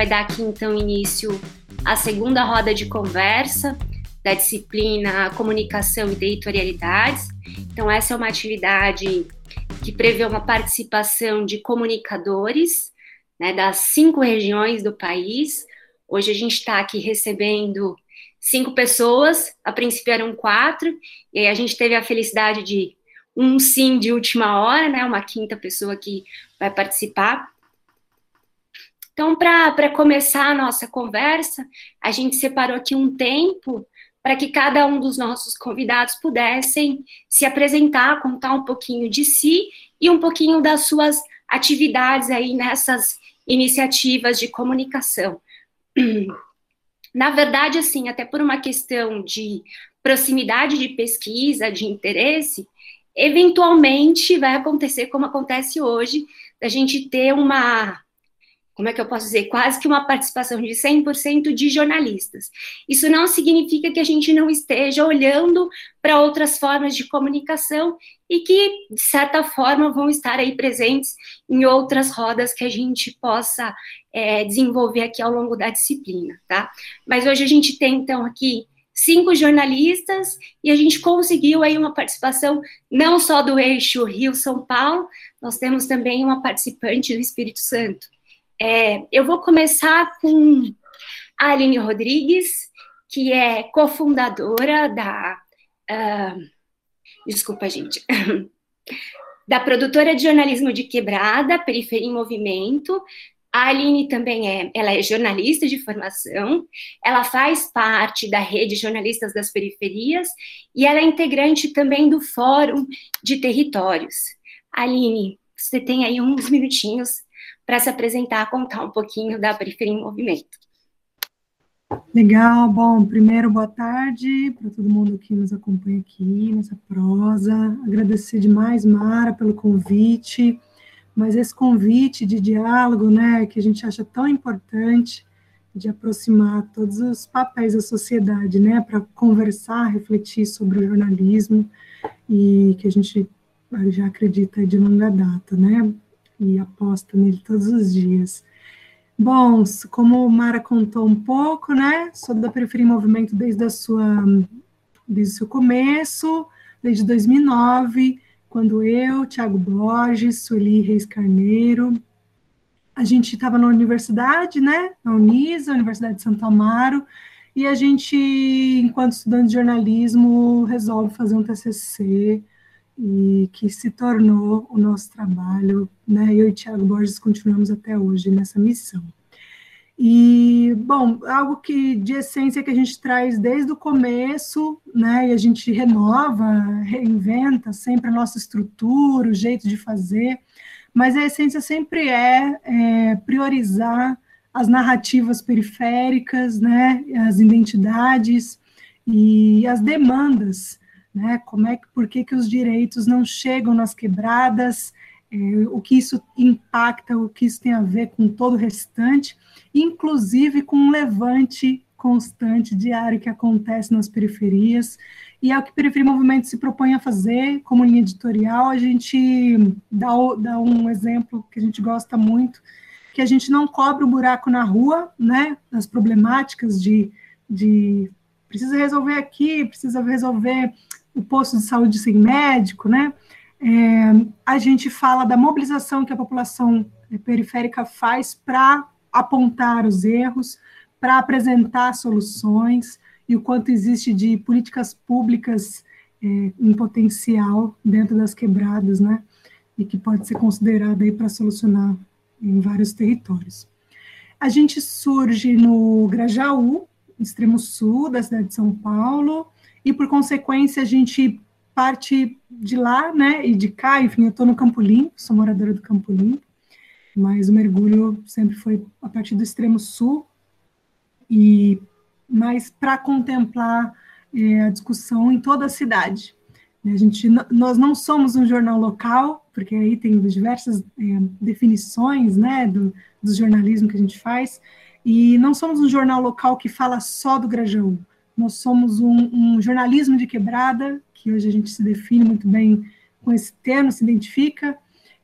vai dar aqui então início à segunda roda de conversa da disciplina Comunicação e Territorialidades. Então, essa é uma atividade que prevê uma participação de comunicadores né, das cinco regiões do país. Hoje a gente está aqui recebendo cinco pessoas, a princípio eram quatro, e aí a gente teve a felicidade de um sim de última hora, né, uma quinta pessoa que vai participar. Então, para começar a nossa conversa, a gente separou aqui um tempo para que cada um dos nossos convidados pudessem se apresentar, contar um pouquinho de si e um pouquinho das suas atividades aí nessas iniciativas de comunicação. Na verdade, assim, até por uma questão de proximidade de pesquisa, de interesse, eventualmente vai acontecer como acontece hoje, da gente ter uma como é que eu posso dizer, quase que uma participação de 100% de jornalistas. Isso não significa que a gente não esteja olhando para outras formas de comunicação e que, de certa forma, vão estar aí presentes em outras rodas que a gente possa é, desenvolver aqui ao longo da disciplina, tá? Mas hoje a gente tem, então, aqui cinco jornalistas e a gente conseguiu aí uma participação não só do eixo Rio-São Paulo, nós temos também uma participante do Espírito Santo. É, eu vou começar com a Aline Rodrigues, que é cofundadora da. Uh, desculpa, gente. da produtora de jornalismo de quebrada, Periferia em Movimento. A Aline também é, ela é jornalista de formação, ela faz parte da rede Jornalistas das Periferias e ela é integrante também do Fórum de Territórios. Aline, você tem aí uns minutinhos para se apresentar, contar um pouquinho da Periferia em Movimento. Legal, bom, primeiro boa tarde para todo mundo que nos acompanha aqui nessa prosa. Agradecer demais, Mara, pelo convite, mas esse convite de diálogo, né, que a gente acha tão importante, de aproximar todos os papéis da sociedade, né, para conversar, refletir sobre o jornalismo e que a gente já acredita de longa data, né? E aposta nele todos os dias. Bom, como Mara contou um pouco, né? Sou da Periferia em Movimento desde a sua desde o seu começo, desde 2009, quando eu, Tiago Borges, Sueli Reis Carneiro, a gente estava na universidade, né? Na Unisa, Universidade de Santo Amaro, e a gente, enquanto estudante de jornalismo, resolve fazer um TCC e que se tornou o nosso trabalho, né? Eu e Tiago Borges continuamos até hoje nessa missão. E, bom, algo que de essência que a gente traz desde o começo, né? E a gente renova, reinventa sempre a nossa estrutura, o jeito de fazer, mas a essência sempre é, é priorizar as narrativas periféricas, né? As identidades e as demandas né? Como é que, por que, que os direitos não chegam nas quebradas, é, o que isso impacta, o que isso tem a ver com todo o restante, inclusive com um levante constante, diário, que acontece nas periferias, e é o que Periferia Movimento se propõe a fazer como linha editorial, a gente dá, dá um exemplo que a gente gosta muito, que a gente não cobre o buraco na rua, né, as problemáticas de, de precisa resolver aqui, precisa resolver o posto de saúde sem médico, né? É, a gente fala da mobilização que a população periférica faz para apontar os erros, para apresentar soluções e o quanto existe de políticas públicas é, em potencial dentro das quebradas, né? E que pode ser considerada aí para solucionar em vários territórios. A gente surge no Grajaú, extremo sul da cidade de São Paulo, e por consequência a gente parte de lá, né, e de cá, enfim, eu estou no Campo Limpo, sou moradora do Campo Limpo, mas o mergulho sempre foi a partir do extremo sul, e mais para contemplar é, a discussão em toda a cidade. A gente, nós não somos um jornal local, porque aí tem diversas é, definições, né, do, do jornalismo que a gente faz, e não somos um jornal local que fala só do Grajaú. Nós somos um, um, jornalismo de quebrada, que hoje a gente se define muito bem com esse termo, se identifica,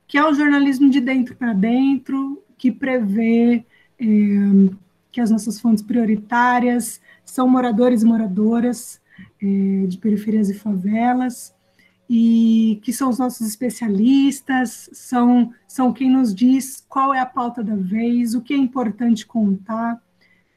que é o jornalismo de dentro para dentro, que prevê é, que as nossas fontes prioritárias são moradores e moradoras é, de periferias e favelas, e que são os nossos especialistas, são, são quem nos diz qual é a pauta da vez, o que é importante contar,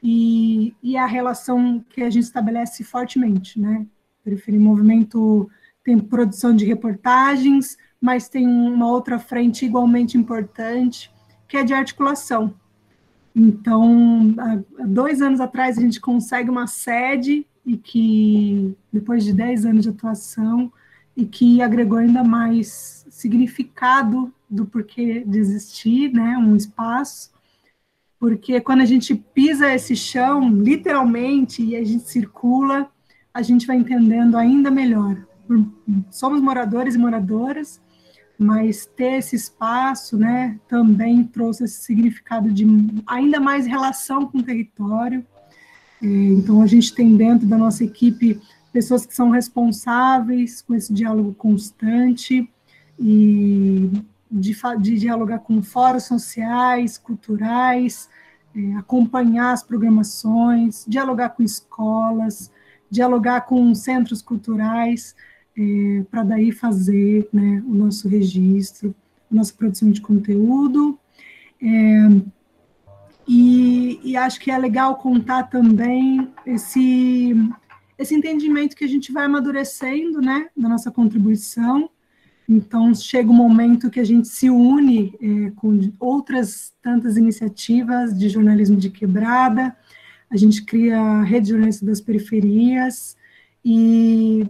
e, e a relação que a gente estabelece fortemente, né? Periferia Movimento tem produção de reportagens, mas tem uma outra frente igualmente importante, que é de articulação. Então, há dois anos atrás, a gente consegue uma sede e que, depois de dez anos de atuação, e que agregou ainda mais significado do porquê de existir, né, um espaço, porque quando a gente pisa esse chão, literalmente, e a gente circula, a gente vai entendendo ainda melhor. Somos moradores e moradoras, mas ter esse espaço, né, também trouxe esse significado de ainda mais relação com o território. É, então, a gente tem dentro da nossa equipe pessoas que são responsáveis com esse diálogo constante e de, de dialogar com fóruns sociais, culturais, é, acompanhar as programações, dialogar com escolas, dialogar com centros culturais, é, para daí fazer né, o nosso registro, nossa produção de conteúdo. É, e, e, acho que é legal contar também esse, esse entendimento que a gente vai amadurecendo né, da nossa contribuição. Então, chega um momento que a gente se une é, com outras tantas iniciativas de jornalismo de quebrada, a gente cria a Rede Jornalista das Periferias, e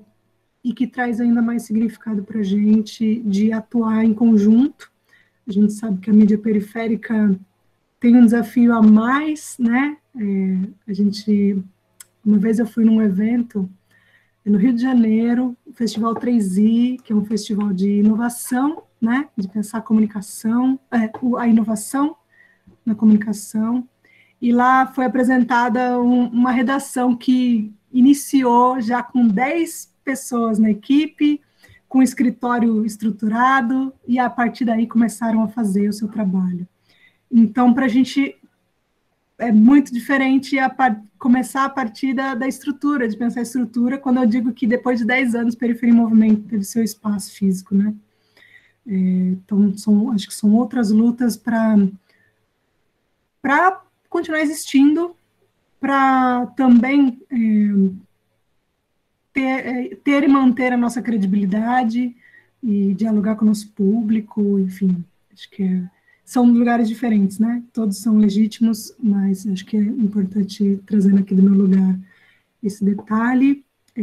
e que traz ainda mais significado para a gente de atuar em conjunto. A gente sabe que a mídia periférica tem um desafio a mais, né? É, a gente, uma vez eu fui num evento no Rio de Janeiro, o Festival 3i, que é um festival de inovação, né? De pensar a comunicação, é, a inovação na comunicação. E lá foi apresentada um, uma redação que iniciou já com 10 pessoas na equipe, com escritório estruturado, e a partir daí começaram a fazer o seu trabalho. Então, para a gente é muito diferente a começar a partir da, da, estrutura, de pensar a estrutura, quando eu digo que depois de 10 anos, Periferia em Movimento teve seu espaço físico, né? É, então, são, acho que são outras lutas para continuar existindo, para também é, ter, é, ter e manter a nossa credibilidade e dialogar com o nosso público, enfim, acho que é, são lugares diferentes, né? Todos são legítimos, mas acho que é importante trazer aqui do meu lugar esse detalhe. É,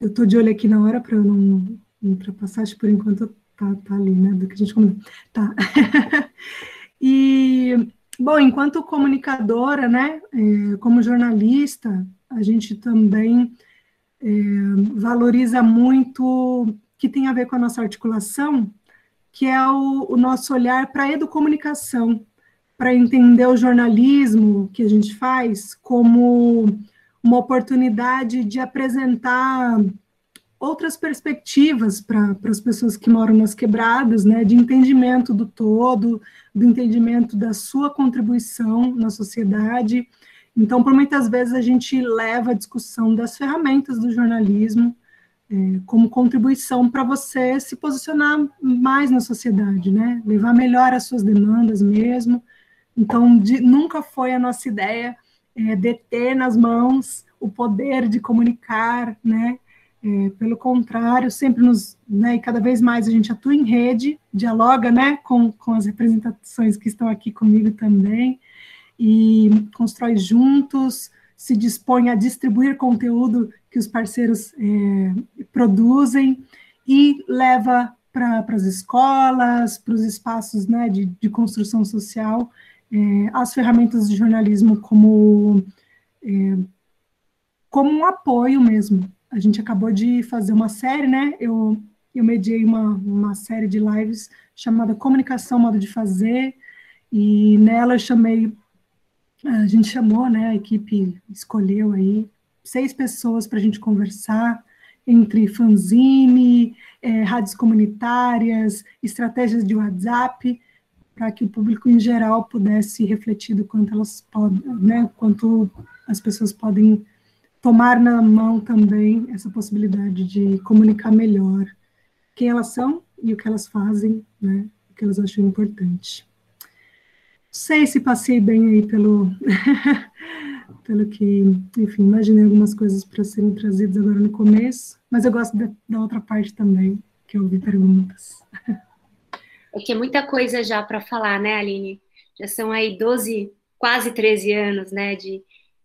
eu estou de olho aqui na hora para não, ultrapassar, acho que por enquanto tá, tá ali, né? Do que a gente combinou. Tá. e, bom, enquanto comunicadora, né? É, como jornalista, a gente também é, valoriza muito, que tem a ver com a nossa articulação, que é o, o nosso olhar para a educomunicação, para entender o jornalismo que a gente faz como uma oportunidade de apresentar outras perspectivas para as pessoas que moram nas quebradas, né, de entendimento do todo, do entendimento da sua contribuição na sociedade, então, por muitas vezes, a gente leva a discussão das ferramentas do jornalismo como contribuição para você se posicionar mais na sociedade, né? Levar melhor as suas demandas mesmo. Então, de, nunca foi a nossa ideia é, deter nas mãos o poder de comunicar, né? É, pelo contrário, sempre nos, né, e cada vez mais a gente atua em rede, dialoga, né, com, com as representações que estão aqui comigo também, e constrói juntos, se dispõe a distribuir conteúdo que os parceiros é, produzem e leva para as escolas, para os espaços né, de, de, construção social, é, as ferramentas de jornalismo como, é, como um apoio mesmo. A gente acabou de fazer uma série, né? Eu, eu mediei uma, uma série de lives chamada Comunicação, Modo de Fazer, e nela eu chamei a gente chamou, né, a equipe escolheu aí seis pessoas para a gente conversar, entre fanzine, é, rádios comunitárias, estratégias de WhatsApp, para que o público em geral pudesse refletir do quanto elas podem, né, quanto as pessoas podem tomar na mão também essa possibilidade de comunicar melhor quem elas são e o que elas fazem, né, o que elas acham importante. Não sei se passei bem aí pelo, pelo que, enfim, imaginei algumas coisas para serem trazidas agora no começo, mas eu gosto da, da outra parte também, que eu ouvi perguntas. É que é muita coisa já para falar, né, Aline? Já são aí 12, quase 13 anos, né, de,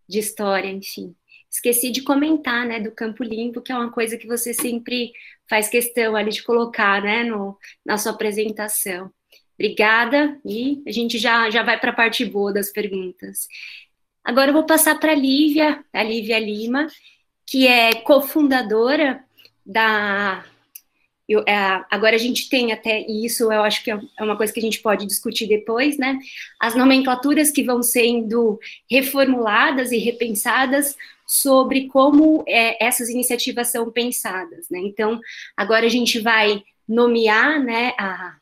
de história, enfim. Esqueci de comentar, né, do Campo Limpo, que é uma coisa que você sempre faz questão ali de colocar, né, no, na sua apresentação. Obrigada, e a gente já, já vai para a parte boa das perguntas. Agora eu vou passar para a Lívia, a Lívia Lima, que é cofundadora da eu, é, agora a gente tem até isso, eu acho que é, é uma coisa que a gente pode discutir depois, né? As nomenclaturas que vão sendo reformuladas e repensadas sobre como é, essas iniciativas são pensadas, né? Então, agora a gente vai nomear, né, a,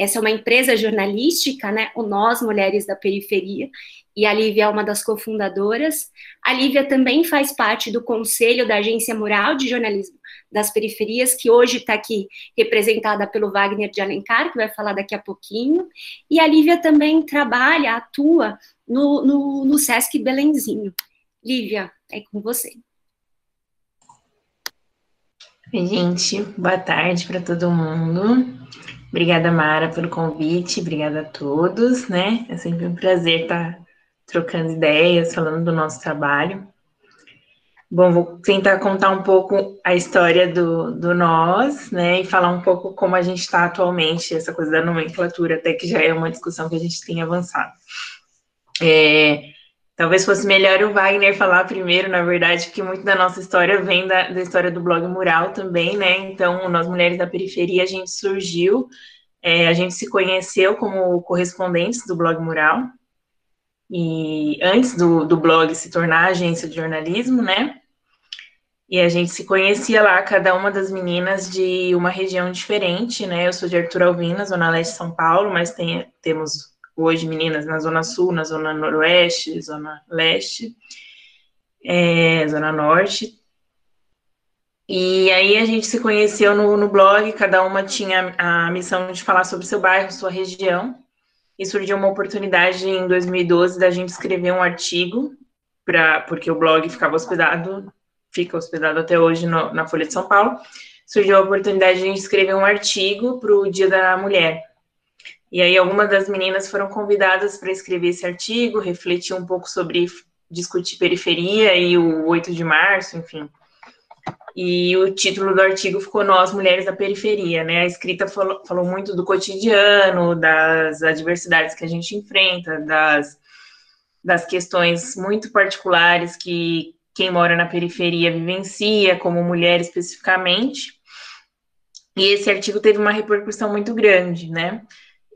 essa é uma empresa jornalística, né, o Nós Mulheres da Periferia, e a Lívia é uma das cofundadoras. A Lívia também faz parte do conselho da Agência Mural de Jornalismo das Periferias, que hoje está aqui representada pelo Wagner de Alencar, que vai falar daqui a pouquinho. E a Lívia também trabalha, atua no, no, no Sesc Belenzinho. Lívia, é com você. Oi, gente, boa tarde para todo mundo. Obrigada, Mara, pelo convite, obrigada a todos, né? É sempre um prazer estar trocando ideias, falando do nosso trabalho. Bom, vou tentar contar um pouco a história do, do nós, né, e falar um pouco como a gente está atualmente, essa coisa da nomenclatura, até que já é uma discussão que a gente tem avançado. É, talvez fosse melhor o Wagner falar primeiro, na verdade, porque muito da nossa história vem da, da história do blog Mural também, né, então, nós Mulheres da Periferia, a gente surgiu, é, a gente se conheceu como correspondentes do blog Mural, e antes do, do blog se tornar agência de jornalismo, né? E a gente se conhecia lá, cada uma das meninas de uma região diferente, né? Eu sou de Arthur Alvina, Zona Leste de São Paulo, mas tem, temos hoje meninas na Zona Sul, na Zona Noroeste, Zona Leste, é, Zona Norte. E aí a gente se conheceu no, no blog, cada uma tinha a missão de falar sobre seu bairro, sua região e surgiu uma oportunidade em 2012 da gente escrever um artigo, pra, porque o blog ficava hospedado, fica hospedado até hoje no, na Folha de São Paulo. Surgiu a oportunidade de a gente escrever um artigo para o Dia da Mulher. E aí algumas das meninas foram convidadas para escrever esse artigo, refletir um pouco sobre discutir periferia e o 8 de março, enfim. E o título do artigo ficou Nós, Mulheres da Periferia, né? A escrita falou, falou muito do cotidiano, das adversidades que a gente enfrenta, das, das questões muito particulares que quem mora na periferia vivencia, como mulher especificamente. E esse artigo teve uma repercussão muito grande, né?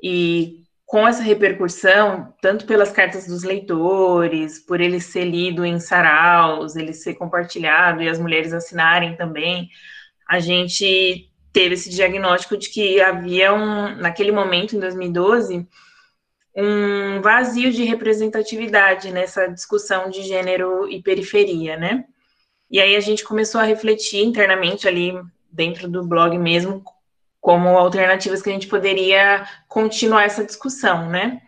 E com essa repercussão, tanto pelas cartas dos leitores, por ele ser lido em saraus, ele ser compartilhado e as mulheres assinarem também, a gente teve esse diagnóstico de que havia um, naquele momento, em 2012, um vazio de representatividade nessa discussão de gênero e periferia, né? E aí a gente começou a refletir internamente ali dentro do blog mesmo como alternativas que a gente poderia continuar essa discussão, né?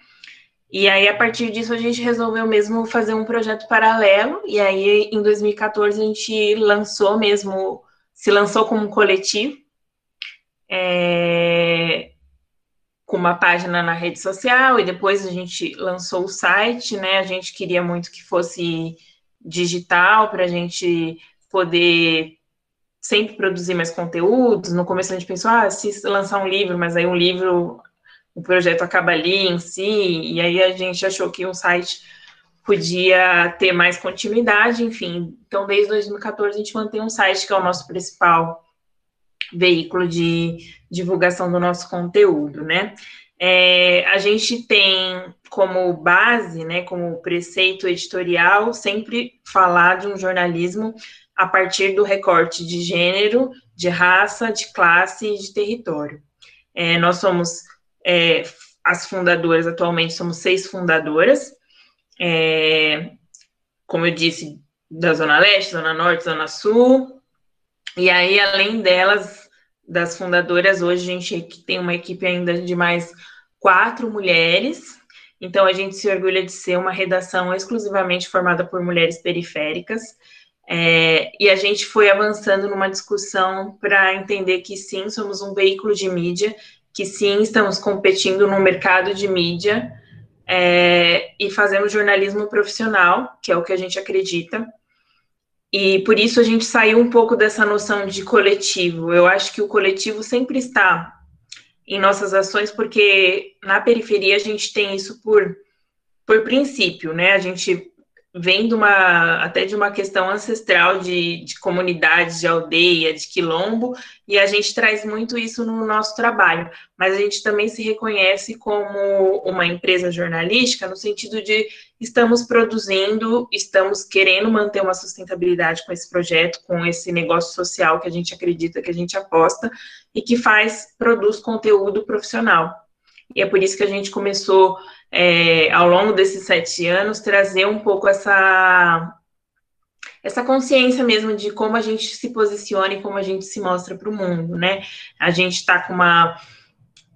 E aí, a partir disso, a gente resolveu mesmo fazer um projeto paralelo, e aí, em 2014, a gente lançou mesmo, se lançou como um coletivo, é, com uma página na rede social, e depois a gente lançou o site, né? A gente queria muito que fosse digital, para a gente poder sempre produzir mais conteúdos. No começo a gente pensou, ah, se lançar um livro, mas aí um livro, o projeto acaba ali em si, e aí a gente achou que um site podia ter mais continuidade, enfim. Então, desde 2014 a gente mantém um site que é o nosso principal veículo de divulgação do nosso conteúdo, né? É, a gente tem como base, né, como preceito editorial, sempre falar de um jornalismo a partir do recorte de gênero, de raça, de classe e de território. É, nós somos é, as fundadoras, atualmente somos seis fundadoras, é, como eu disse, da Zona Leste, Zona Norte, Zona Sul, e aí, além delas, das fundadoras, hoje a gente tem uma equipe ainda de mais quatro mulheres, então a gente se orgulha de ser uma redação exclusivamente formada por mulheres periféricas, é, e a gente foi avançando numa discussão para entender que sim, somos um veículo de mídia, que sim, estamos competindo no mercado de mídia é, e fazemos jornalismo profissional, que é o que a gente acredita. E por isso a gente saiu um pouco dessa noção de coletivo. Eu acho que o coletivo sempre está em nossas ações, porque na periferia a gente tem isso por, por princípio, né? A gente vem de uma, até de uma questão ancestral de, de comunidade, de aldeia, de quilombo, e a gente traz muito isso no nosso trabalho, mas a gente também se reconhece como uma empresa jornalística no sentido de estamos produzindo, estamos querendo manter uma sustentabilidade com esse projeto, com esse negócio social que a gente acredita, que a gente aposta, e que faz, produz conteúdo profissional. E é por isso que a gente começou é, ao longo desses sete anos, trazer um pouco essa, essa consciência mesmo de como a gente se posiciona e como a gente se mostra para o mundo, né? A gente está com uma,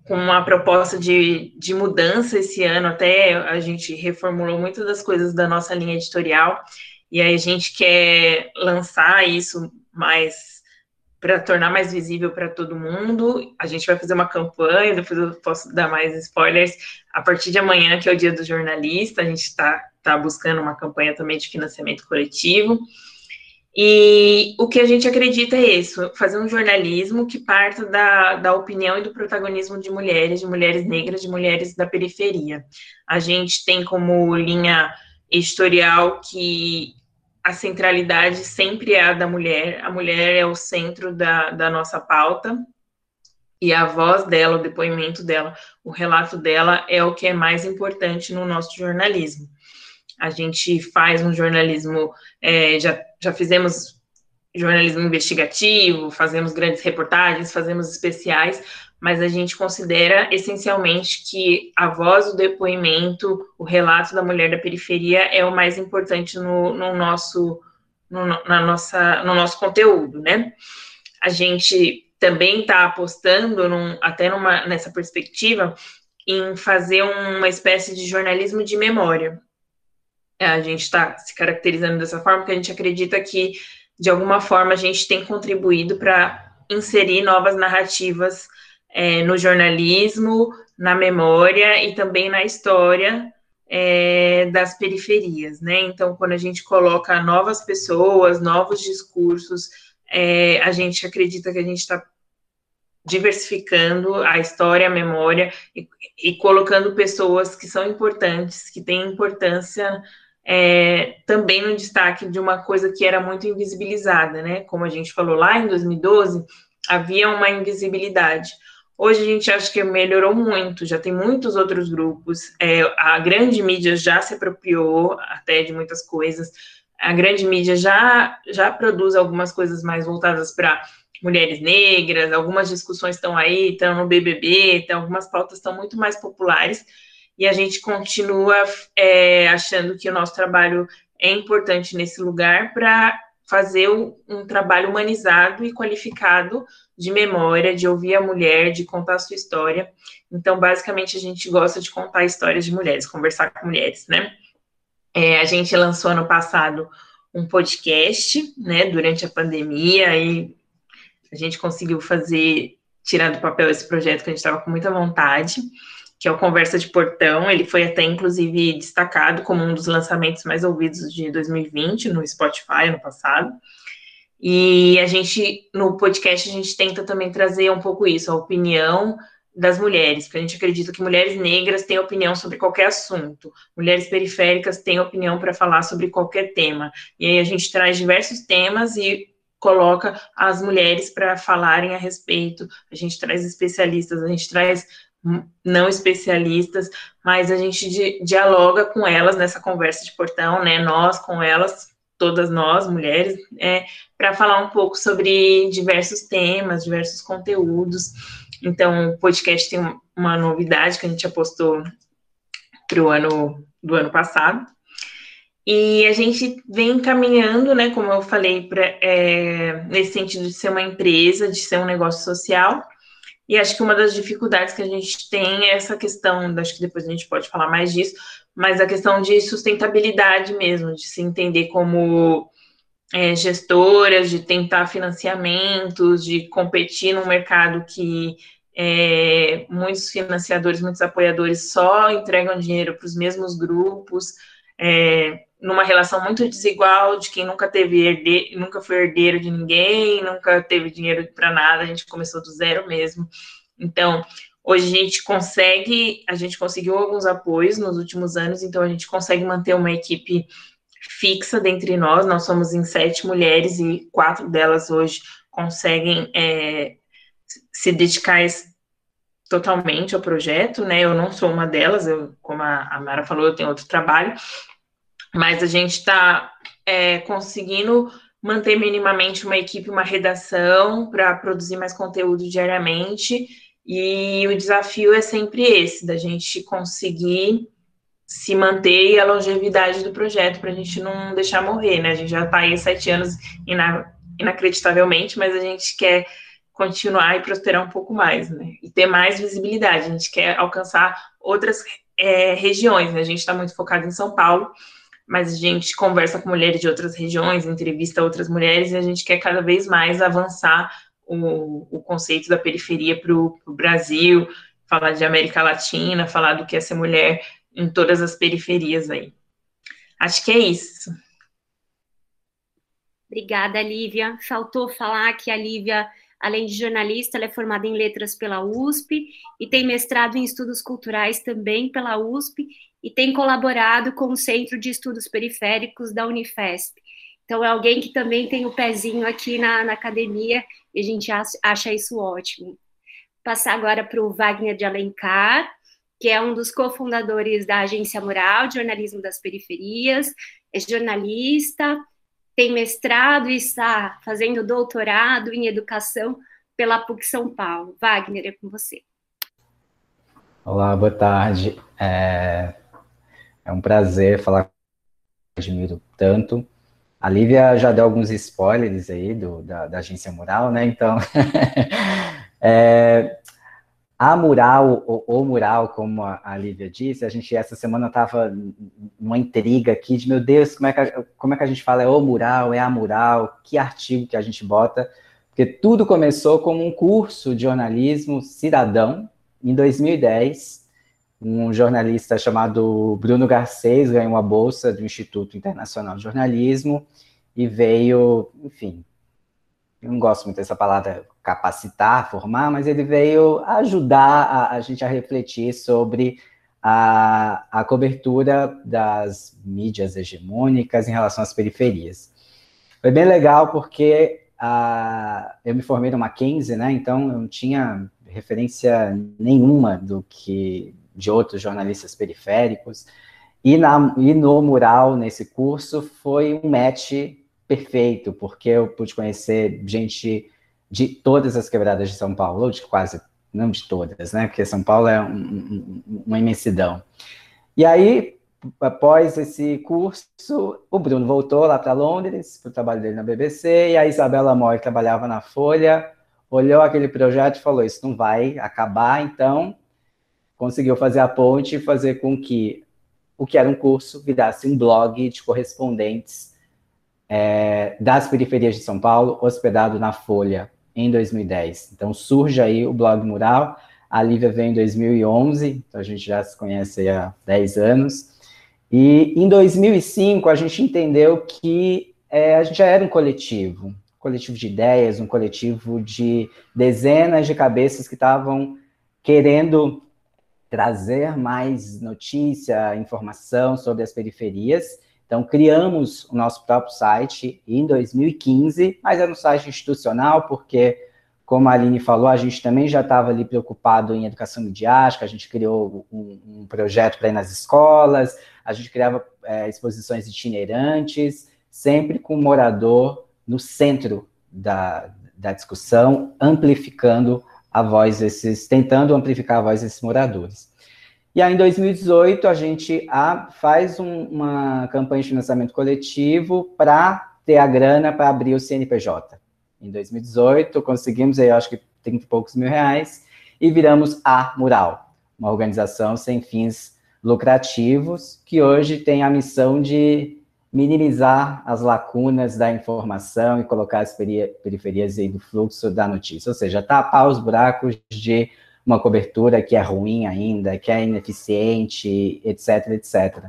com uma proposta de, de mudança esse ano, até a gente reformulou muitas das coisas da nossa linha editorial, e aí a gente quer lançar isso mais para tornar mais visível para todo mundo. A gente vai fazer uma campanha, depois eu posso dar mais spoilers. A partir de amanhã, que é o dia do jornalista, a gente está tá buscando uma campanha também de financiamento coletivo. E o que a gente acredita é isso: fazer um jornalismo que parta da, da opinião e do protagonismo de mulheres, de mulheres negras, de mulheres da periferia. A gente tem como linha editorial que a centralidade sempre é a da mulher, a mulher é o centro da, da nossa pauta, e a voz dela, o depoimento dela, o relato dela é o que é mais importante no nosso jornalismo. A gente faz um jornalismo, é, já, já fizemos jornalismo investigativo, fazemos grandes reportagens, fazemos especiais, mas a gente considera essencialmente que a voz, o depoimento, o relato da mulher da periferia é o mais importante no, no nosso no, na nossa, no nosso conteúdo, né? A gente também está apostando, num, até numa, nessa perspectiva, em fazer uma espécie de jornalismo de memória. A gente está se caracterizando dessa forma porque a gente acredita que, de alguma forma, a gente tem contribuído para inserir novas narrativas é, no jornalismo, na memória e também na história é, das periferias, né? Então, quando a gente coloca novas pessoas, novos discursos, é, a gente acredita que a gente está diversificando a história, a memória e, e, colocando pessoas que são importantes, que têm importância é, também no destaque de uma coisa que era muito invisibilizada, né? Como a gente falou lá em 2012, havia uma invisibilidade. Hoje a gente acha que melhorou muito, já tem muitos outros grupos, é, a grande mídia já se apropriou até de muitas coisas, a grande mídia já, já produz algumas coisas mais voltadas para mulheres negras, algumas discussões estão aí, estão no BBB, então algumas pautas estão muito mais populares, e a gente continua é, achando que o nosso trabalho é importante nesse lugar para fazer um trabalho humanizado e qualificado de memória, de ouvir a mulher, de contar a sua história. Então, basicamente, a gente gosta de contar histórias de mulheres, conversar com mulheres, né? É, a gente lançou ano passado um podcast, né, durante a pandemia, e a gente conseguiu fazer, tirar do papel esse projeto que a gente estava com muita vontade que é o Conversa de Portão. Ele foi até, inclusive, destacado como um dos lançamentos mais ouvidos de 2020 no Spotify, no passado. E a gente, no podcast, a gente tenta também trazer um pouco isso, a opinião das mulheres, porque a gente acredita que mulheres negras têm opinião sobre qualquer assunto, mulheres periféricas têm opinião para falar sobre qualquer tema. E aí a gente traz diversos temas e coloca as mulheres para falarem a respeito. A gente traz especialistas, a gente traz não especialistas, mas a gente di dialoga com elas nessa conversa de portão, né? Nós com elas, todas nós, mulheres, é, para falar um pouco sobre diversos temas, diversos conteúdos. Então, o podcast tem uma novidade que a gente apostou para o ano do ano passado. E a gente vem caminhando, né, como eu falei, pra, é, nesse sentido de ser uma empresa, de ser um negócio social. E acho que uma das dificuldades que a gente tem é essa questão, acho que depois a gente pode falar mais disso, mas a questão de sustentabilidade mesmo, de se entender como é, gestoras, de tentar financiamentos, de competir num mercado que é, muitos financiadores, muitos apoiadores só entregam dinheiro para os mesmos grupos, é, numa relação muito desigual de quem nunca teve nunca foi herdeiro de ninguém, nunca teve dinheiro para nada, a gente começou do zero mesmo. Então, hoje a gente consegue, a gente conseguiu alguns apoios nos últimos anos, então a gente consegue manter uma equipe fixa dentre nós. Nós somos em sete mulheres e quatro delas hoje conseguem é, se dedicar totalmente ao projeto, né? Eu não sou uma delas, eu, como a, Mara falou, eu tenho outro trabalho, mas a gente está é, conseguindo manter minimamente uma equipe, uma redação para produzir mais conteúdo diariamente. E o desafio é sempre esse, da gente conseguir se manter e a longevidade do projeto para a gente não deixar morrer, né? A gente já está aí sete anos ina inacreditavelmente, mas a gente quer continuar e prosperar um pouco mais, né? E ter mais visibilidade. A gente quer alcançar outras é, regiões, né? A gente está muito focado em São Paulo, mas a gente conversa com mulheres de outras regiões, entrevista outras mulheres, e a gente quer cada vez mais avançar o, o conceito da periferia para o Brasil, falar de América Latina, falar do que é ser mulher em todas as periferias aí. Acho que é isso. Obrigada, Lívia. Faltou falar que a Lívia Além de jornalista, ela é formada em letras pela USP e tem mestrado em estudos culturais também pela USP e tem colaborado com o Centro de Estudos Periféricos da Unifesp. Então, é alguém que também tem o pezinho aqui na, na academia e a gente acha isso ótimo. Passar agora para o Wagner de Alencar, que é um dos cofundadores da Agência Mural de Jornalismo das Periferias, é jornalista, tem mestrado e está fazendo doutorado em educação pela PUC São Paulo. Wagner, é com você. Olá, boa tarde. É, é um prazer falar com admiro tanto. A Lívia já deu alguns spoilers aí do, da, da agência mural, né? Então, é, a mural, ou, mural, como a, a Lívia disse, a gente essa semana estava numa intriga aqui de, meu Deus, como é, que a, como é que a gente fala? É o mural, é a mural, que artigo que a gente bota? Porque tudo começou como um curso de jornalismo cidadão, em 2010. Um jornalista chamado Bruno Garcês ganhou uma bolsa do Instituto Internacional de Jornalismo e veio, enfim, eu não gosto muito dessa palavra capacitar, formar, mas ele veio ajudar a, a gente a refletir sobre a, a, cobertura das mídias hegemônicas em relação às periferias. Foi bem legal porque eu me formei no Mackenzie, né? Então eu não tinha referência nenhuma do que de outros jornalistas periféricos. E, na, e no mural, nesse curso, foi um match perfeito, porque eu pude conhecer gente de todas as quebradas de São Paulo, ou de quase, não de todas, né? Porque São Paulo é um, um, uma imensidão. E aí, após esse curso, o Bruno voltou lá para Londres, para o trabalho dele na BBC, e a Isabela Moy, que trabalhava na Folha, olhou aquele projeto e falou: Isso não vai acabar, então conseguiu fazer a ponte e fazer com que o que era um curso virasse um blog de correspondentes é, das periferias de São Paulo, hospedado na Folha em 2010. Então surge aí o blog Mural. A Lívia veio em 2011, então a gente já se conhece há 10 anos. E em 2005 a gente entendeu que é, a gente já era um coletivo, um coletivo de ideias, um coletivo de dezenas de cabeças que estavam querendo trazer mais notícia, informação sobre as periferias. Então, criamos o nosso próprio site em 2015, mas era um site institucional, porque, como a Aline falou, a gente também já estava ali preocupado em educação midiática, a gente criou um, um projeto para ir nas escolas, a gente criava é, exposições itinerantes, sempre com o morador no centro da, da discussão, amplificando a voz desses, tentando amplificar a voz desses moradores. E aí, em 2018, a gente faz um, uma campanha de financiamento coletivo para ter a grana para abrir o CNPJ. Em 2018, conseguimos aí, acho que 30 e poucos mil reais, e viramos a Mural, uma organização sem fins lucrativos, que hoje tem a missão de minimizar as lacunas da informação e colocar as periferias aí do fluxo da notícia, ou seja, tapar os buracos de uma cobertura que é ruim ainda, que é ineficiente, etc, etc.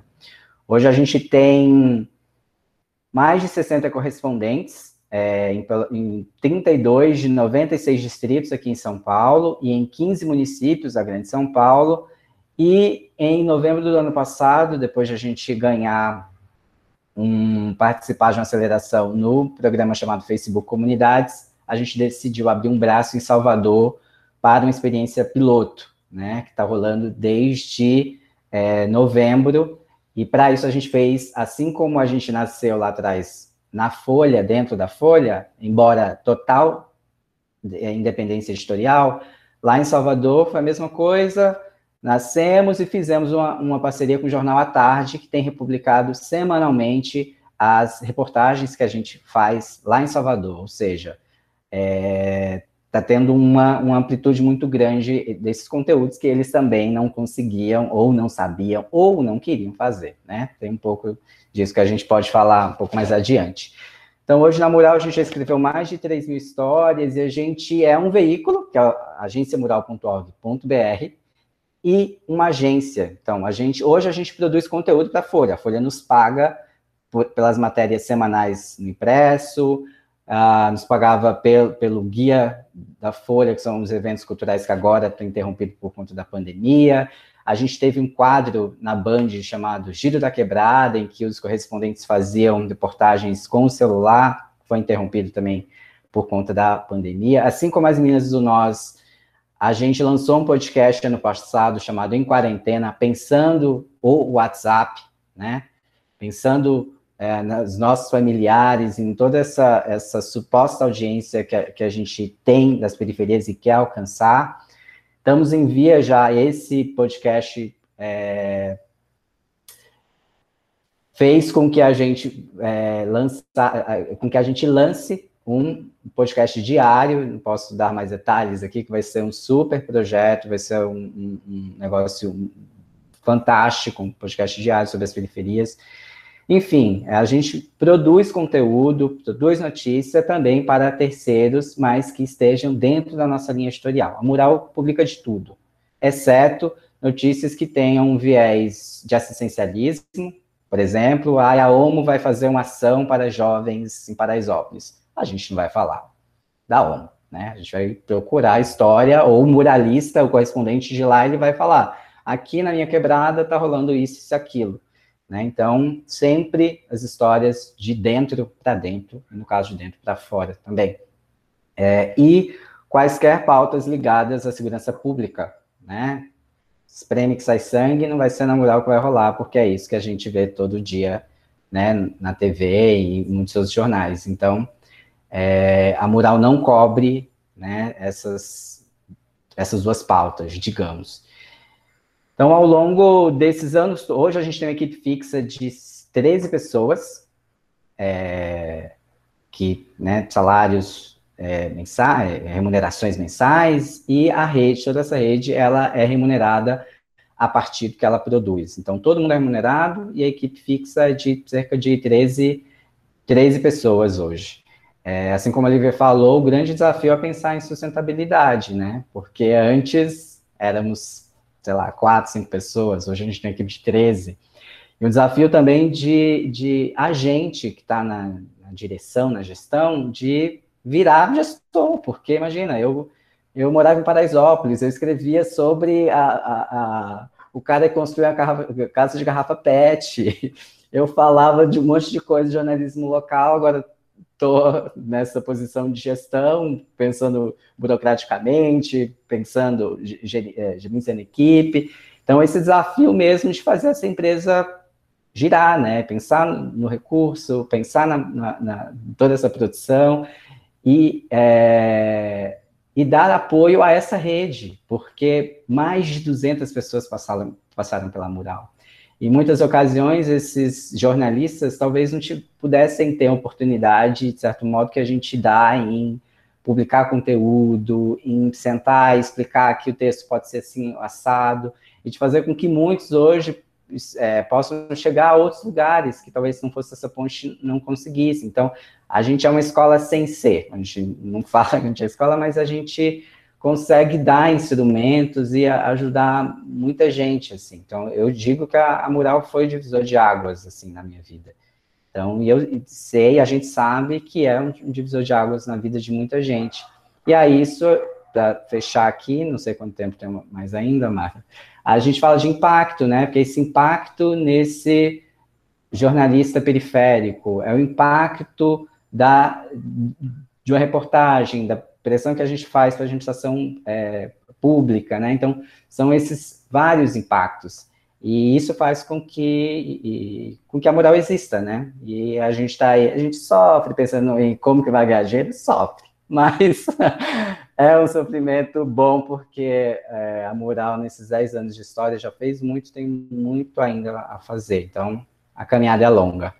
Hoje a gente tem mais de 60 correspondentes é, em, em 32 de 96 distritos aqui em São Paulo e em 15 municípios da Grande São Paulo. E em novembro do ano passado, depois de a gente ganhar um participar de uma aceleração no programa chamado Facebook Comunidades, a gente decidiu abrir um braço em Salvador para uma experiência piloto, né, que está rolando desde é, novembro, e para isso a gente fez, assim como a gente nasceu lá atrás na Folha, dentro da Folha, embora total é, independência editorial, lá em Salvador foi a mesma coisa, nascemos e fizemos uma, uma parceria com o Jornal à Tarde, que tem republicado semanalmente as reportagens que a gente faz lá em Salvador, ou seja, é, está tendo uma, uma amplitude muito grande desses conteúdos que eles também não conseguiam, ou não sabiam, ou não queriam fazer, né? Tem um pouco disso que a gente pode falar um pouco mais adiante. Então, hoje na Mural, a gente já escreveu mais de 3 mil histórias, e a gente é um veículo, que é agenciamural.org.br, e uma agência. Então, a gente, hoje a gente produz conteúdo para a Folha. A Folha nos paga por, pelas matérias semanais no impresso, uh, nos pagava pel, pelo guia da Folha, que são os eventos culturais que agora estão interrompidos por conta da pandemia. A gente teve um quadro na Band chamado Giro da Quebrada, em que os correspondentes faziam reportagens com o celular, foi interrompido também por conta da pandemia. Assim como as meninas do Nós, a gente lançou um podcast ano passado chamado Em Quarentena, pensando o WhatsApp, né? Pensando é, nos nossos familiares, em toda essa, essa suposta audiência que a, que a gente tem das periferias e quer alcançar. Estamos em via já, esse podcast é, fez com que a gente é, lança, com que a gente lance um podcast diário, não posso dar mais detalhes aqui, que vai ser um super projeto, vai ser um, um, um negócio fantástico, um podcast diário sobre as periferias. Enfim, a gente produz conteúdo, produz notícia também para terceiros, mas que estejam dentro da nossa linha editorial. A Mural publica de tudo, exceto notícias que tenham um viés de assistencialismo, por exemplo, a OMO vai fazer uma ação para jovens em Paraisópolis. A gente não vai falar da OMO, né? A gente vai procurar a história, ou o muralista, o correspondente de lá, ele vai falar, aqui na minha quebrada está rolando isso e aquilo. Né? Então, sempre as histórias de dentro para dentro, no caso de dentro para fora também. É, e quaisquer pautas ligadas à segurança pública, né? Espreme que sai sangue, não vai ser na mural que vai rolar, porque é isso que a gente vê todo dia, né, na TV e em muitos outros jornais. Então, é, a mural não cobre, né, essas, essas duas pautas, digamos. Então, ao longo desses anos, hoje a gente tem uma equipe fixa de 13 pessoas, é, que, né, salários é, mensais, é, remunerações mensais, e a rede, toda essa rede, ela é remunerada a partir do que ela produz. Então, todo mundo é remunerado e a equipe fixa é de cerca de 13, 13 pessoas hoje. É, assim como a Lívia falou, o grande desafio é pensar em sustentabilidade, né? Porque antes éramos sei lá, quatro, cinco pessoas, hoje a gente tem uma equipe de 13. E o desafio também de, de a gente que está na, na, direção, na gestão, de virar gestor, porque imagina, eu, eu morava em Paraisópolis, eu escrevia sobre a, a, a o cara que construiu a casa de garrafa PET, eu falava de um monte de coisa de jornalismo local, agora estou nessa posição de gestão, pensando burocraticamente, pensando gerenciando equipe. Então, esse desafio mesmo de fazer essa empresa girar, né? Pensar no recurso, pensar na, na, na toda essa produção e, é, e dar apoio a essa rede, porque mais de 200 pessoas passaram, passaram pela mural. Em muitas ocasiões, esses jornalistas talvez não pudessem ter a oportunidade, de certo modo, que a gente dá em publicar conteúdo, em sentar e explicar que o texto pode ser assim, assado, e de fazer com que muitos hoje é, possam chegar a outros lugares que talvez se não fosse essa ponte não conseguissem. Então, a gente é uma escola sem ser, a gente não fala que a gente é escola, mas a gente consegue dar instrumentos e ajudar muita gente, assim. Então, eu digo que a, a mural foi divisor de águas, assim, na minha vida. Então, eu sei, a gente sabe que é um divisor de águas na vida de muita gente. E aí, isso, para fechar aqui, não sei quanto tempo tem mais ainda, Marta, a gente fala de impacto, né? Porque esse impacto nesse jornalista periférico é o impacto da, de uma reportagem, da pressão que a gente faz para a administração é, pública, né? Então, são esses vários impactos. E isso faz com que, e, com que a moral exista, né? E a gente está aí, a gente sofre pensando em como que vai ganhar dinheiro, sofre. Mas é um sofrimento bom, porque é, a moral, nesses 10 anos de história, já fez muito, tem muito ainda a fazer. Então, a caminhada é longa.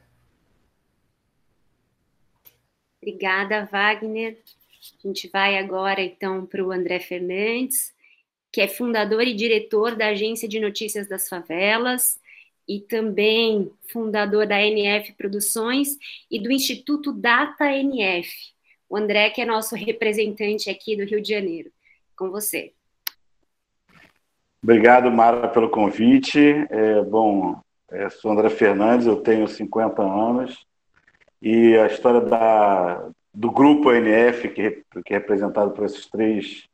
Obrigada, Wagner. A gente vai agora, então, para o André Fernandes, que é fundador e diretor da Agência de Notícias das Favelas e também fundador da NF Produções e do Instituto Data NF. O André, que é nosso representante aqui do Rio de Janeiro. Com você. Obrigado, Mara, pelo convite. É, bom, é, sou André Fernandes, eu tenho 50 anos e a história da, do grupo ANF, que, que é representado por esses três,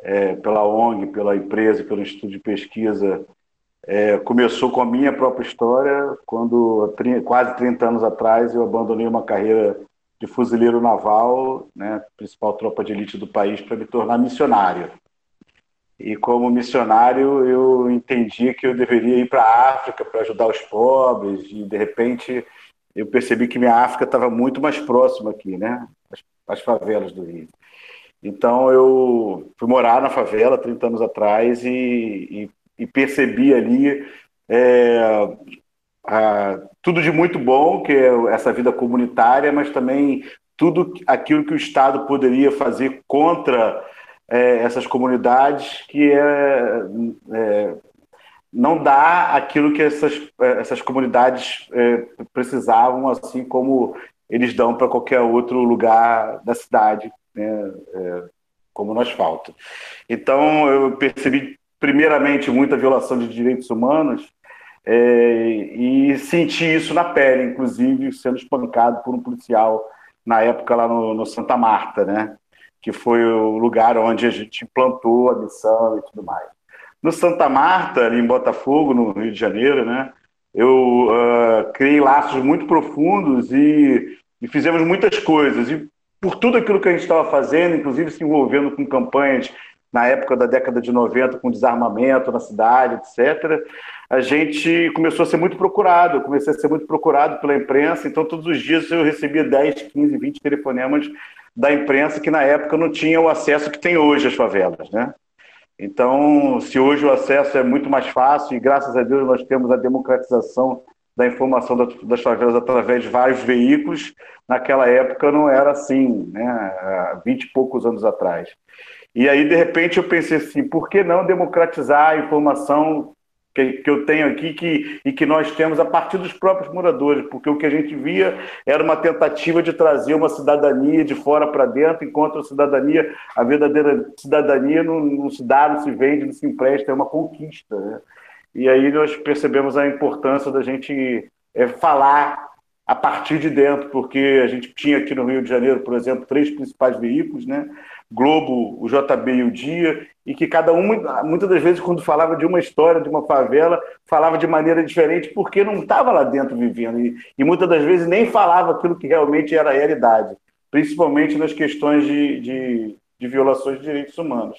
é, pela ONG, pela empresa, pelo Instituto de Pesquisa, é, começou com a minha própria história, quando, quase 30 anos atrás, eu abandonei uma carreira de fuzileiro naval, né, principal tropa de elite do país, para me tornar missionário. E como missionário, eu entendi que eu deveria ir para a África para ajudar os pobres, e de repente eu percebi que minha África estava muito mais próxima aqui, né? As, as, favelas do Rio. Então eu fui morar na favela 30 anos atrás e, e, e percebi ali é, a, tudo de muito bom, que é essa vida comunitária, mas também tudo aquilo que o Estado poderia fazer contra é, essas comunidades, que é, é não dá aquilo que essas, eh, essas comunidades é, precisavam, assim como eles dão para qualquer outro lugar da cidade, né, é, como no asfalto. Então, eu percebi, primeiramente, muita violação de direitos humanos é, e senti isso na pele, inclusive sendo espancado por um policial na época lá no, no Santa Marta, né, que foi o lugar onde a gente implantou a missão e tudo mais. No Santa Marta, ali em Botafogo, no Rio de Janeiro, né? Eu uh, criei laços muito profundos e, e fizemos muitas coisas. E por tudo aquilo que a gente estava fazendo, inclusive se envolvendo com campanhas na época da década de 90, com desarmamento na cidade, etc., a gente começou a ser muito procurado. Eu comecei a ser muito procurado pela imprensa, então todos os dias eu recebia 10, 15, 20 telefonemas da imprensa que na época não tinha o acesso que tem hoje às favelas, né? Então, se hoje o acesso é muito mais fácil, e graças a Deus nós temos a democratização da informação das favelas através de vários veículos, naquela época não era assim, né? há 20 e poucos anos atrás. E aí, de repente, eu pensei assim: por que não democratizar a informação que, que eu tenho aqui que, e que nós temos a partir dos próprios moradores, porque o que a gente via era uma tentativa de trazer uma cidadania de fora para dentro, enquanto a cidadania, a verdadeira cidadania não, não, se dá, não se vende, não se empresta, é uma conquista. Né? E aí nós percebemos a importância da gente é, falar a partir de dentro, porque a gente tinha aqui no Rio de Janeiro, por exemplo, três principais veículos, né? Globo, o JB e o Dia, e que cada um, muitas das vezes, quando falava de uma história, de uma favela, falava de maneira diferente, porque não estava lá dentro vivendo, e, e, muitas das vezes nem falava aquilo que realmente era a realidade, principalmente nas questões de, de, de violações de direitos humanos.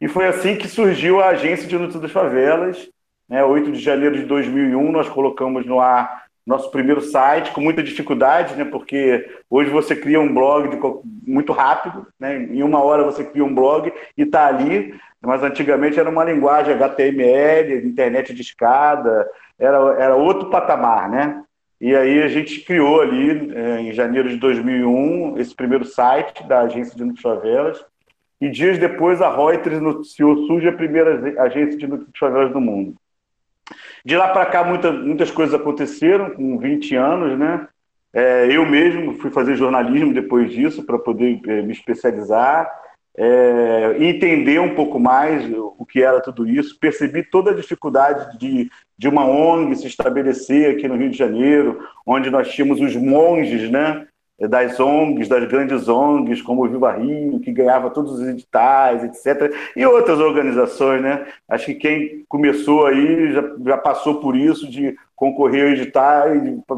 E foi assim que surgiu a Agência de Luta das Favelas, né, 8 de janeiro de 2001, nós colocamos no ar nosso primeiro site, com muita dificuldade, né, porque hoje você cria um blog de, muito rápido, né, em uma hora você cria um blog e está ali, mas antigamente era uma linguagem HTML, internet de escada, era, era outro patamar, né? E aí a gente criou ali, é, em janeiro de 2001, esse primeiro site da agência de Favelas, e dias depois a Reuters noticiou surge a primeira agência de favelas do mundo. De lá para cá, muita, muitas coisas aconteceram, com 20 anos, né? É, eu mesmo fui fazer jornalismo depois disso, para poder é, me especializar, é, entender um pouco mais o que era tudo isso. Percebi toda a dificuldade de, de uma ONG se estabelecer aqui no Rio de Janeiro, onde nós tínhamos os monges, né? Das ONGs, das grandes ONGs, como o Viva Rio, que ganhava todos os editais, etc. E outras organizações, né? Acho que quem começou aí já, já passou por isso de concorrer ao edital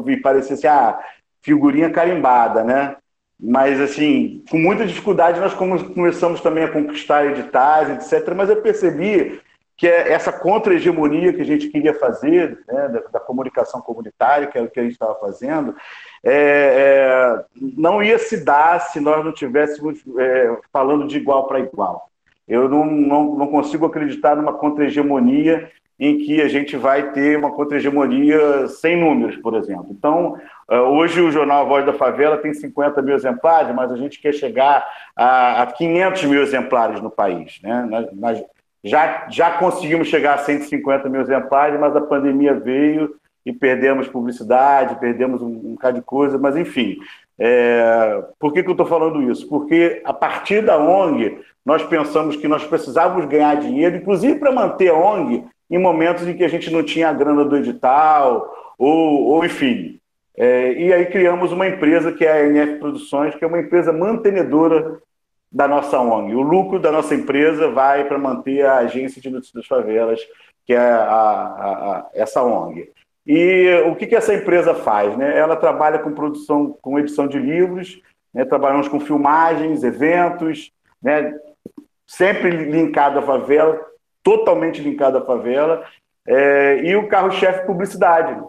e parecer assim, ah, figurinha carimbada, né? Mas, assim, com muita dificuldade nós começamos também a conquistar editais, etc. Mas eu percebi que é essa contra-hegemonia que a gente queria fazer, né, da, da, comunicação comunitária, que era o que a gente estava fazendo, é, é, não ia se dar se nós não estivéssemos é, falando de igual para igual. Eu não, não, não consigo acreditar numa contra-hegemonia em que a gente vai ter uma contra-hegemonia sem números, por exemplo. Então, é, hoje o jornal Voz da Favela tem 50 mil exemplares, mas a gente quer chegar a, a 500 mil exemplares no país. Né? Já, já conseguimos chegar a 150 mil exemplares, mas a pandemia veio e perdemos publicidade, perdemos um, um bocado de coisa, mas enfim. É, por que, que eu estou falando isso? Porque a partir da ONG, nós pensamos que nós precisávamos ganhar dinheiro, inclusive para manter a ONG, em momentos em que a gente não tinha a grana do edital, ou, ou enfim. É, e aí criamos uma empresa que é a NF Produções, que é uma empresa mantenedora da nossa ONG. O lucro da nossa empresa vai para manter a Agência de Notícias das Favelas, que é a, a, a, essa ONG. E o que, que essa empresa faz? Né? Ela trabalha com produção, com edição de livros, né? trabalhamos com filmagens, eventos, né? sempre linkado à favela, totalmente linkado à favela, é, e o carro-chefe publicidade.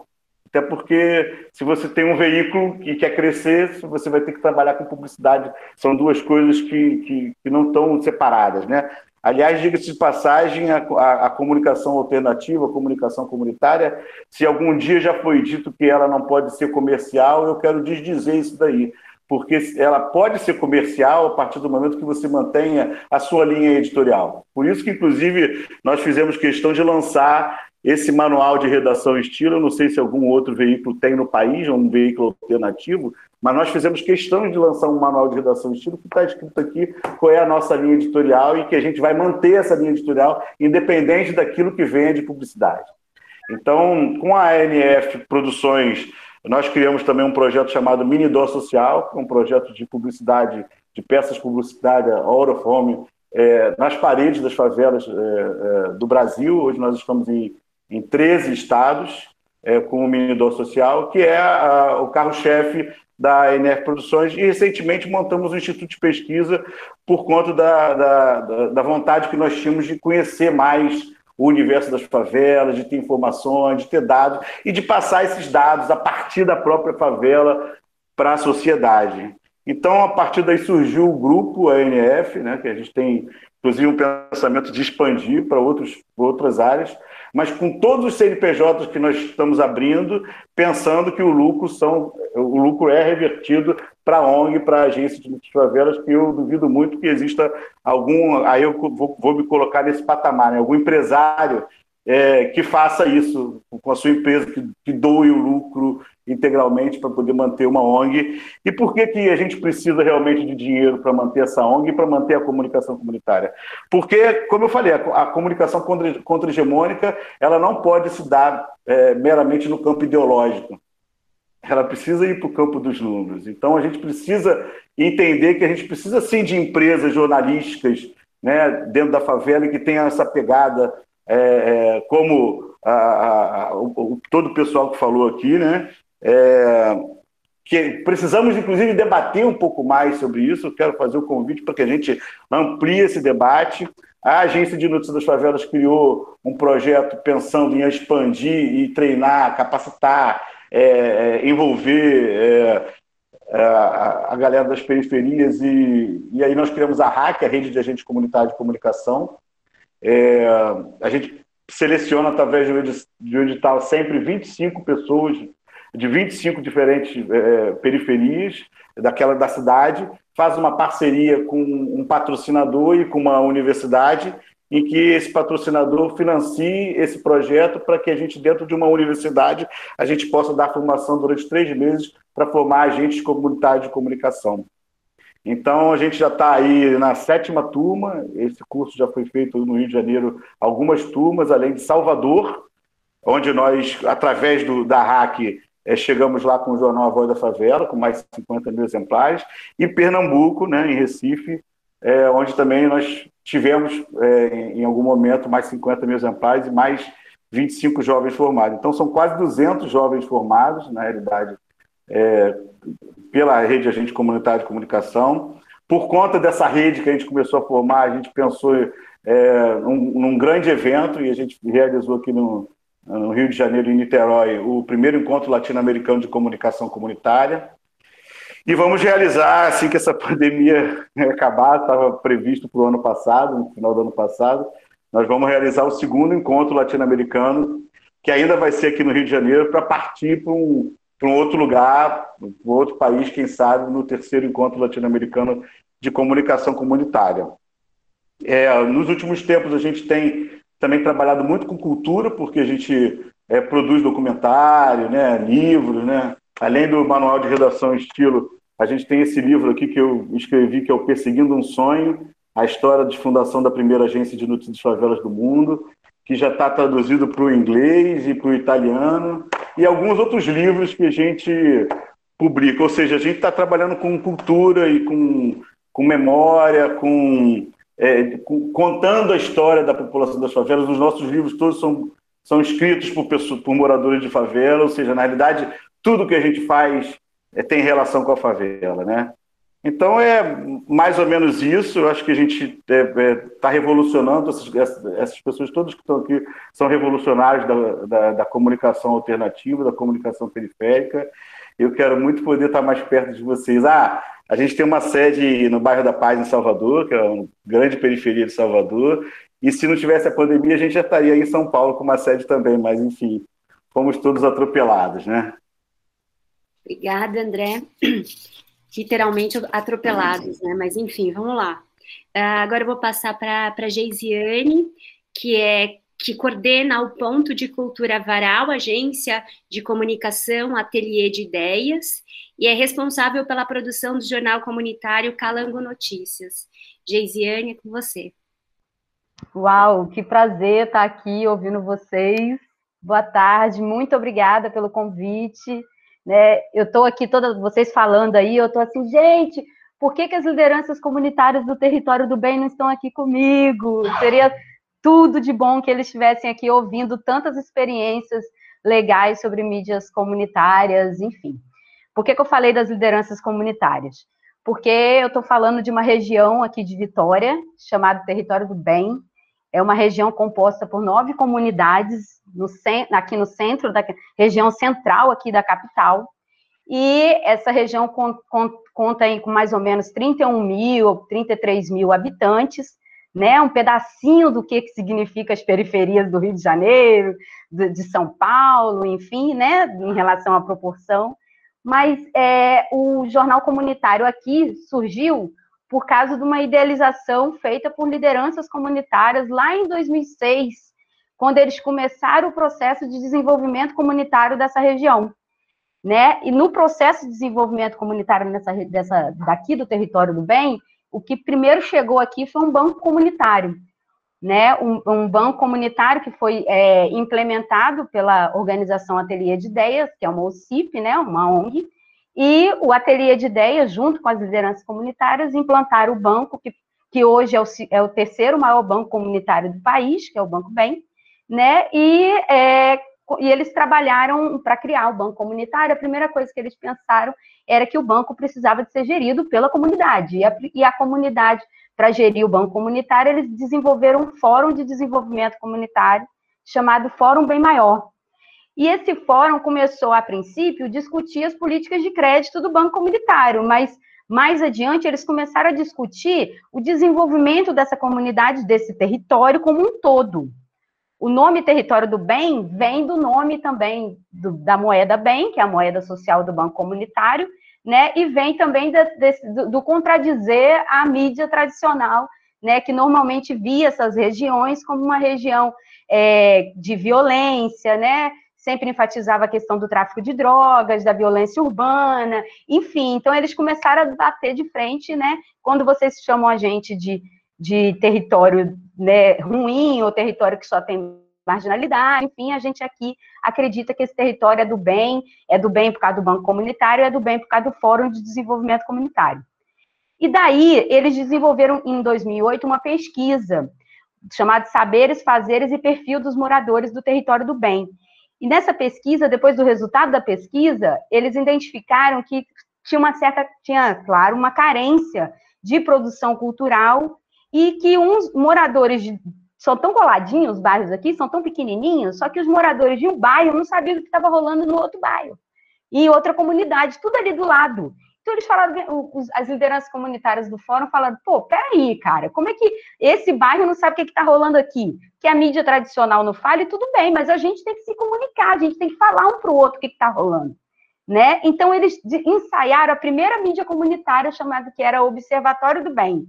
Até porque se você tem um veículo que quer crescer, você vai ter que trabalhar com publicidade. São duas coisas que, que, que não estão separadas. Né? Aliás, diga-se de passagem, a, a, a, comunicação alternativa, a comunicação comunitária, se algum dia já foi dito que ela não pode ser comercial, eu quero desdizer isso daí. Porque ela pode ser comercial a partir do momento que você mantenha a sua linha editorial. Por isso que, inclusive, nós fizemos questão de lançar esse manual de redação estilo, eu não sei se algum outro veículo tem no país, um veículo alternativo, mas nós fizemos questão de lançar um manual de redação estilo que está escrito aqui qual é a nossa linha editorial e que a gente vai manter essa linha editorial independente daquilo que venha de publicidade. Então, com a ANF Produções, nós criamos também um projeto chamado Mini Dó Social, é um projeto de publicidade, de peças a Orofome, é, nas paredes das favelas é, é, do Brasil. Hoje nós estamos em em 13 estados, é, com o Minidor Social, que é a, o carro-chefe da NF Produções, e recentemente montamos um instituto de pesquisa por conta da, da, da, vontade que nós tínhamos de conhecer mais o universo das favelas, de ter informações, de ter dados e de passar esses dados a partir da própria favela para a sociedade. Então, a partir daí surgiu o grupo ANF, né, que a gente tem, inclusive, um pensamento de expandir para outras áreas, mas com todos os CNPJs que nós estamos abrindo, pensando que o lucro, são, o lucro é revertido para a ONG, para a agência de favelas, que eu duvido muito que exista algum, aí eu vou, vou me colocar nesse patamar, né? algum empresário é, que faça isso com a sua empresa, que, que doe o lucro integralmente para poder manter uma ONG. E por que, que a gente precisa realmente de dinheiro para manter essa ONG e para manter a comunicação comunitária? Porque, como eu falei, a, comunicação contra-hegemônica ela não pode se dar é, meramente no campo ideológico. Ela precisa ir para o campo dos números. Então, a gente precisa entender que a gente precisa, sim, de empresas jornalísticas né, dentro da favela que tenham essa pegada, é, é, como a, a, o, todo o pessoal que falou aqui, né? É, que precisamos, inclusive, debater um pouco mais sobre isso. Eu quero fazer o um convite para que a gente amplie esse debate. A Agência de Notícias das Favelas criou um projeto pensando em expandir e treinar, capacitar, é, é, envolver é, é a, a, galera das periferias e, e aí nós criamos a RAC, a Rede de Agentes Comunitários de Comunicação. É, a gente seleciona através de um edital sempre 25 pessoas de 25 diferentes é, periferias daquela da cidade, faz uma parceria com um patrocinador e com uma universidade em que esse patrocinador financie esse projeto para que a gente, dentro de uma universidade, a gente possa dar formação durante três meses para formar agentes comunitários de comunicação. Então, a gente já está aí na sétima turma, esse curso já foi feito no Rio de Janeiro, algumas turmas, além de Salvador, onde nós, através do, da RAC, é, chegamos lá com o jornal A Voz da Favela, com mais de 50 mil exemplares, e Pernambuco, né, em Recife, é, onde também nós tivemos, é, em algum momento, mais 50 mil exemplares e mais 25 jovens formados. Então, são quase 200 jovens formados, na realidade, é, pela rede Agente Comunitário de Comunicação. Por conta dessa rede que a gente começou a formar, a gente pensou é, num, num grande evento e a gente realizou aqui no, no Rio de Janeiro, em Niterói, o primeiro encontro latino-americano de comunicação comunitária. E vamos realizar, assim que essa pandemia acabar, estava previsto para o ano passado, no final do ano passado, nós vamos realizar o segundo encontro latino-americano, que ainda vai ser aqui no Rio de Janeiro, para partir para um, para um outro lugar, para um outro país, quem sabe, no terceiro encontro latino-americano de comunicação comunitária. É, nos últimos tempos, a gente tem também trabalhado muito com cultura, porque a gente é, produz documentário, né, livros, né? Além do manual de redação estilo, a gente tem esse livro aqui que eu escrevi, que é o Perseguindo um Sonho, a história de fundação da primeira agência de notícias de favelas do mundo, que já está traduzido para o inglês e para o italiano, e alguns outros livros que a gente publica. Ou seja, a gente está trabalhando com cultura e com, com memória, com é, contando a história da população das favelas. Os nossos livros todos são, são escritos por, pessoas, por moradores de favela, ou seja, na realidade, tudo que a gente faz é, tem relação com a favela, né? Então é mais ou menos isso. Eu acho que a gente está é, é, tá revolucionando essas, essas, pessoas todas que estão aqui são revolucionários da, da, da, comunicação alternativa, da comunicação periférica. Eu quero muito poder estar mais perto de vocês. Ah, a gente tem uma sede no bairro da Paz, em Salvador, que é uma grande periferia de Salvador. E se não tivesse a pandemia, a gente já estaria em São Paulo com uma sede também, mas enfim, fomos todos atropelados, né? Obrigada, André. Literalmente atropelados, né? Mas enfim, vamos lá. Uh, agora eu vou passar para a Geisiane, que é que coordena o Ponto de Cultura Varal, agência de comunicação, ateliê de ideias, e é responsável pela produção do jornal comunitário Calango Notícias. Geisiane, é com você. Uau, que prazer estar aqui ouvindo vocês. Boa tarde, muito obrigada pelo convite. Né? Eu estou aqui, todas vocês falando aí, eu estou assim, gente, por que, que as lideranças comunitárias do território do bem não estão aqui comigo? Seria tudo de bom que eles estivessem aqui ouvindo tantas experiências legais sobre mídias comunitárias, enfim. Por que, que eu falei das lideranças comunitárias? Porque eu estou falando de uma região aqui de Vitória, chamada Território do Bem. É uma região composta por nove comunidades, no, aqui no centro da região central aqui da capital. E essa região con, con, conta com mais ou menos 31 mil, 33 mil habitantes, né, um pedacinho do que, que significa as periferias do Rio de Janeiro, de, de São Paulo, enfim, né, em relação à proporção. Mas é, o jornal comunitário aqui surgiu por causa de uma idealização feita por lideranças comunitárias lá em 2006, quando eles começaram o processo de desenvolvimento comunitário dessa região. Né? E no processo de desenvolvimento comunitário nessa, dessa, daqui do território do bem, o que primeiro chegou aqui foi um banco comunitário, né? Um, um banco comunitário que foi é, implementado pela organização Ateliê de Ideias, que é uma OCIP, né? Uma ONG, e o Ateliê de Ideias, junto com as lideranças comunitárias, implantaram o banco, que, que hoje é o, é o terceiro maior banco comunitário do país, que é o Banco Bem, né? E é, e eles trabalharam para criar o banco comunitário. A primeira coisa que eles pensaram era que o banco precisava de ser gerido pela comunidade, e a, e a comunidade, para gerir o banco comunitário, eles desenvolveram um fórum de desenvolvimento comunitário chamado Fórum Bem Maior. E esse fórum começou, a princípio, discutir as políticas de crédito do banco comunitário, mas mais adiante eles começaram a discutir o desenvolvimento dessa comunidade, desse território como um todo. O nome território do bem vem do nome também do, da moeda bem, que é a moeda social do Banco Comunitário, né? E vem também de, de, do, contradizer a mídia tradicional, né? Que normalmente via essas regiões como uma região é, de violência, né? Sempre enfatizava a questão do tráfico de drogas, da violência urbana, enfim. Então eles começaram a bater de frente, né? Quando vocês chamam a gente de de território né, ruim ou território que só tem marginalidade, enfim, a gente aqui acredita que esse território é do bem, é do bem por causa do Banco Comunitário, é do bem por causa do Fórum de Desenvolvimento Comunitário. E daí, eles desenvolveram em 2008 uma pesquisa chamada Saberes, Fazeres e Perfil dos Moradores do Território do Bem. E nessa pesquisa, depois do resultado da pesquisa, eles identificaram que tinha uma certa, tinha, claro, uma carência de produção cultural e que uns moradores de, são tão coladinhos, os bairros aqui são tão pequenininhos, só que os moradores de um bairro não sabiam o que estava rolando no outro bairro, e outra comunidade, tudo ali do lado. Então eles falaram, as lideranças comunitárias do fórum falaram, pô, peraí, cara, como é que esse bairro não sabe o que está rolando aqui? Que a mídia tradicional não fala, e tudo bem, mas a gente tem que se comunicar, a gente tem que falar um para o outro o que está rolando. Né? Então, eles ensaiaram a primeira mídia comunitária chamada que era Observatório do Bem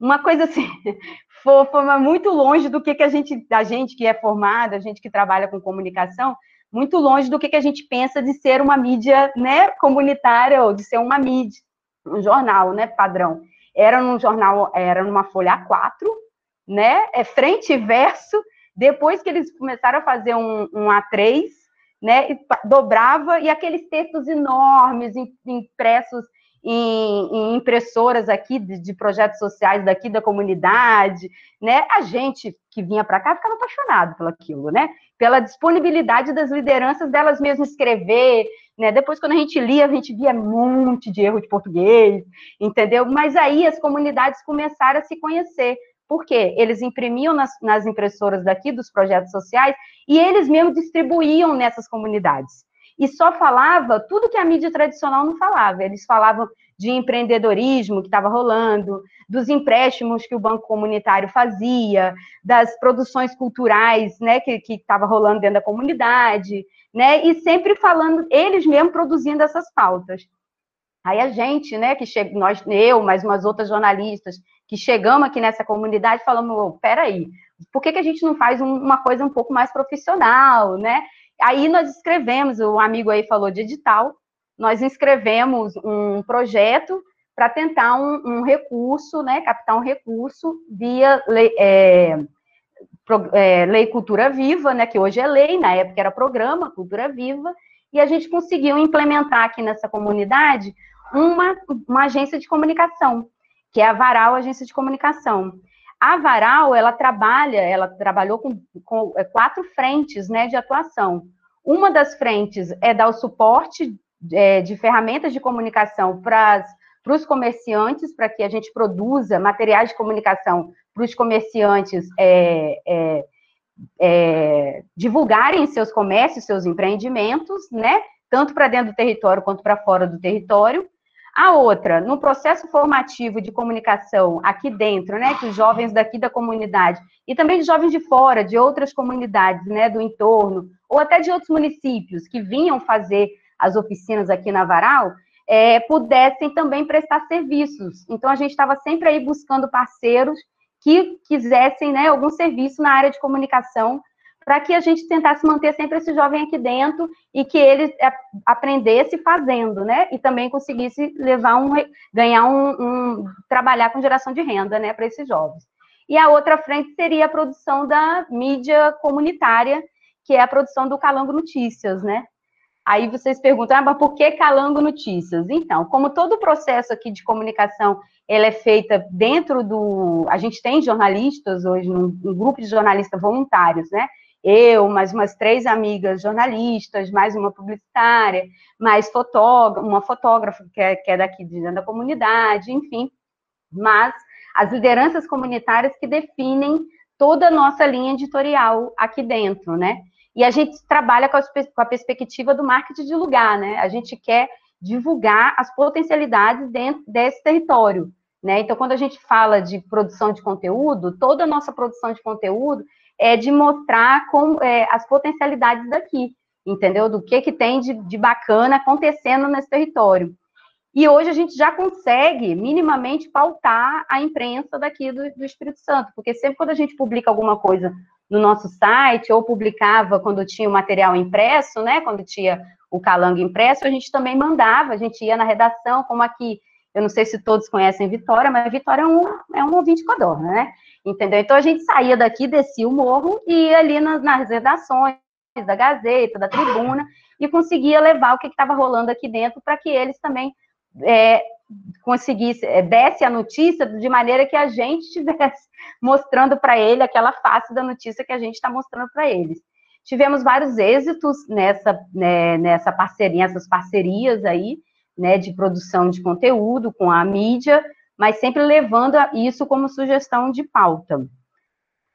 uma coisa assim, fofa, mas muito longe do que, que a gente, a gente que é formada, a gente que trabalha com comunicação, muito longe do que, que a gente pensa de ser uma mídia né, comunitária ou de ser uma mídia, um jornal né, padrão. Era num jornal, era numa folha A4, né, é frente e verso, depois que eles começaram a fazer um, um A3, né, dobrava, e aqueles textos enormes, impressos em, em impressoras aqui de, de, projetos sociais daqui da comunidade, né? A gente que vinha para cá ficava apaixonado pelo aquilo, né? Pela disponibilidade das lideranças delas mesmas escrever, né? Depois quando a gente lia, a gente via um monte de erro de português, entendeu? Mas aí as comunidades começaram a se conhecer. Por quê? Eles imprimiam nas, nas impressoras daqui dos projetos sociais e eles mesmos distribuíam nessas comunidades e só falava tudo que a mídia tradicional não falava. Eles falavam de empreendedorismo que estava rolando, dos empréstimos que o Banco Comunitário fazia, das produções culturais né, que estava rolando dentro da comunidade, né, e sempre falando, eles mesmos produzindo essas pautas. Aí a gente, né, que chega, nós, eu, mais umas outras jornalistas, que chegamos aqui nessa comunidade, falamos, oh, peraí, por que, que a gente não faz um, uma coisa um pouco mais profissional, né? Aí nós escrevemos, o amigo aí falou de edital, nós inscrevemos um projeto para tentar um, um, recurso, né, captar um recurso via lei, é, pro, é, lei Cultura Viva, né, que hoje é lei, na época era programa Cultura Viva, e a gente conseguiu implementar aqui nessa comunidade uma, uma agência de comunicação, que é a Varal Agência de Comunicação. A Varal, ela trabalha, ela trabalhou com, com é, quatro frentes né, de atuação. Uma das frentes é dar o suporte é, de ferramentas de comunicação para os comerciantes, para que a gente produza materiais de comunicação para os comerciantes é, é, é, divulgarem seus comércios, seus empreendimentos, né? Tanto para dentro do território quanto para fora do território. A outra, no processo formativo de comunicação aqui dentro, né, que os jovens daqui da comunidade e também de jovens de fora, de outras comunidades, né, do entorno, ou até de outros municípios que vinham fazer as oficinas aqui na Varal, é, pudessem também prestar serviços. Então, a gente estava sempre aí buscando parceiros que quisessem né, algum serviço na área de comunicação para que a gente tentasse manter sempre esse jovem aqui dentro e que ele é, aprendesse fazendo, né? E também conseguisse levar um, ganhar um, um trabalhar com geração de renda, né, para esses jovens. E a outra frente seria a produção da mídia comunitária, que é a produção do Calango Notícias, né? Aí vocês perguntam, ah, mas por que Calango Notícias? Então, como todo o processo aqui de comunicação, ele é feita dentro do... A gente tem jornalistas hoje, um, um grupo de jornalistas voluntários, né? Eu, mais umas três amigas jornalistas, mais uma publicitária, mais fotógrafa, uma fotógrafa que é, que é daqui de dentro da comunidade, enfim. Mas as lideranças comunitárias que definem toda a nossa linha editorial aqui dentro, né? E a gente trabalha com a, com a perspectiva do marketing de lugar, né? A gente quer divulgar as potencialidades dentro desse território, né? Então, quando a gente fala de produção de conteúdo, toda a nossa produção de conteúdo é de mostrar como, é, as potencialidades daqui, entendeu? Do que, que tem de, de bacana acontecendo nesse território. E hoje a gente já consegue minimamente pautar a imprensa daqui do, do, Espírito Santo, porque sempre quando a gente publica alguma coisa no nosso site, ou publicava quando tinha o material impresso, né? Quando tinha o calango impresso, a gente também mandava, a gente ia na redação, como aqui eu não sei se todos conhecem Vitória, mas Vitória é um, é um ouvinte codorna, né? Entendeu? Então a gente saía daqui, descia o morro e ia ali nas, nas redações da Gazeta, da Tribuna, e conseguia levar o que estava rolando aqui dentro para que eles também é, conseguisse, é, desse a notícia de maneira que a gente estivesse mostrando para ele aquela face da notícia que a gente está mostrando para eles. Tivemos vários êxitos nessa, né, nessa parceria, parcerias aí, né, de produção de conteúdo com a mídia, mas sempre levando isso como sugestão de pauta.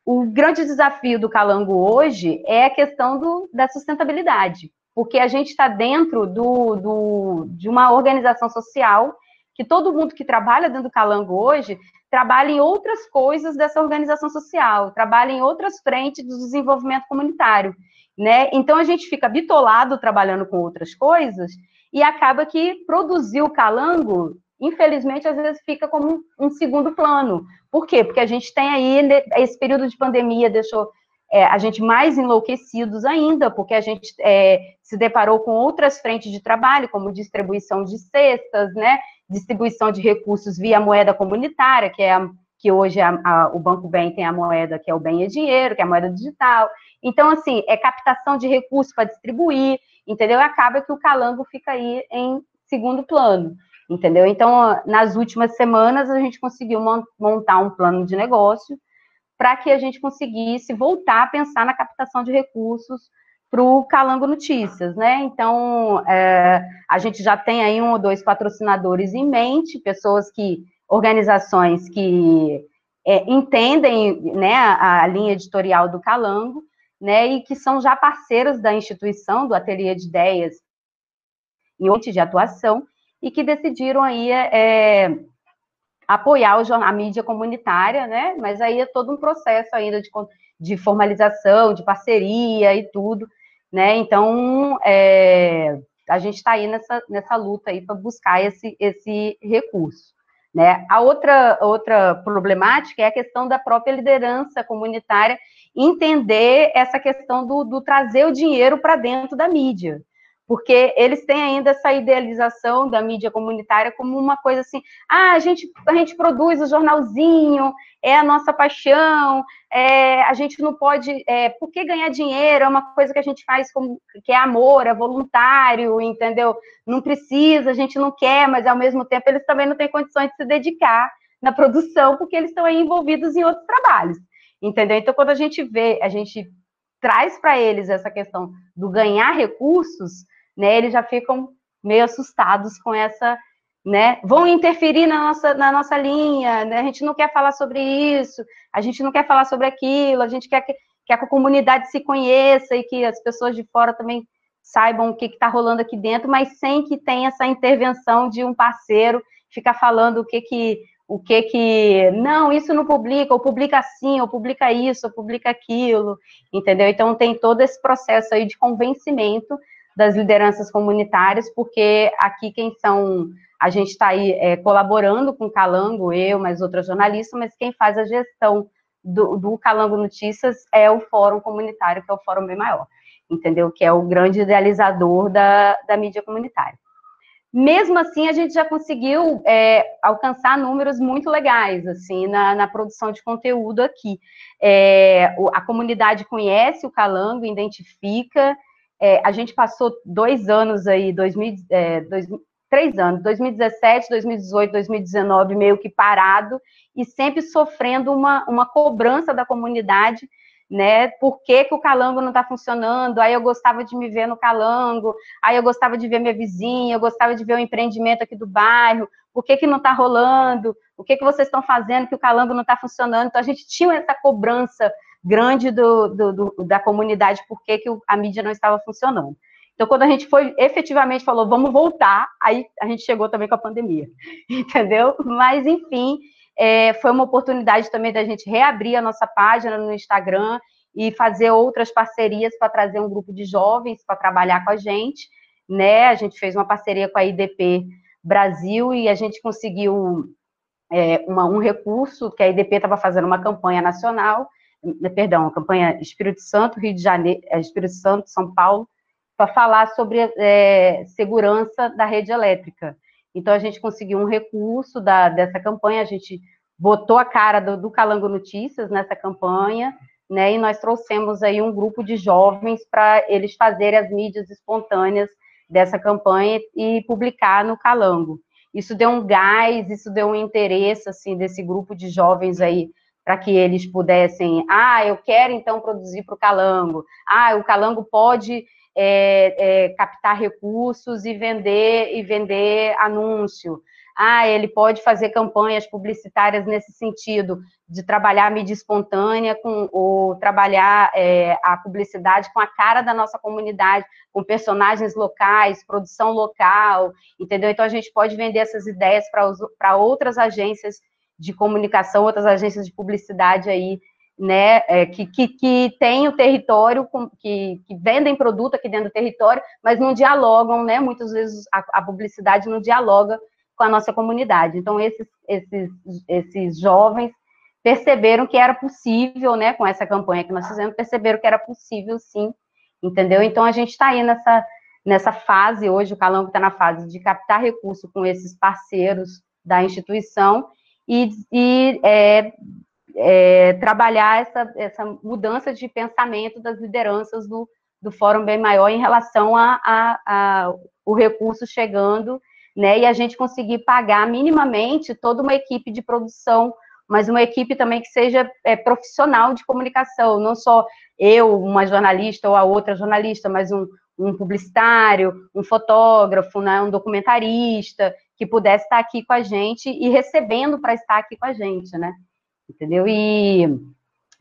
O grande desafio do Calango hoje é a questão do, da sustentabilidade, porque a gente está dentro do, do, de uma organização social que todo mundo que trabalha dentro do Calango hoje trabalha em outras coisas dessa organização social, trabalha em outras frentes do desenvolvimento comunitário, né? Então a gente fica bitolado trabalhando com outras coisas e acaba que produzir o calango, infelizmente, às vezes fica como um segundo plano. Por quê? Porque a gente tem aí, esse período de pandemia deixou é, a gente mais enlouquecidos ainda, porque a gente é, se deparou com outras frentes de trabalho, como distribuição de cestas, né, distribuição de recursos via moeda comunitária, que é a, que hoje a, a, o Banco Bem tem a moeda que é o bem é dinheiro, que é a moeda digital. Então, assim, é captação de recursos para distribuir, entendeu? E acaba que o calango fica aí em segundo plano, entendeu? Então, nas últimas semanas, a gente conseguiu montar um plano de negócio para que a gente conseguisse voltar a pensar na captação de recursos para o Calango Notícias, né? Então, é, a gente já tem aí um ou dois patrocinadores em mente, pessoas que, organizações que é, entendem né, a, a linha editorial do Calango, né, e que são já parceiros da instituição, do Ateliê de Ideias e outros de atuação, e que decidiram aí é, apoiar o, a mídia comunitária, né, mas aí é todo um processo ainda de, de formalização, de parceria e tudo, né, então é, a gente está aí nessa, nessa luta aí para buscar esse, esse recurso. Né? A outra, outra problemática é a questão da própria liderança comunitária entender essa questão do, do trazer o dinheiro para dentro da mídia. Porque eles têm ainda essa idealização da mídia comunitária como uma coisa assim, ah, a gente, a gente produz o jornalzinho, é a nossa paixão, é, a gente não pode, é, por que ganhar dinheiro? É uma coisa que a gente faz como, que é amor, é voluntário, entendeu? Não precisa, a gente não quer, mas ao mesmo tempo eles também não têm condições de se dedicar na produção, porque eles estão aí envolvidos em outros trabalhos entendeu? Então, quando a gente vê, a gente traz para eles essa questão do ganhar recursos, né, eles já ficam meio assustados com essa, né, vão interferir na nossa, na nossa linha, né, a gente não quer falar sobre isso, a gente não quer falar sobre aquilo, a gente quer que, que a comunidade se conheça e que as pessoas de fora também saibam o que está rolando aqui dentro, mas sem que tenha essa intervenção de um parceiro ficar falando o que, que o que que não, isso não publica, ou publica assim, ou publica isso, ou publica aquilo, entendeu? Então tem todo esse processo aí de convencimento das lideranças comunitárias, porque aqui quem são, a gente está aí é, colaborando com o Calango, eu, mais outras jornalistas, mas quem faz a gestão do, do Calango Notícias é o Fórum Comunitário, que é o Fórum Bem Maior, entendeu? Que é o grande idealizador da, da mídia comunitária. Mesmo assim, a gente já conseguiu é, alcançar números muito legais, assim, na, na produção de conteúdo aqui. É, a comunidade conhece o Calango, identifica. É, a gente passou dois anos aí, 2000, é, dois, três anos, 2017, 2018, 2019, meio que parado, e sempre sofrendo uma, uma cobrança da comunidade né? Por que, que o calango não está funcionando? Aí eu gostava de me ver no calango, aí eu gostava de ver minha vizinha, eu gostava de ver o empreendimento aqui do bairro, por que, que não está rolando? O que, que vocês estão fazendo que o calango não está funcionando? Então a gente tinha essa cobrança grande do, do, do, da comunidade por que, a mídia não estava funcionando. Então, quando a gente foi efetivamente falou, vamos voltar, aí a gente chegou também com a pandemia, entendeu? Mas, enfim, é, foi uma oportunidade também da gente reabrir a nossa página no Instagram e fazer outras parcerias para trazer um grupo de jovens para trabalhar com a gente, né? A gente fez uma parceria com a IDP Brasil e a gente conseguiu é, uma, um recurso que a IDP estava fazendo uma campanha nacional, perdão, uma campanha Espírito Santo, Rio de Janeiro, é, Espírito Santo, São Paulo, para falar sobre é, segurança da rede elétrica. Então, a gente conseguiu um recurso da, dessa campanha, a gente botou a cara do, do Calango Notícias nessa campanha, né, e nós trouxemos aí um grupo de jovens para eles fazerem as mídias espontâneas dessa campanha e publicar no Calango. Isso deu um gás, isso deu um interesse, assim, desse grupo de jovens aí, para que eles pudessem, ah, eu quero então produzir para o Calango, ah, o Calango pode é, é, captar recursos e vender e vender anúncio. Ah, ele pode fazer campanhas publicitárias nesse sentido, de trabalhar a mídia espontânea com, ou trabalhar é, a publicidade com a cara da nossa comunidade, com personagens locais, produção local, entendeu? Então a gente pode vender essas ideias para outras agências de comunicação, outras agências de publicidade aí né, é, que, que, que tem o território, com, que, que vendem produto aqui dentro do território, mas não dialogam, né, muitas vezes a, a publicidade não dialoga com a nossa comunidade. Então, esses, esses, esses jovens perceberam que era possível, né, com essa campanha que nós fizemos, perceberam que era possível, sim, entendeu? Então, a gente está aí nessa, nessa fase, hoje o Calango está na fase de captar recurso com esses parceiros da instituição e, e é, é, trabalhar essa, essa mudança de pensamento das lideranças do, do Fórum Bem Maior em relação a, a, a, o recurso chegando, né, e a gente conseguir pagar minimamente toda uma equipe de produção, mas uma equipe também que seja é, profissional de comunicação, não só eu, uma jornalista ou a outra jornalista, mas um, um publicitário, um fotógrafo, né, um documentarista, que pudesse estar aqui com a gente e recebendo para estar aqui com a gente, né? entendeu? E,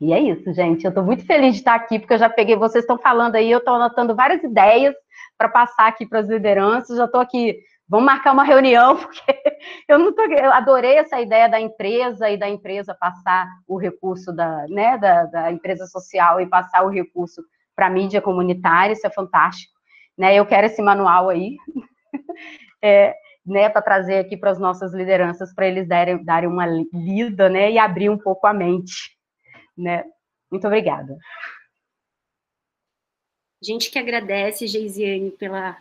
e é isso, gente. Eu estou muito feliz de estar aqui, porque eu já peguei, vocês estão falando aí, eu estou anotando várias ideias para passar aqui para as lideranças, já estou aqui, vamos marcar uma reunião, porque eu não tô, eu adorei essa ideia da empresa e da empresa passar o recurso da, né, da, da empresa social e passar o recurso para a mídia comunitária, isso é fantástico. Né, eu quero esse manual aí. É, né, para trazer aqui para as nossas lideranças, para eles darem, darem uma lida, né, e abrir um pouco a mente, né. Muito obrigada. A gente que agradece, Geisiane, pela,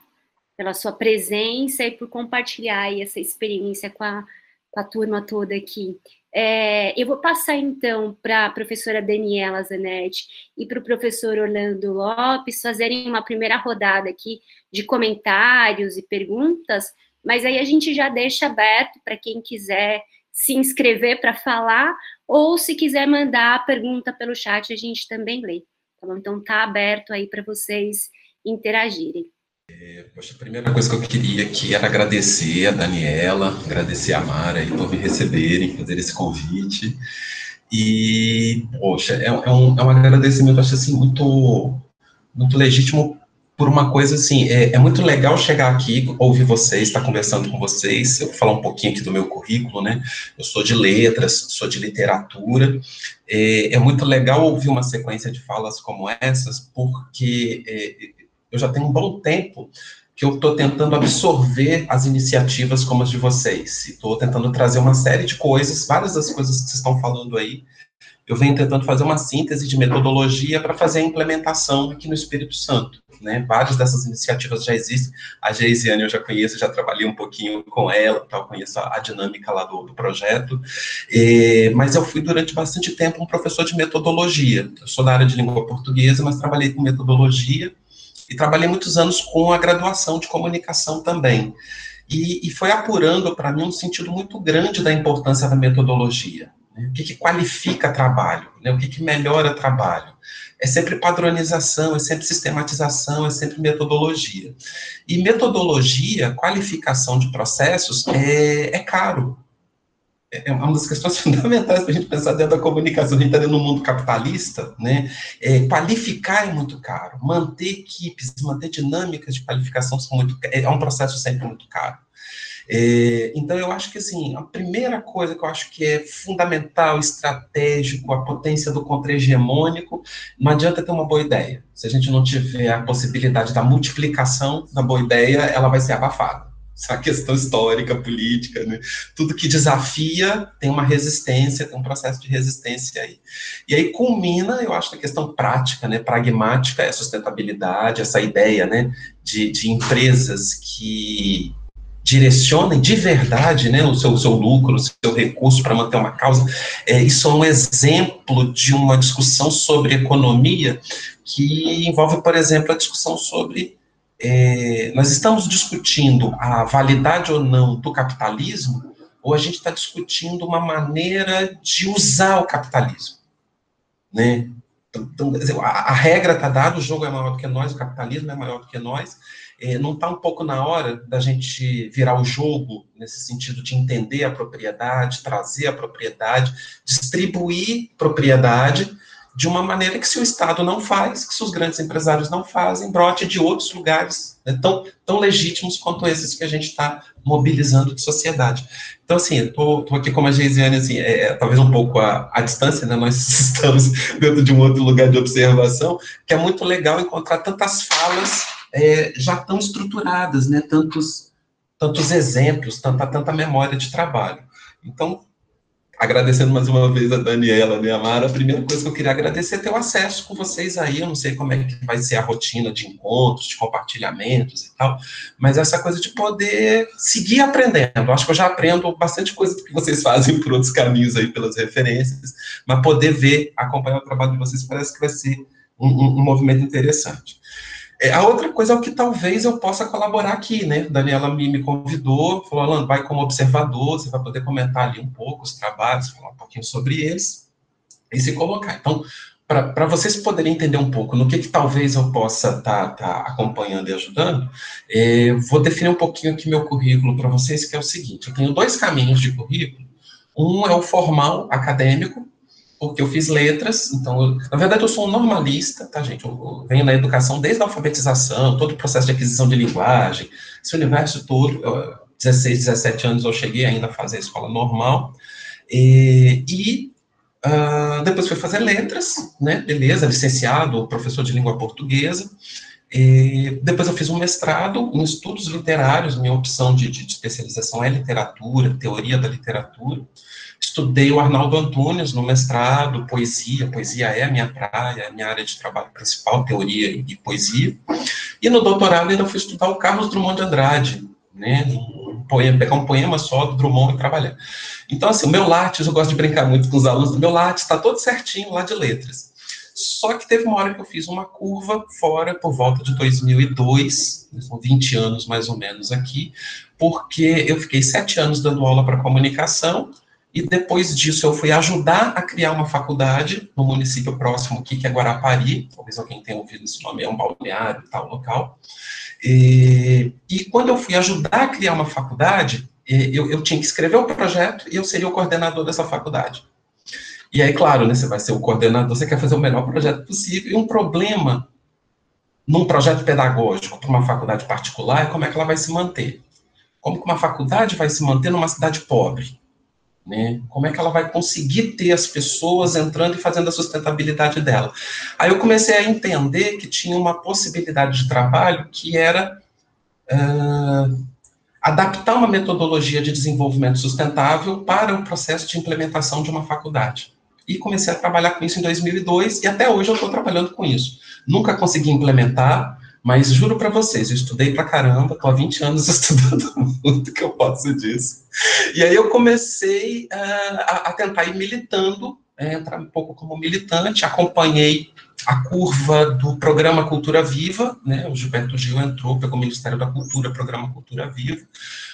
pela sua presença e por compartilhar essa experiência com a, com a turma toda aqui. É, eu vou passar então para a professora Daniela Zanetti e para o professor Orlando Lopes fazerem uma primeira rodada aqui de comentários e perguntas mas aí a gente já deixa aberto para quem quiser se inscrever para falar, ou se quiser mandar a pergunta pelo chat, a gente também lê. Tá bom? Então tá aberto aí para vocês interagirem. É, poxa, a primeira coisa que eu queria aqui era agradecer a Daniela, agradecer a Mara aí por me receberem, fazer esse convite. E, poxa, é, é, um, é um agradecimento, acho assim, muito, muito legítimo por uma coisa assim, é, é, muito legal chegar aqui, ouvir vocês, estar conversando com vocês, eu vou falar um pouquinho aqui do meu currículo, né, eu sou de letras, sou de literatura, é, é muito legal ouvir uma sequência de falas como essas, porque é, eu já tenho um bom tempo que eu estou tentando absorver as iniciativas como as de vocês, estou tentando trazer uma série de coisas, várias das coisas que vocês estão falando aí, eu venho tentando fazer uma síntese de metodologia para fazer a implementação aqui no Espírito Santo. Né? Várias dessas iniciativas já existem. A Geisiane eu já conheço, já trabalhei um pouquinho com ela, então conheço a, dinâmica lá do, do projeto. E, mas eu fui durante bastante tempo um professor de metodologia. Eu sou da área de língua portuguesa, mas trabalhei com metodologia e trabalhei muitos anos com a graduação de comunicação também. E, e foi apurando para mim um sentido muito grande da importância da metodologia? O que, que qualifica trabalho? Né? O que, que melhora trabalho? É sempre padronização, é sempre sistematização, é sempre metodologia. E metodologia, qualificação de processos, é, é caro. É, é uma das questões fundamentais para a gente pensar dentro da comunicação. A gente está dentro do mundo capitalista, né? É, qualificar é muito caro. Manter equipes, manter dinâmicas de qualificação são muito, é um processo sempre muito caro. É, então, eu acho que, assim, a primeira coisa que eu acho que é fundamental, estratégico, a potência do contra-hegemônico, não adianta ter uma boa ideia. Se a gente não tiver a possibilidade da multiplicação da boa ideia, ela vai ser abafada. Isso é questão histórica, política, né? Tudo que desafia tem uma resistência, tem um processo de resistência aí. E aí culmina, eu acho, na questão prática, né? Pragmática, é sustentabilidade, essa ideia, né? De, de empresas que direcionem de verdade né, o, seu, o seu lucro, o seu recurso para manter uma causa. É, isso é um exemplo de uma discussão sobre economia que envolve, por exemplo, a discussão sobre. É, nós estamos discutindo a validade ou não do capitalismo, ou a gente está discutindo uma maneira de usar o capitalismo. Né? Então, a, a regra está dada, o jogo é maior do que nós, o capitalismo é maior do que nós, é, não está um pouco na hora da gente virar o jogo, nesse sentido de entender a propriedade, trazer a propriedade, distribuir propriedade de uma maneira que se o Estado não faz, que se os grandes empresários não fazem, brote de outros lugares né, tão, tão legítimos quanto esses que a gente está mobilizando de sociedade. Então, assim, estou aqui como a Geisiane, assim, é, é, talvez um pouco a, a distância, né, nós estamos dentro de um outro lugar de observação, que é muito legal encontrar tantas falas é, já tão estruturadas, né? Tantos, tantos exemplos, tanta, tanta memória de trabalho. Então, agradecendo mais uma vez a Daniela, né, Amara, a primeira coisa que eu queria agradecer é ter o acesso com vocês aí, eu não sei como é que vai ser a rotina de encontros, de compartilhamentos e tal, mas essa coisa de poder seguir aprendendo, acho que eu já aprendo bastante coisa que vocês fazem por outros caminhos aí, pelas referências, mas poder ver, acompanhar o trabalho de vocês parece que vai ser um, um, um movimento interessante. É, a outra coisa é o que talvez eu possa colaborar aqui, né? Daniela me, me convidou, falou, Alan, vai como observador, você vai poder comentar ali um pouco os trabalhos, falar um pouquinho sobre eles e se colocar. Então, para vocês poderem entender um pouco no que, que talvez eu possa estar tá, tá acompanhando e ajudando, é, vou definir um pouquinho aqui meu currículo para vocês, que é o seguinte: eu tenho dois caminhos de currículo. Um é o formal acadêmico, porque eu fiz letras, então, eu, na verdade, eu sou um normalista, tá, gente? Eu, venho na educação desde a alfabetização, todo o processo de aquisição de linguagem, esse universo todo. Eu, 16, 17 anos eu cheguei ainda a fazer a escola normal, e, e uh, depois fui fazer letras, né? Beleza, licenciado, professor de língua portuguesa. E depois eu fiz um mestrado em estudos literários, minha opção de, de, de especialização é literatura, teoria da literatura. Estudei o Arnaldo Antunes no mestrado, poesia, poesia é a minha praia, é a minha área de trabalho principal, teoria e poesia. E no doutorado ainda fui estudar o Carlos Drummond de Andrade, né, um poema, pegar um poema só do Drummond e trabalhar. Então, assim, o meu látis, eu gosto de brincar muito com os alunos, o meu látis está todo certinho lá de letras. Só que teve uma hora que eu fiz uma curva fora, por volta de 2002, são 20 anos mais ou menos aqui, porque eu fiquei sete anos dando aula para comunicação, e depois disso eu fui ajudar a criar uma faculdade no município próximo aqui, que é Guarapari, talvez alguém tenha ouvido esse nome, é um balneário tal local. E, e quando eu fui ajudar a criar uma faculdade, eu, eu tinha que escrever o projeto e eu seria o coordenador dessa faculdade. E aí, claro, né, você vai ser o coordenador, você quer fazer o melhor projeto possível, e um problema num projeto pedagógico para uma faculdade particular é como é que ela vai se manter. Como que uma faculdade vai se manter numa cidade pobre? Né? Como é que ela vai conseguir ter as pessoas entrando e fazendo a sustentabilidade dela? Aí eu comecei a entender que tinha uma possibilidade de trabalho que era uh, adaptar uma metodologia de desenvolvimento sustentável para o processo de implementação de uma faculdade. E comecei a trabalhar com isso em 2002 e até hoje eu estou trabalhando com isso. Nunca consegui implementar, mas juro para vocês, eu estudei pra caramba, tô há 20 anos estudando muito que eu posso disso. E aí eu comecei uh, a, a, tentar ir militando, é, entrar um pouco como militante, acompanhei a curva do programa Cultura Viva, né? O Gilberto Gil entrou, pelo Ministério da Cultura, programa Cultura Viva,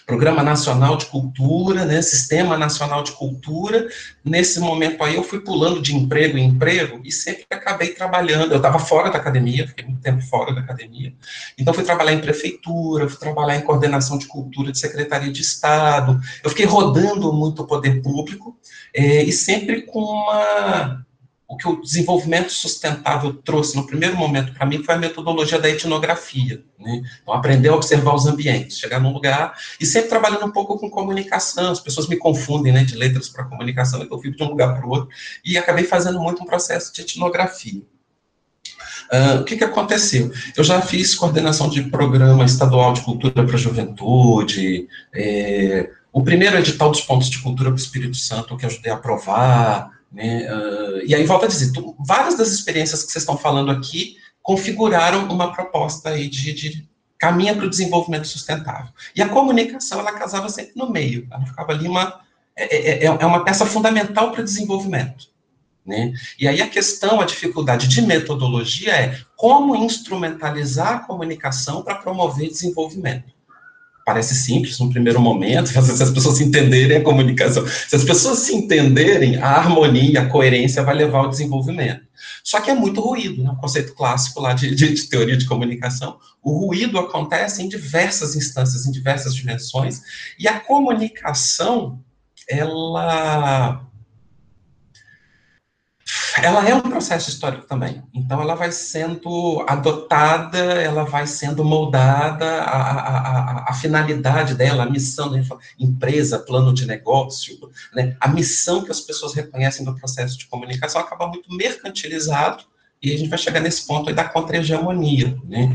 Programa Nacional de Cultura, né? Sistema Nacional de Cultura. Nesse momento aí eu fui pulando de emprego em emprego e sempre acabei trabalhando. Eu estava fora da academia, fiquei muito tempo fora da academia. Então fui trabalhar em prefeitura, fui trabalhar em coordenação de cultura de secretaria de Estado. Eu fiquei rodando muito o poder público é, e sempre com uma o que o desenvolvimento sustentável trouxe no primeiro momento para mim foi a metodologia da etnografia. Né? Então, aprender a observar os ambientes, chegar num lugar e sempre trabalhando um pouco com comunicação. As pessoas me confundem né, de letras para comunicação, então eu fico de um lugar para o outro e acabei fazendo muito um processo de etnografia. Uh, o que, que aconteceu? Eu já fiz coordenação de programa estadual de cultura para a juventude, é, o primeiro edital dos pontos de cultura para o Espírito Santo, que eu ajudei a aprovar, né? Uh, e aí, volta a dizer, tu, várias das experiências que vocês estão falando aqui configuraram uma proposta aí de, de caminha para o desenvolvimento sustentável. E a comunicação, ela casava sempre no meio, ela ficava ali uma, é, é, é uma peça fundamental para o desenvolvimento. Né? E aí a questão, a dificuldade de metodologia é como instrumentalizar a comunicação para promover desenvolvimento parece simples no primeiro momento, se as pessoas entenderem a comunicação, se as pessoas se entenderem, a harmonia, a coerência vai levar ao desenvolvimento. Só que é muito ruído, né? conceito clássico lá de, de, de teoria de comunicação. O ruído acontece em diversas instâncias, em diversas dimensões, e a comunicação, ela ela é um processo histórico também. Então, ela vai sendo adotada, ela vai sendo moldada, a, a, a, a finalidade dela, a missão da empresa, plano de negócio, né? a missão que as pessoas reconhecem do processo de comunicação acaba muito mercantilizado, e a gente vai chegar nesse ponto aí da contra-hegemonia. Né?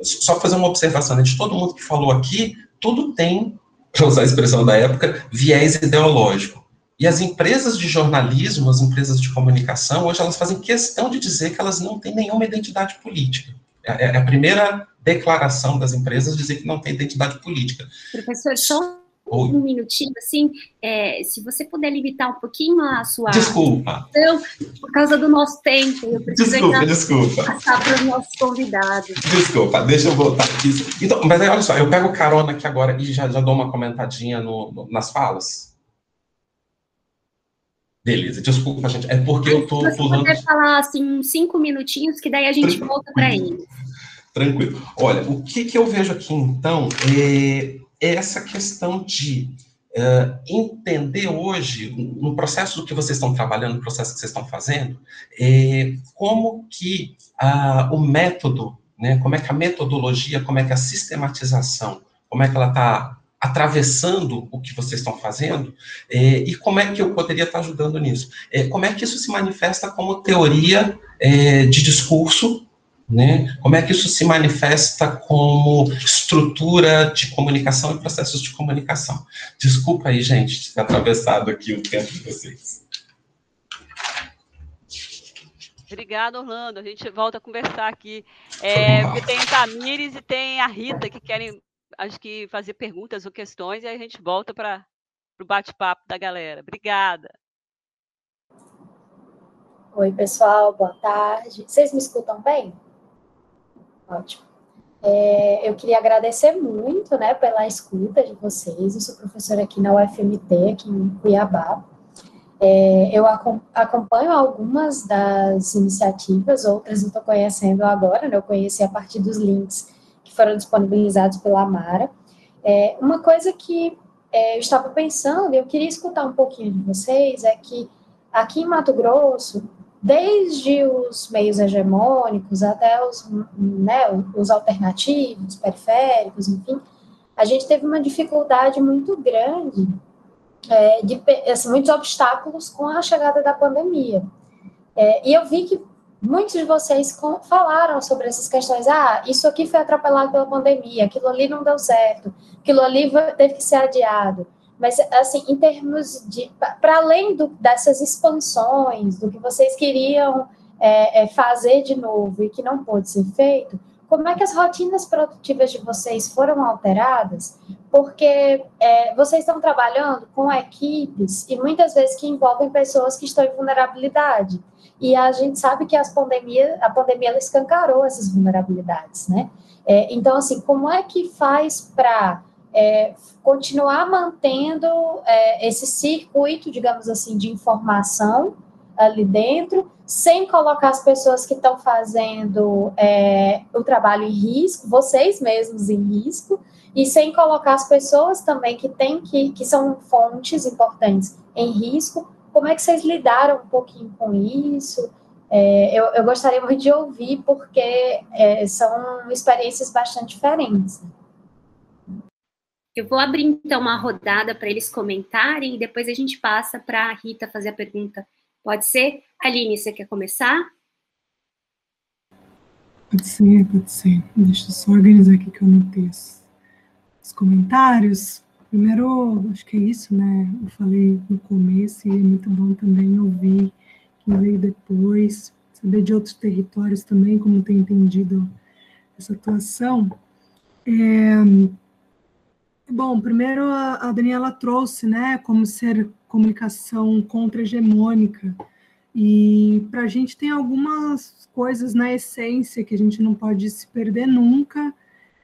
Só fazer uma observação, né? de todo mundo que falou aqui, tudo tem, para usar a expressão da época, viés ideológico. E as empresas de jornalismo, as empresas de comunicação, hoje elas fazem questão de dizer que elas não têm nenhuma identidade política. É, é a primeira declaração das empresas dizer que não tem identidade política. Professor, só um minutinho, assim, é, se você puder limitar um pouquinho a sua desculpa. Então, por causa do nosso tempo, eu preciso desculpa, desculpa. passar para os nossos convidados. Desculpa, deixa eu voltar aqui. Então, mas aí, olha só, eu pego carona aqui agora e já, já dou uma comentadinha no, no, nas falas. Beleza, desculpa, gente. É porque eu tô pulando. Você falar assim cinco minutinhos, que daí a gente Tranquilo. volta para eles. Tranquilo. Olha, o que, que eu vejo aqui, então, é, é essa questão de uh, entender hoje, no processo que vocês estão trabalhando, no processo que vocês estão fazendo, é, como que uh, o método, né, como é que a metodologia, como é que a sistematização, como é que ela está atravessando o que vocês estão fazendo, é, e como é que eu poderia estar ajudando nisso? É, como é que isso se manifesta como teoria é, de discurso, né? Como é que isso se manifesta como estrutura de comunicação e processos de comunicação? Desculpa aí, gente, ter atravessado aqui o tempo de vocês. Obrigada, Orlando. A gente volta a conversar aqui. É, tem Tamires e tem a Rita que querem acho que fazer perguntas ou questões e aí a gente volta para o bate-papo da galera. Obrigada. Oi, pessoal, boa tarde. Vocês me escutam bem? Ótimo. É, eu queria agradecer muito né, pela escuta de vocês. Eu sou professora aqui na UFMT, aqui em Cuiabá. É, eu acompanho algumas das iniciativas, outras eu estou conhecendo agora, né, eu conheci a partir dos links que foram disponibilizados pela Amara. É, uma coisa que é, eu estava pensando, eu queria escutar um pouquinho de vocês, é que aqui em Mato Grosso, desde os meios hegemônicos até os, né, os alternativos, periféricos, enfim, a gente teve uma dificuldade muito grande, é, de assim, muitos obstáculos com a chegada da pandemia. É, e eu vi que muitos de vocês falaram sobre essas questões. Ah, isso aqui foi atropelado pela pandemia, aquilo ali não deu certo, aquilo ali teve que ser adiado. Mas, assim, em termos de. Para além do, dessas expansões, do que vocês queriam é, é, fazer de novo e que não pôde ser feito, como é que as rotinas produtivas de vocês foram alteradas? Porque é, vocês estão trabalhando com equipes e muitas vezes que envolvem pessoas que estão em vulnerabilidade. E a gente sabe que as pandemia, a pandemia ela escancarou essas vulnerabilidades, né? É, então, assim, como é que faz para é, continuar mantendo é, esse circuito, digamos assim, de informação ali dentro, sem colocar as pessoas que estão fazendo é, o trabalho em risco, vocês mesmos em risco, e sem colocar as pessoas também que têm que, que são fontes importantes em risco. Como é que vocês lidaram um pouquinho com isso? É, eu, eu, gostaria muito de ouvir, porque é, são experiências bastante diferentes. Eu vou abrir então uma rodada para eles comentarem e depois a gente passa para a Rita fazer a pergunta. Pode ser? Aline, você quer começar? Pode ser, pode ser. Deixa eu só organizar aqui que eu anotei os, os comentários. Primeiro, acho que é isso, né? Eu falei no começo e é muito bom também ouvir quem veio depois, saber de outros territórios também, como tem entendido essa atuação. É, Bom, primeiro a, Daniela trouxe, né, como ser comunicação contra-hegemônica, e para a gente tem algumas coisas na essência que a gente não pode se perder nunca,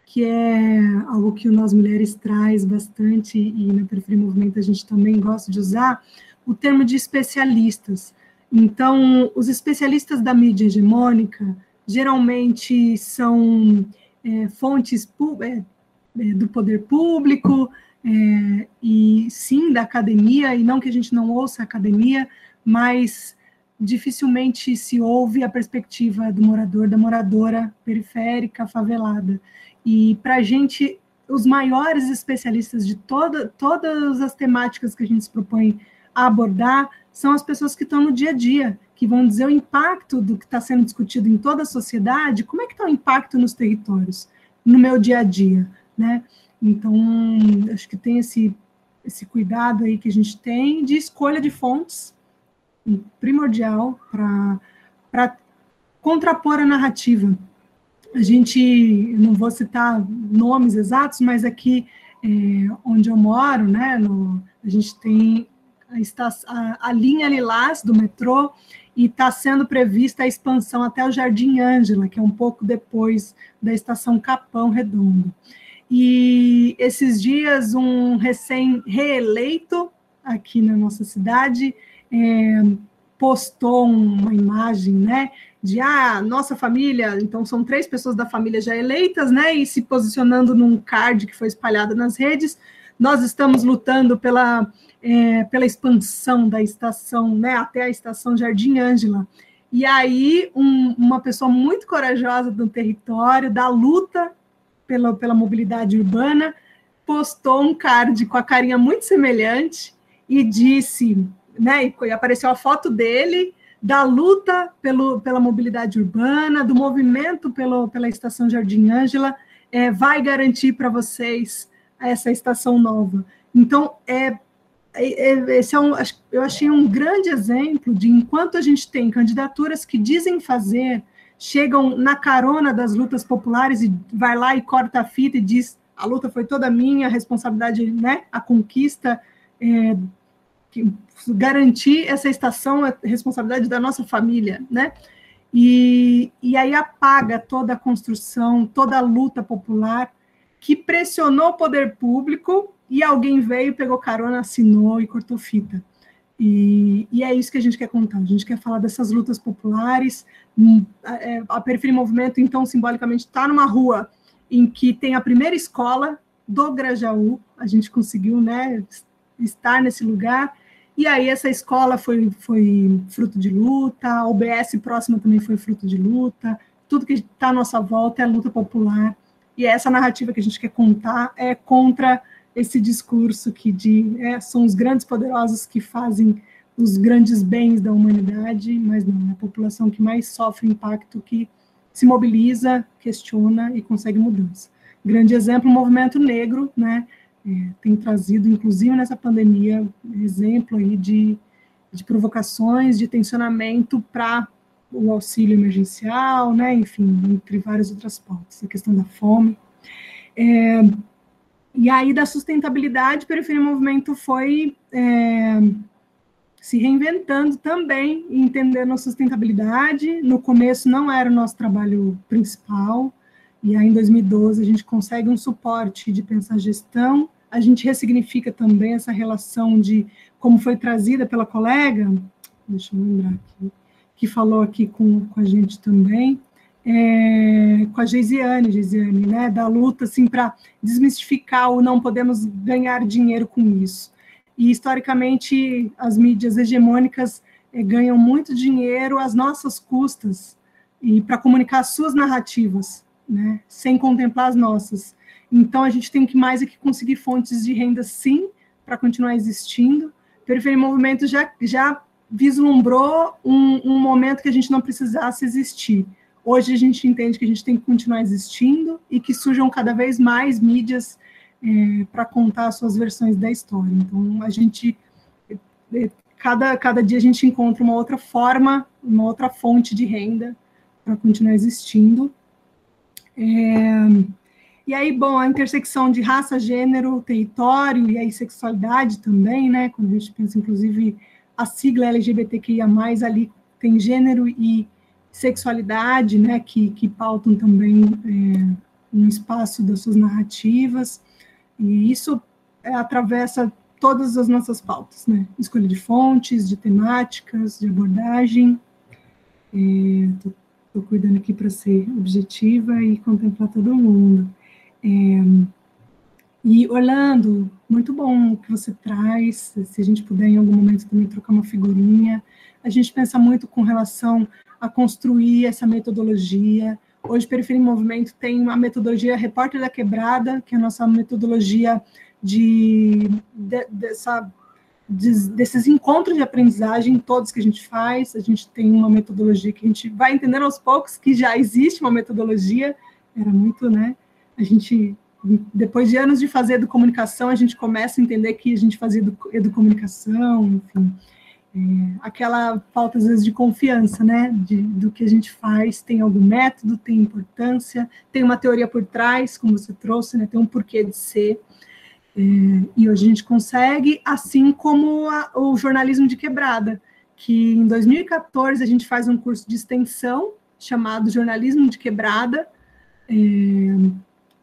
que é algo que Nós Mulheres traz bastante, e na Periferia Movimento a gente também gosta de usar, o termo de especialistas. Então, os especialistas da mídia hegemônica geralmente são é, fontes é, é, do poder público é, e sim da academia, e não que a gente não ouça a academia, mas dificilmente se ouve a perspectiva do morador, da moradora periférica, favelada. E para a gente, os maiores especialistas de toda, todas as temáticas que a gente se propõe a abordar são as pessoas que estão no dia a dia, que vão dizer o impacto do que está sendo discutido em toda a sociedade, como é que está o impacto nos territórios, no meu dia a dia né? Então, acho que tem esse, esse cuidado aí que a gente tem de escolha de fontes, primordial para contrapor a narrativa. A gente, não vou citar nomes exatos, mas aqui é, onde eu moro, né, no, a gente tem a, a, linha Lilás do metrô e está sendo prevista a expansão até o Jardim Ângela, que é um pouco depois da estação Capão Redondo. E esses dias, um recém-reeleito aqui na nossa cidade é, postou uma imagem, né? De ah, nossa família, então são três pessoas da família já eleitas, né? E se posicionando num card que foi espalhado nas redes. Nós estamos lutando pela, é, pela expansão da estação, né? Até a estação Jardim Ângela. E aí, um, uma pessoa muito corajosa do território, da luta pela, pela mobilidade urbana, postou um card com a carinha muito semelhante e disse, né, e apareceu a foto dele da luta pelo, pela mobilidade urbana, do movimento pelo, pela estação Jardim Ângela, é, vai garantir para vocês essa estação nova. Então, é, é, é esse é um, eu achei um grande exemplo de enquanto a gente tem candidaturas que dizem fazer chegam na carona das lutas populares e vai lá e corta a fita e diz a luta foi toda minha, a responsabilidade, né, a conquista, é, que, garantir essa estação é responsabilidade da nossa família, né? E, e aí apaga toda a construção, toda a luta popular que pressionou o poder público e alguém veio, pegou carona, assinou e cortou fita. E, e, é isso que a gente quer contar. A gente quer falar dessas lutas populares. Hum, é, a Periferia Movimento, então, simbolicamente, está numa rua em que tem a primeira escola do Grajaú. A gente conseguiu né, estar nesse lugar. E aí, essa escola foi, foi fruto de luta, a UBS próxima também foi fruto de luta. Tudo que está à nossa volta é luta popular. E essa narrativa que a gente quer contar é contra esse discurso que de, é, são os grandes poderosos que fazem os grandes bens da humanidade, mas não, é a população que mais sofre impacto, que se mobiliza, questiona e consegue mudança. Grande exemplo, o movimento negro, né, é, tem trazido, inclusive nessa pandemia, exemplo aí de, de provocações, de tensionamento para o auxílio emergencial, né, enfim, entre várias outras pautas, a questão da fome. É, e aí, da sustentabilidade, Periferia Movimento foi é, se reinventando também, entendendo a sustentabilidade. No começo não era o nosso trabalho principal, e aí em 2012 a gente consegue um suporte de pensar gestão, a gente ressignifica também essa relação de como foi trazida pela colega, deixa eu lembrar aqui, que falou aqui com, com a gente também, é, com a Geisiane, Geisiane, né, da luta assim para desmistificar o não podemos ganhar dinheiro com isso e historicamente as mídias hegemônicas eh, ganham muito dinheiro às nossas custas e para comunicar suas narrativas, né, sem contemplar as nossas. Então a gente tem que mais é que conseguir fontes de renda sim para continuar existindo. Periferia Movimento já já vislumbrou um, um momento que a gente não precisasse existir. Hoje a gente entende que a gente tem que continuar existindo e que surjam cada vez mais mídias é, para contar as suas versões da história. Então, a gente, é, cada, cada dia a gente encontra uma outra forma, uma outra fonte de renda para continuar existindo. É, e aí, bom, a intersecção de raça, gênero, território e aí sexualidade também, né? Quando a gente pensa, inclusive, a sigla LGBTQIA+, ali tem gênero e sexualidade, né? Que, que pautam também é, um espaço das suas narrativas. E isso é, atravessa todas as nossas pautas, né? Escolha de fontes, de temáticas, de abordagem. Estou é, cuidando aqui para ser objetiva e contemplar todo mundo. É, e Orlando, muito bom o que você traz. Se a gente puder em algum momento também trocar uma figurinha. A gente pensa muito com relação a construir essa metodologia, Hoje, Periferia em Movimento tem uma metodologia Repórter da Quebrada, que é a nossa metodologia de, de dessa, de, desses encontros de aprendizagem, todos que a gente faz. A gente tem uma metodologia que a gente vai entendendo aos poucos que já existe uma metodologia. Era muito, né? A gente, depois de anos de fazer educomunicação, a gente começa a entender que a gente fazia educomunicação, enfim. É, aquela falta, às vezes, de confiança, né, de, do que a gente faz, tem algum método, tem importância, tem uma teoria por trás, como você trouxe, né, tem um porquê de ser, é, e hoje a gente consegue, assim como a, o jornalismo de quebrada, que em 2014 a gente faz um curso de extensão chamado Jornalismo de Quebrada, é,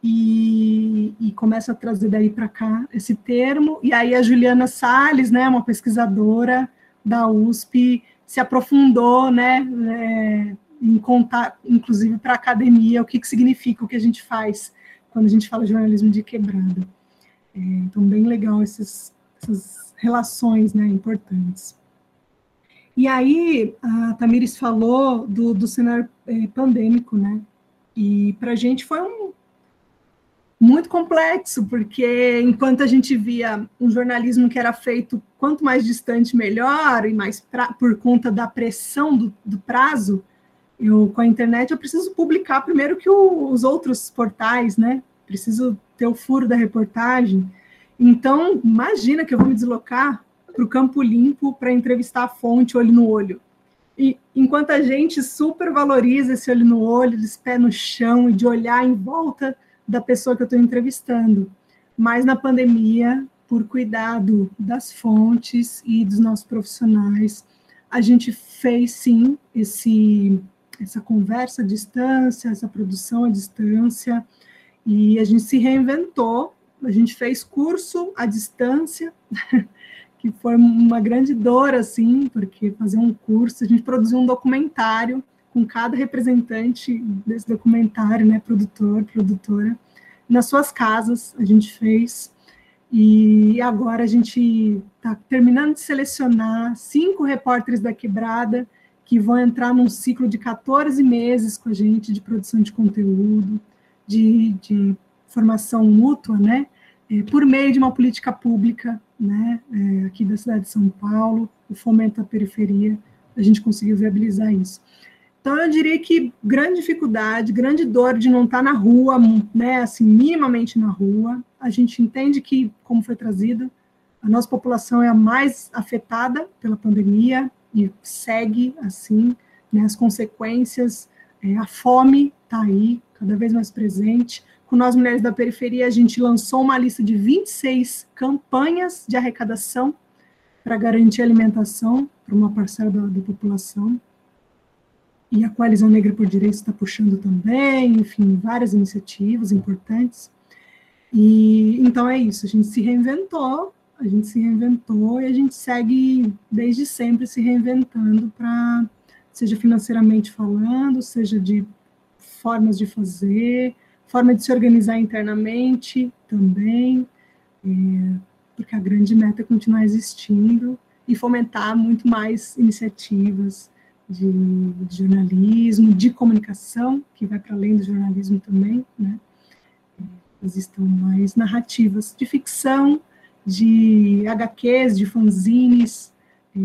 e, e, começa a trazer daí para cá esse termo, e aí a Juliana Salles, né, uma pesquisadora, da USP se aprofundou, né, é, em contar, inclusive para a academia, o que, que significa o que a gente faz quando a gente fala jornalismo de quebrada. É, então, bem legal esses, essas relações né, importantes. E aí, a Tamires falou do, do cenário é, pandêmico, né? E para a gente foi um, muito complexo, porque enquanto a gente via um jornalismo que era feito quanto mais distante melhor, e mais pra, por conta da pressão do, do, prazo, eu com a internet eu preciso publicar primeiro que o, os outros portais, né? Preciso ter o furo da reportagem. Então, imagina que eu vou me deslocar para o Campo Limpo para entrevistar a fonte olho no olho. E enquanto a gente super valoriza esse olho no olho, esse pé no chão e de olhar em volta da pessoa que eu estou entrevistando. Mas na pandemia, por cuidado das fontes e dos nossos profissionais, a gente fez sim esse, essa conversa à distância, essa produção à distância, e a gente se reinventou. A gente fez curso à distância, que foi uma grande dor, assim, porque fazer um curso, a gente produziu um documentário com cada representante desse documentário, né, produtor, produtora, nas suas casas, a gente fez, e agora a gente está terminando de selecionar cinco repórteres da Quebrada que vão entrar num ciclo de 14 meses com a gente de produção de conteúdo, de, de formação mútua, né, é, por meio de uma política pública, né, é, aqui da cidade de São Paulo, o fomento à periferia, a gente conseguiu viabilizar isso. Então, eu diria que grande dificuldade, grande dor de não estar na rua, né, assim, minimamente na rua. A gente entende que, como foi trazido, a nossa população é a mais afetada pela pandemia e segue assim, né, as consequências, é, a fome está aí, cada vez mais presente. Com nós, mulheres da periferia, a gente lançou uma lista de 26 campanhas de arrecadação para garantir alimentação para uma parcela da, da, população. E a Coalizão Negra por Direitos está puxando também, enfim, várias iniciativas importantes. E então é isso, a gente se reinventou, a gente se reinventou e a gente segue desde sempre se reinventando para seja financeiramente falando, seja de formas de fazer, forma de se organizar internamente também, é, porque a grande meta é continuar existindo e fomentar muito mais iniciativas de, de jornalismo, de comunicação, que vai para além do jornalismo também, né? Existam mais narrativas de ficção, de HQs, de fanzines, é,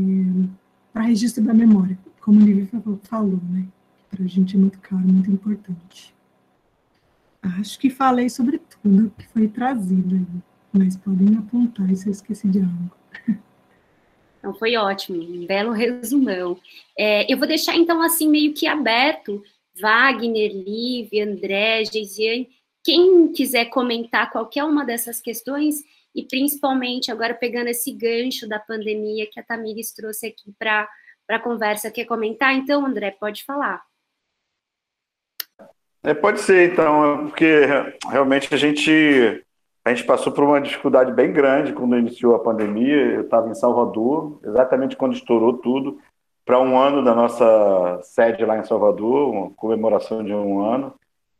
para registro da memória, como o Livre falou, né? Para a gente é muito caro, muito importante. Acho que falei sobre tudo que foi trazido, mas podem apontar se eu esqueci de algo. Então, foi ótimo, um belo resumão. É, eu vou deixar, então, assim, meio que aberto, Wagner, Lívia, André, Geisiane, quem quiser comentar qualquer uma dessas questões, e principalmente agora pegando esse gancho da pandemia que a Tamires trouxe aqui para a conversa, quer comentar? Então, André, pode falar. É, pode ser, então, porque realmente a gente, a gente passou por uma dificuldade bem grande quando iniciou a pandemia. Eu estava em Salvador, exatamente quando estourou tudo, para um ano da nossa sede lá em Salvador, uma comemoração de um ano.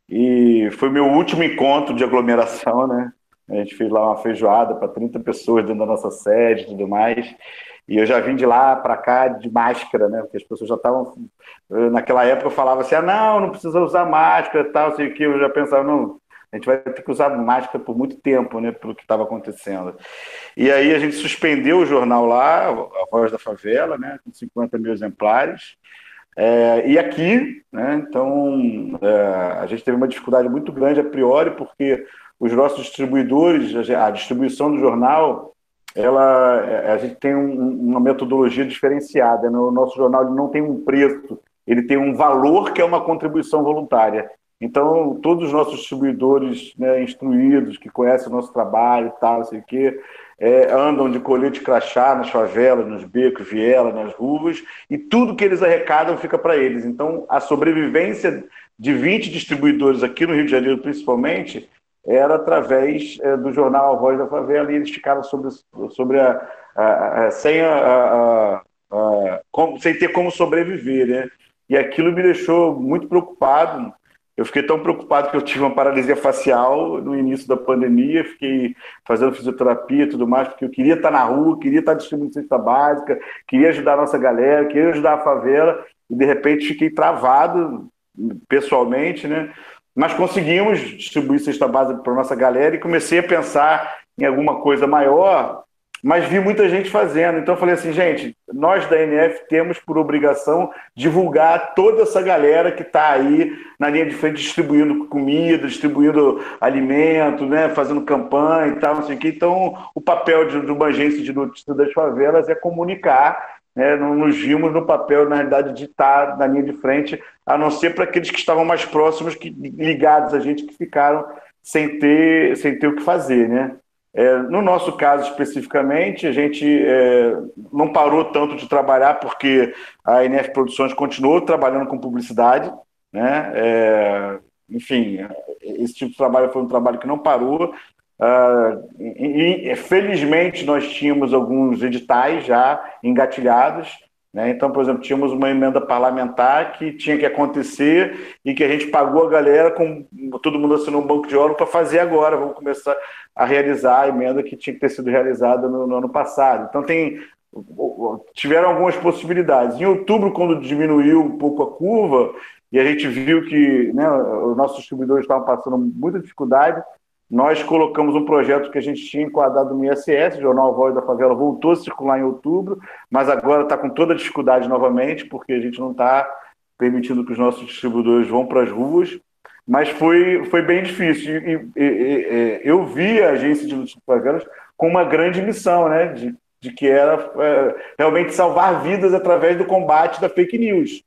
E foi meu último encontro de aglomeração, né? A gente fez lá uma feijoada para 30 pessoas dentro da nossa sede e tudo mais. E eu já vim de lá para cá de máscara, né? Porque as pessoas já estavam. Naquela época eu falava assim: ah, não, não precisa usar máscara e tal, sei o que. Eu já pensava, não, a gente vai ter que usar máscara por muito tempo, né? Pelo que estava acontecendo. E aí a gente suspendeu o jornal lá, A Voz da Favela, né? Com 50 mil exemplares. É, e aqui, né? Então, é, a gente teve uma dificuldade muito grande a priori, porque os nossos distribuidores, a distribuição do jornal ela, é, a gente tem um, uma metodologia diferenciada. Né? O nosso jornal não tem um preço, ele tem um valor que é uma contribuição voluntária. Então, todos os nossos distribuidores né, instruídos, que conhecem o nosso trabalho e tal, sei que, é, andam de colete crachá nas favelas, nos becos, viela, nas ruas, e tudo que eles arrecadam fica para eles. Então, a sobrevivência de 20 distribuidores aqui no Rio de Janeiro, principalmente, era através é, do jornal A Voz da Favela e eles ficaram sobre, sobre a, a, a sem, a, como, sem ter como sobreviver, né? E aquilo me deixou muito preocupado. Eu fiquei tão preocupado que eu tive uma paralisia facial no início da pandemia, fiquei fazendo fisioterapia e tudo mais, porque eu queria estar na rua, queria estar distribuindo cesta básica, queria ajudar a nossa galera, queria ajudar a favela, e de repente fiquei travado pessoalmente, né? Mas conseguimos distribuir cesta básica para nossa galera e comecei a pensar em alguma coisa maior, mas vi muita gente fazendo. Então eu falei assim, gente, nós da NF temos por obrigação divulgar toda essa galera que está aí na linha de frente distribuindo comida, distribuindo alimento, né, fazendo campanha e tal, não sei o. Então o papel de, de uma agência de notícias das favelas é comunicar né, não nos vimos no papel, na realidade, de estar na linha de frente, a não ser para aqueles que estavam mais próximos, que, ligados a gente, que ficaram sem ter, sem ter o que fazer. Né? É, no nosso caso especificamente, a gente é, não parou tanto de trabalhar, porque a NF Produções continuou trabalhando com publicidade. Né? É, enfim, esse tipo de trabalho foi um trabalho que não parou. Uh, e, e, felizmente nós tínhamos alguns editais já engatilhados, né? então, por exemplo, tínhamos uma emenda parlamentar que tinha que acontecer e que a gente pagou a galera com todo mundo assinou um banco de ouro para fazer agora, vamos começar a realizar a emenda que tinha que ter sido realizada no, no ano passado. Então tem tiveram algumas possibilidades. Em outubro, quando diminuiu um pouco a curva e a gente viu que né, os nossos distribuidores estavam passando muita dificuldade, nós colocamos um projeto que a gente tinha enquadrado no ISS, o Jornal Voz da Favela voltou a circular em outubro, mas agora está com toda a dificuldade novamente, porque a gente não está permitindo que os nossos distribuidores vão para as ruas. Mas foi, foi bem difícil. E, e, e, eu vi a agência de notícias favelas com uma grande missão, né? De, de que era é, realmente salvar vidas através do combate da fake news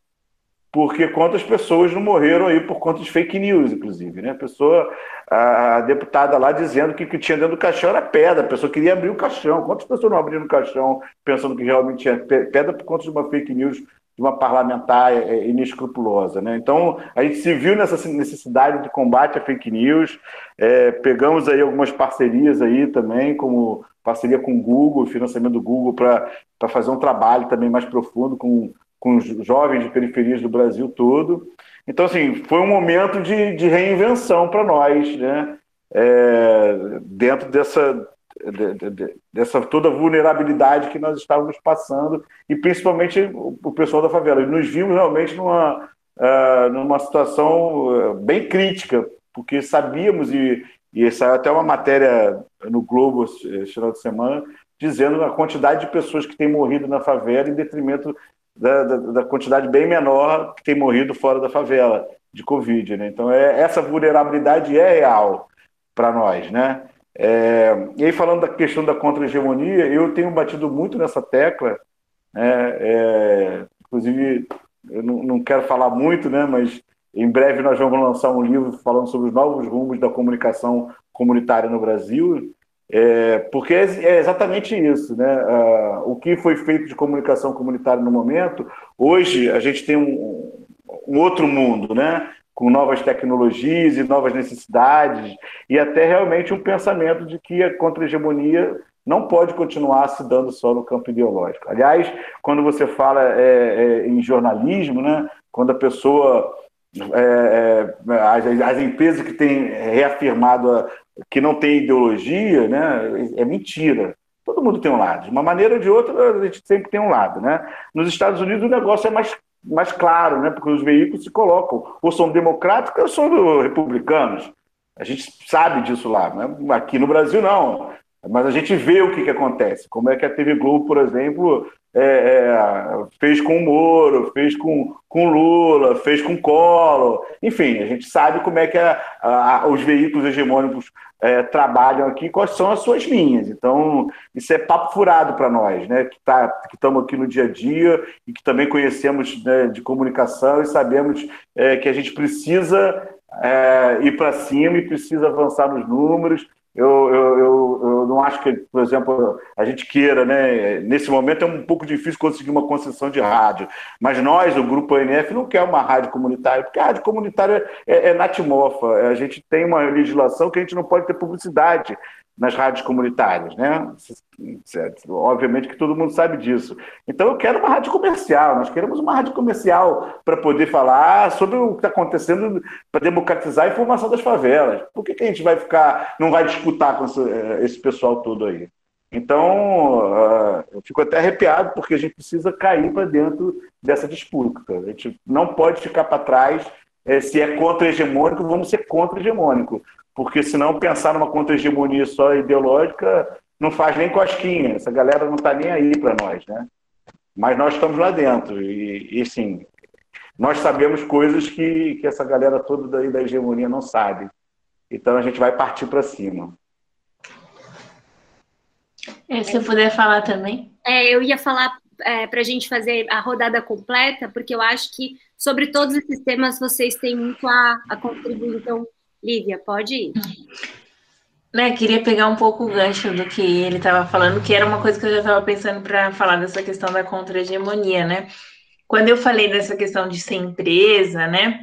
porque quantas pessoas não morreram aí por conta de fake news, inclusive, né? A pessoa a deputada lá dizendo que o que tinha dentro do caixão era pedra, a pessoa queria abrir o caixão. Quantas pessoas não abriram o caixão pensando que realmente tinha pedra por conta de uma fake news de uma parlamentar é, é, inescrupulosa. Né? Então, a gente se viu nessa necessidade de combate à fake news, é, pegamos aí algumas parcerias aí também, como parceria com o Google, financiamento do Google, para fazer um trabalho também mais profundo com, com os jovens de periferias do Brasil todo. Então, assim, foi um momento de, de reinvenção para nós, né? É, dentro dessa, de, de, dessa toda vulnerabilidade que nós estávamos passando, e principalmente o, o pessoal da favela. E nos vimos realmente numa, uh, numa situação uh, bem crítica, porque sabíamos, e, e saiu até uma matéria no Globo esse final de semana, dizendo a quantidade de pessoas que têm morrido na favela em detrimento da, da, da, quantidade bem menor que tem morrido fora da favela de Covid. Né? Então, é, essa vulnerabilidade é real para nós. Né? É, e aí, falando da questão da contra-hegemonia, eu tenho batido muito nessa tecla, né? É, inclusive, eu não, não, quero falar muito, né? mas em breve nós vamos lançar um livro falando sobre os novos rumos da comunicação comunitária no Brasil. É, porque é, é exatamente isso, né? Ah, o que foi feito de comunicação comunitária no momento, hoje a gente tem um, um outro mundo, né? Com novas tecnologias e novas necessidades, e até realmente um pensamento de que a contra-hegemonia não pode continuar se dando só no campo ideológico. Aliás, quando você fala é, é, em jornalismo, né? Quando a pessoa é, é, as, as, empresas que têm reafirmado a, que não tem ideologia, né, é mentira. Todo mundo tem um lado. De uma maneira ou de outra, a gente sempre tem um lado. Né? Nos Estados Unidos o negócio é mais, mais claro, né? porque os veículos se colocam, ou são democráticos ou são republicanos. A gente sabe disso lá. Né? Aqui no Brasil, não. Mas a gente vê o que, que acontece. Como é que a TV Globo, por exemplo, é, é, fez com o Moro, fez com, com Lula, fez com Collor. Enfim, a gente sabe como é que a, a, os veículos hegemônicos é, trabalham aqui, quais são as suas linhas. Então, isso é papo furado para nós, né? que tá, estamos aqui no dia a dia e que também conhecemos né, de comunicação e sabemos é, que a gente precisa é, ir para cima e precisa avançar nos números eu, eu, eu, eu, não acho que, por exemplo, a gente queira, né? Nesse momento é um pouco difícil conseguir uma concessão de rádio, mas nós, o Grupo ANF, não quer uma rádio comunitária, porque a rádio comunitária é, é natimorfa. A gente tem uma legislação que a gente não pode ter publicidade nas rádios comunitárias, né? Obviamente que todo mundo sabe disso. Então eu quero uma rádio comercial, nós queremos uma rádio comercial para poder falar sobre o que está acontecendo para democratizar a informação das favelas. Por que, que a gente vai ficar, não vai disputar com esse, eh, esse pessoal todo aí? Então, uh, eu fico até arrepiado porque a gente precisa cair para dentro dessa disputa. A gente não pode ficar para trás. É, se é contra-hegemônico, vamos ser contra-hegemônico porque senão pensar numa contra-hegemonia só ideológica não faz nem cosquinha, essa galera não está nem aí para nós, né? Mas nós estamos lá dentro e, e sim, nós sabemos coisas que, que essa galera toda daí da hegemonia não sabe. Então a gente vai partir para cima. É, se eu puder falar também. É, eu ia falar é, para a gente fazer a rodada completa, porque eu acho que sobre todos esses temas vocês têm muito a, a contribuir. Então, Lívia, pode ir. Né, queria pegar um pouco o gancho do que ele estava falando, que era uma coisa que eu já estava pensando para falar dessa questão da contra-hegemonia, né? Quando eu falei dessa questão de ser empresa, né?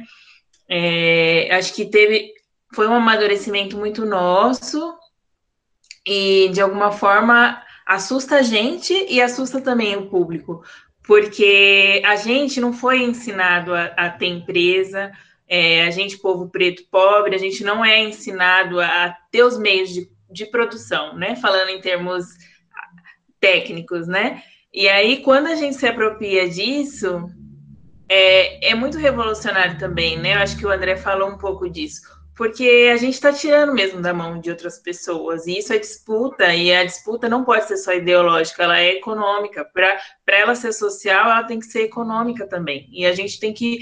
É, acho que teve foi um amadurecimento muito nosso e de alguma forma assusta a gente e assusta também o público, porque a gente não foi ensinado a, a ter empresa, é, a gente, povo preto pobre, a gente não é ensinado a ter os meios de, de produção, né? Falando em termos técnicos, né? E aí, quando a gente se apropria disso, é, é muito revolucionário também, né? Eu acho que o André falou um pouco disso porque a gente está tirando mesmo da mão de outras pessoas, e isso é disputa, e a disputa não pode ser só ideológica, ela é econômica. Para ela ser social, ela tem que ser econômica também. E a gente tem que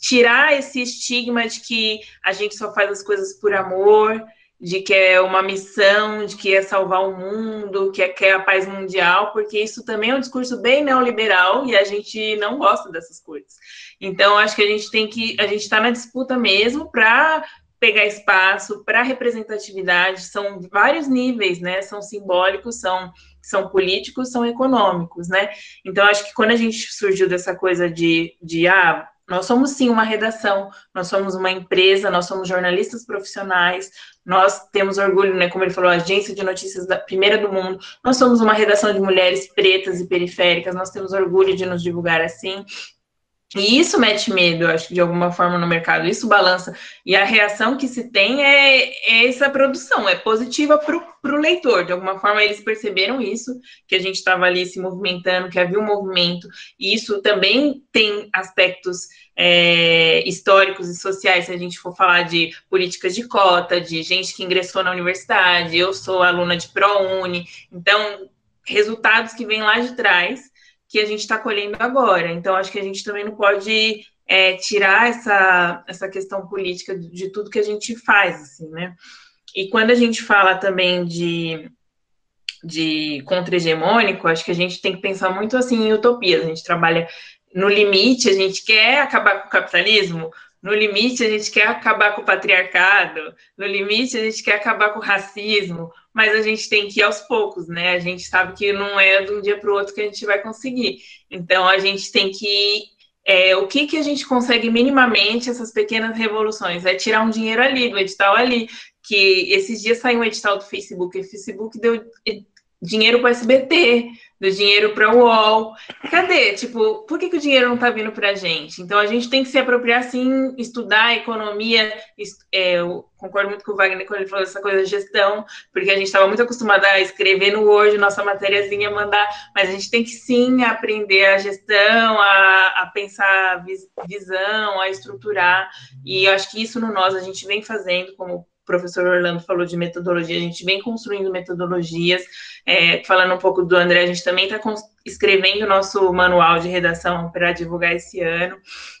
tirar esse estigma de que a gente só faz as coisas por amor, de que é uma missão, de que é salvar o mundo, que é, que é a paz mundial, porque isso também é um discurso bem neoliberal e a gente não gosta dessas coisas. Então, acho que a gente tem que, a gente está na disputa mesmo para pegar espaço para representatividade, são vários níveis, né? São simbólicos, são, são políticos, são econômicos, né? Então, acho que quando a gente surgiu dessa coisa de, de ah, nós somos sim uma redação, nós somos uma empresa, nós somos jornalistas profissionais, nós temos orgulho, né, como ele falou, agência de notícias da primeira do mundo, nós somos uma redação de mulheres pretas e periféricas, nós temos orgulho de nos divulgar assim. E isso mete medo, acho que de alguma forma no mercado, isso balança. E a reação que se tem é, é essa produção, é positiva para o leitor. De alguma forma, eles perceberam isso, que a gente estava ali se movimentando, que havia um movimento, e isso também tem aspectos é, históricos e sociais, se a gente for falar de políticas de cota, de gente que ingressou na universidade, eu sou aluna de ProUni, então, resultados que vêm lá de trás que a gente está colhendo agora. Então, acho que a gente também não pode é, tirar essa, essa questão política de, de tudo que a gente faz, assim, né? E quando a gente fala também de, de contra-hegemônico, acho que a gente tem que pensar muito assim em utopias. A gente trabalha no limite, a gente quer acabar com o capitalismo, no limite, a gente quer acabar com o patriarcado, no limite, a gente quer acabar com o racismo, mas a gente tem que ir aos poucos, né? A gente sabe que não é de um dia para o outro que a gente vai conseguir. Então, a gente tem que. É, o que, que a gente consegue minimamente, essas pequenas revoluções? É tirar um dinheiro ali, do edital ali, que esses dias saiu um edital do Facebook, o Facebook deu dinheiro para o SBT, do dinheiro para o UOL. Cadê? Tipo, por que, que o dinheiro não está vindo para a gente? Então, a gente tem que se apropriar, sim, estudar a economia. É, eu concordo muito com o Wagner quando ele falou essa coisa de gestão, porque a gente estava muito acostumado a escrever no Word nossa matériazinha, mandar, mas a gente tem que, sim, aprender a gestão, a, a pensar visão, a estruturar. E eu acho que isso no nós a gente vem fazendo como professor Orlando falou de metodologia, a gente vem construindo metodologias. É, falando um pouco do André, a gente também está escrevendo o nosso manual de redação para divulgar esse ano.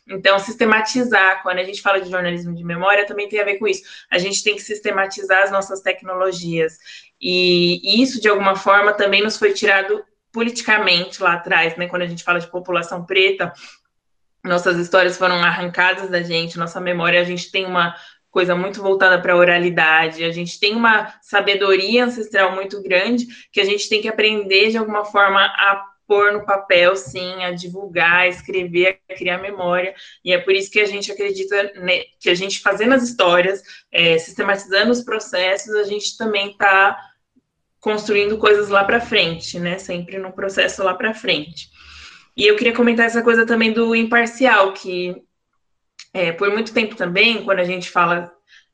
Então, sistematizar, quando a gente fala de jornalismo de memória, também tem a ver com isso. A gente tem que sistematizar as nossas tecnologias. E, isso, de alguma forma, também nos foi tirado politicamente lá atrás, né? Quando a gente fala de população preta, nossas histórias foram arrancadas da gente, nossa memória, a gente tem uma coisa muito voltada para a oralidade. A gente tem uma sabedoria ancestral muito grande que a gente tem que aprender de alguma forma a pôr no papel, sim, a divulgar, a escrever, a criar memória. E é por isso que a gente acredita né, que a gente fazendo as histórias, é, sistematizando os processos, a gente também está construindo coisas lá para frente, né? Sempre no processo lá para frente. E eu queria comentar essa coisa também do imparcial, que é, por muito tempo também, quando a gente fala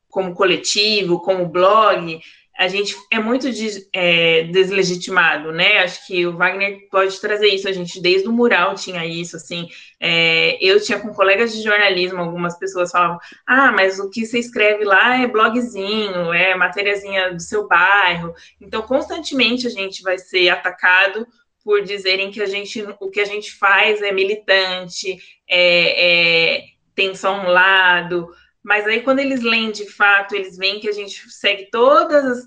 como coletivo, como blog, a gente é muito des, é, deslegitimado, né? Acho que o Wagner pode trazer isso. A gente, desde o mural, tinha isso, assim. É, eu tinha com colegas de jornalismo, algumas pessoas falavam: ah, mas o que você escreve lá é blogzinho, é matériazinha do seu bairro. Então, constantemente a gente vai ser atacado por dizerem que a gente, o que a gente faz é militante, é, é tem só um lado, mas aí quando eles leem de fato, eles veem que a gente segue todos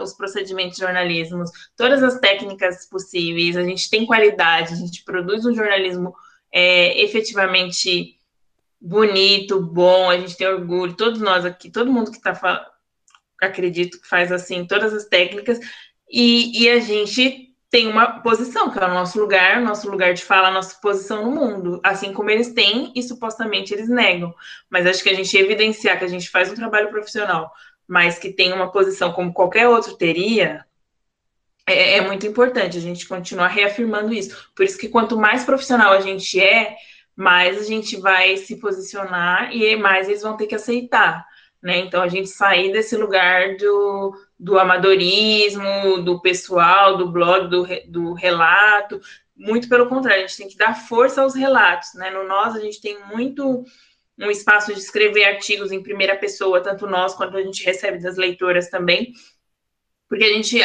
os procedimentos de jornalismo, todas as técnicas possíveis, a gente tem qualidade, a gente produz um jornalismo é, efetivamente bonito, bom, a gente tem orgulho, todos nós aqui, todo mundo que está acredito que faz assim todas as técnicas, e, e a gente tem uma posição, que é o nosso lugar, nosso lugar de fala, nossa posição no mundo, assim como eles têm e supostamente eles negam. Mas acho que a gente evidenciar que a gente faz um trabalho profissional, mas que tem uma posição como qualquer outro teria, é, é muito importante a gente continuar reafirmando isso. Por isso que quanto mais profissional a gente é, mais a gente vai se posicionar e mais eles vão ter que aceitar. Né? Então, a gente sair desse lugar do, do amadorismo, do pessoal, do blog, do, do relato, muito pelo contrário, a gente tem que dar força aos relatos, né? No Nós, a gente tem muito um espaço de escrever artigos em primeira pessoa, tanto nós quanto a gente recebe das leitoras também, porque a gente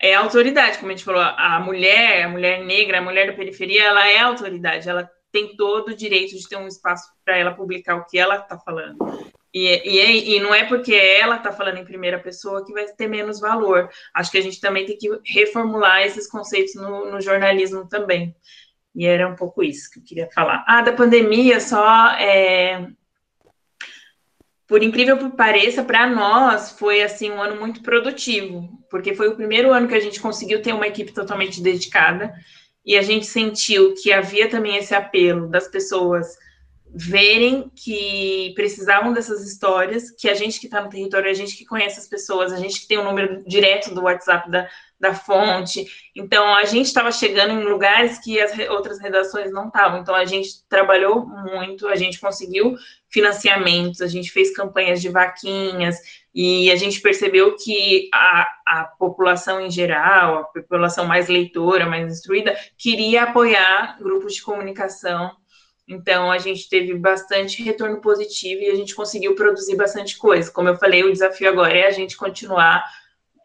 é autoridade, como a gente falou, a mulher, a mulher negra, a mulher da periferia, ela é autoridade, ela tem todo o direito de ter um espaço para ela publicar o que ela está falando. E, e, e, não é porque ela está falando em primeira pessoa que vai ter menos valor. Acho que a gente também tem que reformular esses conceitos no, no jornalismo também. E era um pouco isso que eu queria falar. Ah, da pandemia, só é, por incrível que pareça, para nós foi assim um ano muito produtivo, porque foi o primeiro ano que a gente conseguiu ter uma equipe totalmente dedicada e a gente sentiu que havia também esse apelo das pessoas verem que precisavam dessas histórias, que a gente que está no território, a gente que conhece as pessoas, a gente que tem o um número direto do WhatsApp da, da fonte. Então, a gente estava chegando em lugares que as outras redações não estavam. Então, a gente trabalhou muito, a gente conseguiu financiamentos, a gente fez campanhas de vaquinhas, e a gente percebeu que a, a população em geral, a população mais leitora, mais instruída, queria apoiar grupos de comunicação então, a gente teve bastante retorno positivo e a gente conseguiu produzir bastante coisa. Como eu falei, o desafio agora é a gente continuar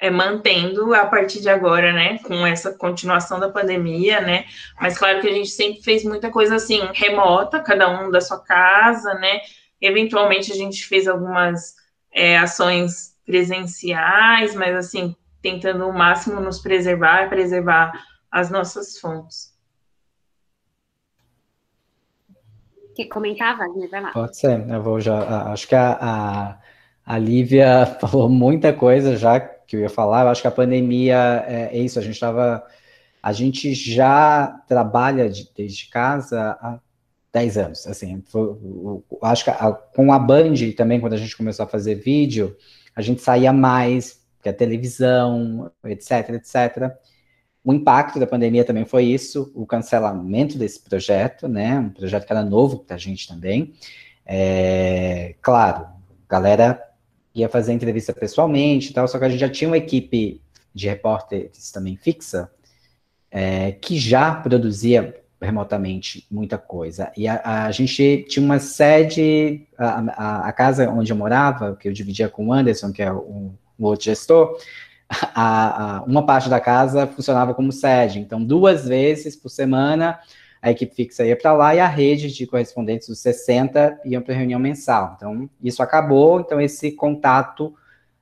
é, mantendo a partir de agora, né, com essa continuação da pandemia, né, mas claro que a gente sempre fez muita coisa assim, remota, cada um da sua casa, né, eventualmente a gente fez algumas é, ações presenciais, mas assim, tentando o máximo nos preservar, preservar as nossas fontes. Que comentava, né? Vai lá. Pode ser, eu vou já. Acho que a, a, a Lívia falou muita coisa já que eu ia falar. Eu acho que a pandemia é, é isso, a gente estava. A gente já trabalha de, desde casa há 10 anos. Assim, foi, acho que a, com a Band também, quando a gente começou a fazer vídeo, a gente saía mais, que a televisão, etc, etc. O impacto da pandemia também foi isso, o cancelamento desse projeto, né? Um projeto que era novo para a gente também. É, claro, galera ia fazer entrevista pessoalmente e tal, só que a gente já tinha uma equipe de repórteres também fixa, é, que já produzia remotamente muita coisa. E a, a gente tinha uma sede, a, a, a, casa onde eu morava, que eu dividia com o Anderson, que é o, o outro gestor, a, a, uma parte da casa funcionava como sede. Então, duas vezes por semana, a equipe fixa ia para lá e a rede de correspondentes dos 60 iam para reunião mensal. Então, isso acabou, então esse contato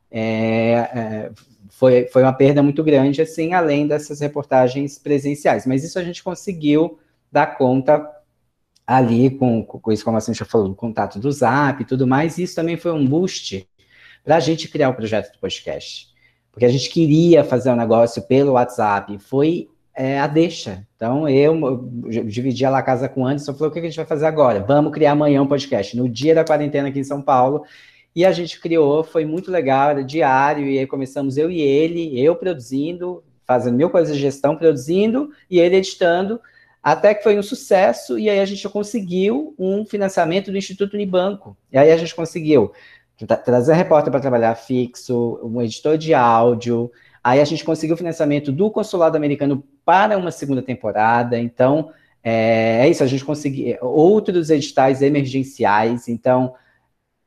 é, é, foi, foi uma perda muito grande, assim, além dessas reportagens presenciais. Mas isso a gente conseguiu dar conta ali com, com isso, como a já falou, o contato do Zap e tudo mais, isso também foi um boost para a gente criar o projeto do podcast porque a gente queria fazer um negócio pelo WhatsApp, foi é, a deixa. Então, eu, eu dividi a casa com o Anderson, falei, o que a gente vai fazer agora? Vamos criar amanhã um podcast, no dia da quarentena aqui em São Paulo, e a gente criou, foi muito legal, era diário, e aí começamos eu e ele, eu produzindo, fazendo mil coisas de gestão, produzindo, e ele editando, até que foi um sucesso, e aí a gente conseguiu um financiamento do Instituto Unibanco, e aí a gente conseguiu trazer repórter para trabalhar fixo, um editor de áudio. Aí a gente conseguiu o financiamento do consulado americano para uma segunda temporada. Então, é, é isso, a gente conseguiu outros editais emergenciais. Então,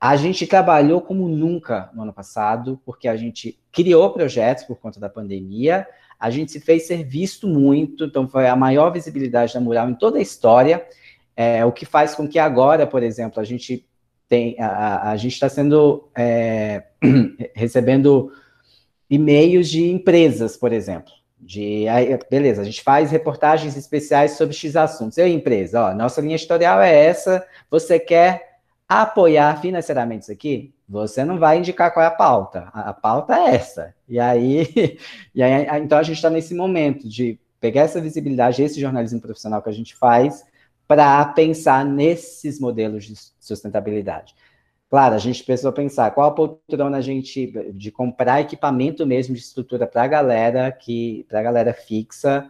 a gente trabalhou como nunca no ano passado, porque a gente criou projetos por conta da pandemia, a gente se fez ser visto muito, então foi a maior visibilidade da mural em toda a história, é, o que faz com que agora, por exemplo, a gente tem, a, a gente está sendo é, recebendo e-mails de empresas, por exemplo. De, aí, beleza, a gente faz reportagens especiais sobre X assuntos. Eu, empresa, ó, nossa linha editorial é essa. Você quer apoiar financeiramente isso aqui? Você não vai indicar qual é a pauta. A, a pauta é essa. E aí, e aí, então a gente está nesse momento de pegar essa visibilidade, esse jornalismo profissional que a gente faz, para pensar nesses modelos de sustentabilidade. Claro, a gente precisou pensar qual a poltrona a gente de comprar equipamento mesmo de estrutura para a galera que para a galera fixa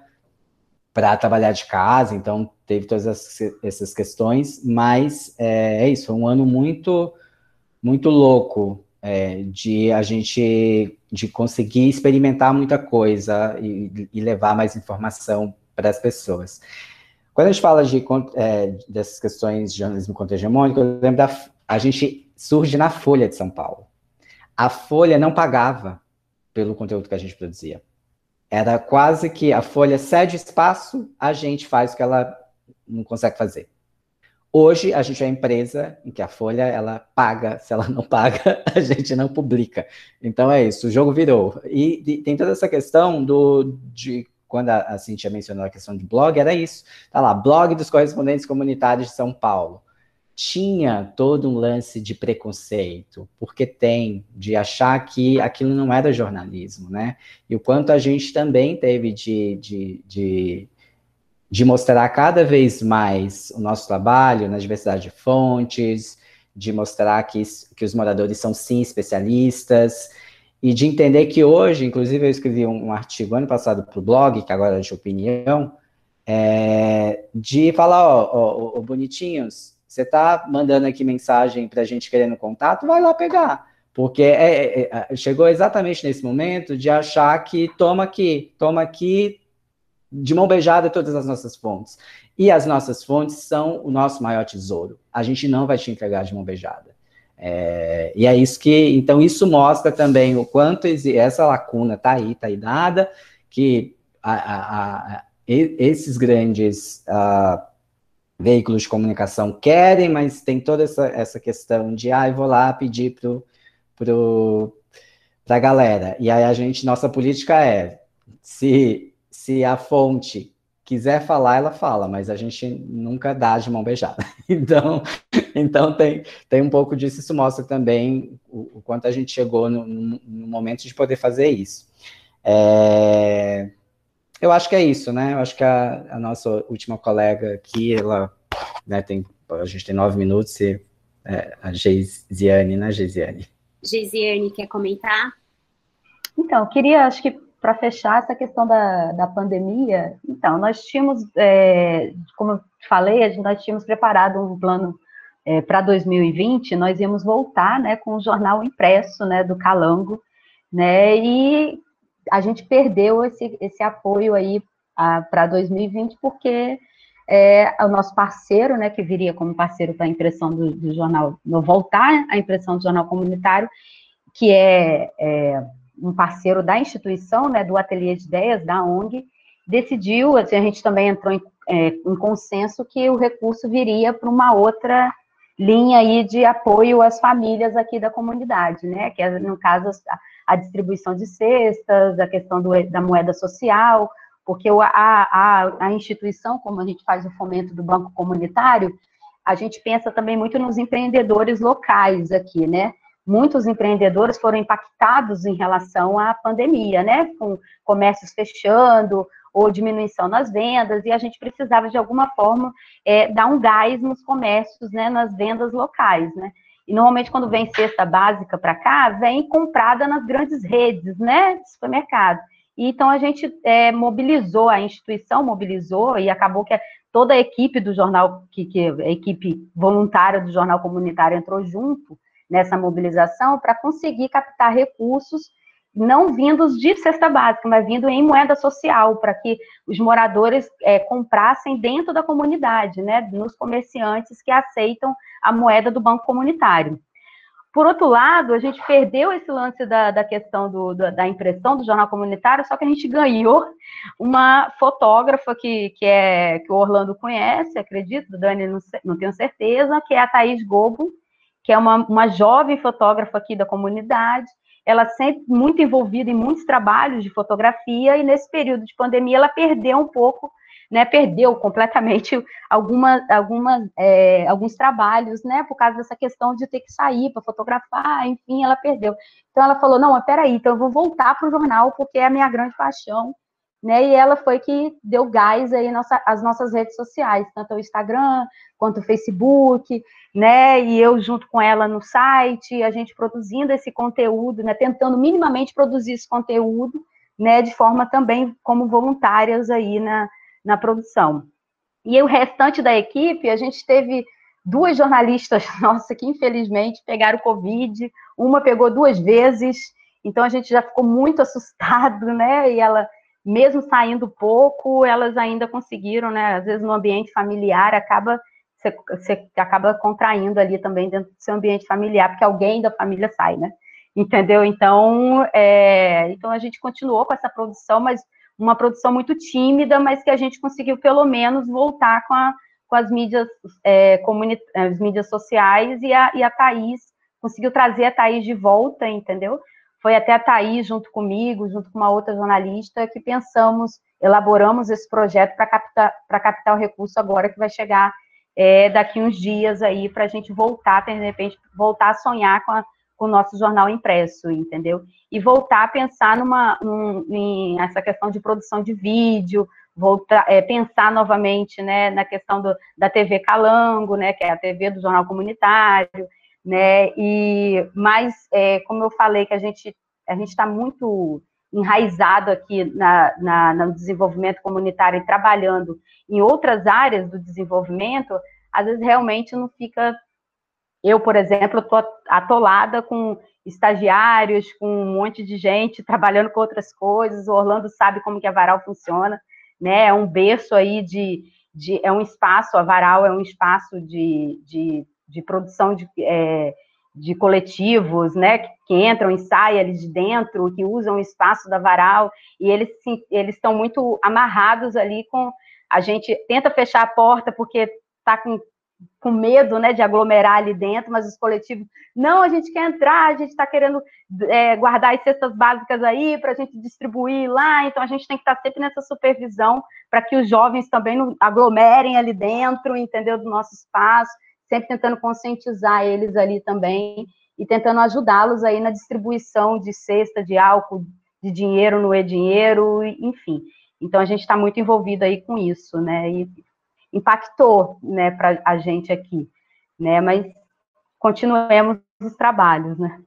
para trabalhar de casa, então teve todas essas questões, mas é, é isso, foi um ano muito muito louco é, de a gente de conseguir experimentar muita coisa e, e levar mais informação para as pessoas. Quando a gente fala de, é, dessas questões de jornalismo contra-hegemônico, eu lembro da. A gente surge na Folha de São Paulo. A Folha não pagava pelo conteúdo que a gente produzia. Era quase que a Folha cede espaço, a gente faz o que ela não consegue fazer. Hoje a gente é empresa em que a Folha ela paga, se ela não paga, a gente não publica. Então é isso, o jogo virou. E, e tem toda essa questão do, de quando a, a Cintia mencionou a questão de blog, era isso. Tá lá, blog dos correspondentes comunitários de São Paulo. tinha todo um lance de preconceito, porque tem, de achar que aquilo não era jornalismo, né? E o quanto a gente também teve de, de, de, de mostrar cada vez mais o nosso trabalho na diversidade de fontes, de mostrar que, que os moradores são sim especialistas, e de entender que hoje, inclusive eu escrevi um, um artigo ano passado para o blog, que agora é de opinião, é, de falar, ó, ó, ó, bonitinhos, você está mandando aqui mensagem para a gente querendo contato, vai lá pegar. Porque é, é, é, chegou exatamente nesse momento de achar que toma aqui, toma aqui, de mão beijada todas as nossas fontes. E as nossas fontes são o nosso maior tesouro. A gente não vai te entregar de mão beijada. É, e é isso que, então, isso mostra também o quanto essa lacuna está aí, está aí dada, que a, a, a, esses grandes uh, veículos de comunicação querem, mas tem toda essa, essa questão de, ah, eu vou lá pedir para pro, a galera. E aí a gente, nossa política é, se, se a fonte quiser falar, ela fala, mas a gente nunca dá de mão beijada. Então, então tem, tem um pouco disso, isso mostra também o, o quanto a gente chegou no, no, momento de poder fazer isso. É, eu acho que é isso, né? Eu acho que a, a nossa última colega aqui, ela né, tem, a gente tem nove minutos, e é, a Geisiane, né, Geisiane? Geisiane, quer comentar? Então, queria, acho que para fechar essa questão da, da pandemia, então, nós tínhamos, é, como eu falei, nós tínhamos preparado um plano é, para 2020, nós íamos voltar, né, com o jornal impresso, né, do Calango, né, e a gente perdeu esse, esse apoio aí para 2020, porque é, o nosso parceiro, né, que viria como parceiro para a impressão do, do, jornal, no voltar a impressão do jornal comunitário, que é, é um parceiro da instituição, né, do Ateliê de Ideias, da ONG, decidiu, a gente também entrou em, é, em consenso que o recurso viria para uma outra linha aí de apoio às famílias aqui da comunidade, né, que é, no caso, a, a distribuição de cestas, a questão do, da moeda social, porque a, a, a instituição, como a gente faz o fomento do banco comunitário, a gente pensa também muito nos empreendedores locais aqui, né, muitos empreendedores foram impactados em relação à pandemia, né? Com comércios fechando ou diminuição nas vendas, e a gente precisava, de alguma forma, é, dar um gás nos comércios, né? Nas vendas locais, né? E normalmente, quando vem cesta básica para cá, vem comprada nas grandes redes, né? De supermercado. E, então, a gente é, mobilizou, a instituição mobilizou, e acabou que toda a equipe do jornal, que, que a equipe voluntária do jornal comunitário entrou junto, nessa mobilização para conseguir captar recursos não vindos de cesta básica, mas vindo em moeda social, para que os moradores é, comprassem dentro da comunidade, né, nos comerciantes que aceitam a moeda do banco comunitário. Por outro lado, a gente perdeu esse lance da, da questão do, da, da, impressão do jornal comunitário, só que a gente ganhou uma fotógrafa que, que, é, que o Orlando conhece, acredito, Dani não, não tenho certeza, que é a Thaís Gobo, que é uma, uma jovem fotógrafa aqui da comunidade. Ela sempre muito envolvida em muitos trabalhos de fotografia, e nesse período de pandemia ela perdeu um pouco, né, perdeu completamente algumas, algumas, é, alguns trabalhos, né, por causa dessa questão de ter que sair para fotografar, enfim, ela perdeu. Então ela falou, não, peraí, então eu vou voltar para o jornal, porque é a minha grande paixão, né? E ela foi que deu gás aí nossa, as nossas redes sociais, tanto o Instagram quanto o Facebook, né? E eu junto com ela no site, a gente produzindo esse conteúdo, né? Tentando minimamente produzir esse conteúdo, né? De forma também como voluntárias aí na, na produção. E o restante da equipe, a gente teve duas jornalistas, nossa, que infelizmente pegaram Covid, uma pegou duas vezes, então a gente já ficou muito assustado, né? E ela mesmo saindo pouco, elas ainda conseguiram, né? Às vezes no ambiente familiar acaba você, acaba contraindo ali também dentro do seu ambiente familiar, porque alguém da família sai, né? Entendeu? Então, é, então a gente continuou com essa produção, mas uma produção muito tímida, mas que a gente conseguiu pelo menos voltar com, a, com as mídias é, as mídias sociais e a, e a Thaís conseguiu trazer a Thaís de volta, entendeu? Foi até a Thaís, junto comigo, junto com uma outra jornalista, que pensamos, elaboramos esse projeto para captar, captar o recurso agora que vai chegar é, daqui uns dias aí para a gente voltar, de repente, voltar a sonhar com, a, com, o nosso jornal impresso, entendeu? E voltar a pensar numa um, em essa questão de produção de vídeo, voltar, é, pensar novamente, né, na questão do, da TV Calango, né, que é a TV do jornal comunitário, né, e mais, é, como eu falei, que a gente a gente está muito enraizado aqui na, na, no desenvolvimento comunitário e trabalhando em outras áreas do desenvolvimento, às vezes realmente não fica. Eu, por exemplo, estou atolada com estagiários, com um monte de gente trabalhando com outras coisas. O Orlando sabe como que a Varal funciona, né? É um berço aí de, de é um espaço. A Varal é um espaço de, de, de produção de é, de coletivos, né, que entram e saem ali de dentro, que usam o espaço da varal, e eles eles estão muito amarrados ali com a gente tenta fechar a porta porque está com, com medo, né, de aglomerar ali dentro, mas os coletivos, não, a gente quer entrar, a gente está querendo é, guardar as cestas básicas aí para a gente distribuir lá, então a gente tem que estar tá sempre nessa supervisão para que os jovens também não aglomerem ali dentro, entendeu, do nosso espaço, sempre tentando conscientizar eles ali também e tentando ajudá-los aí na distribuição de cesta de álcool, de dinheiro no e-dinheiro, enfim. Então a gente está muito envolvido aí com isso, né? E impactou, né, para a gente aqui, né? Mas continuemos os trabalhos, né?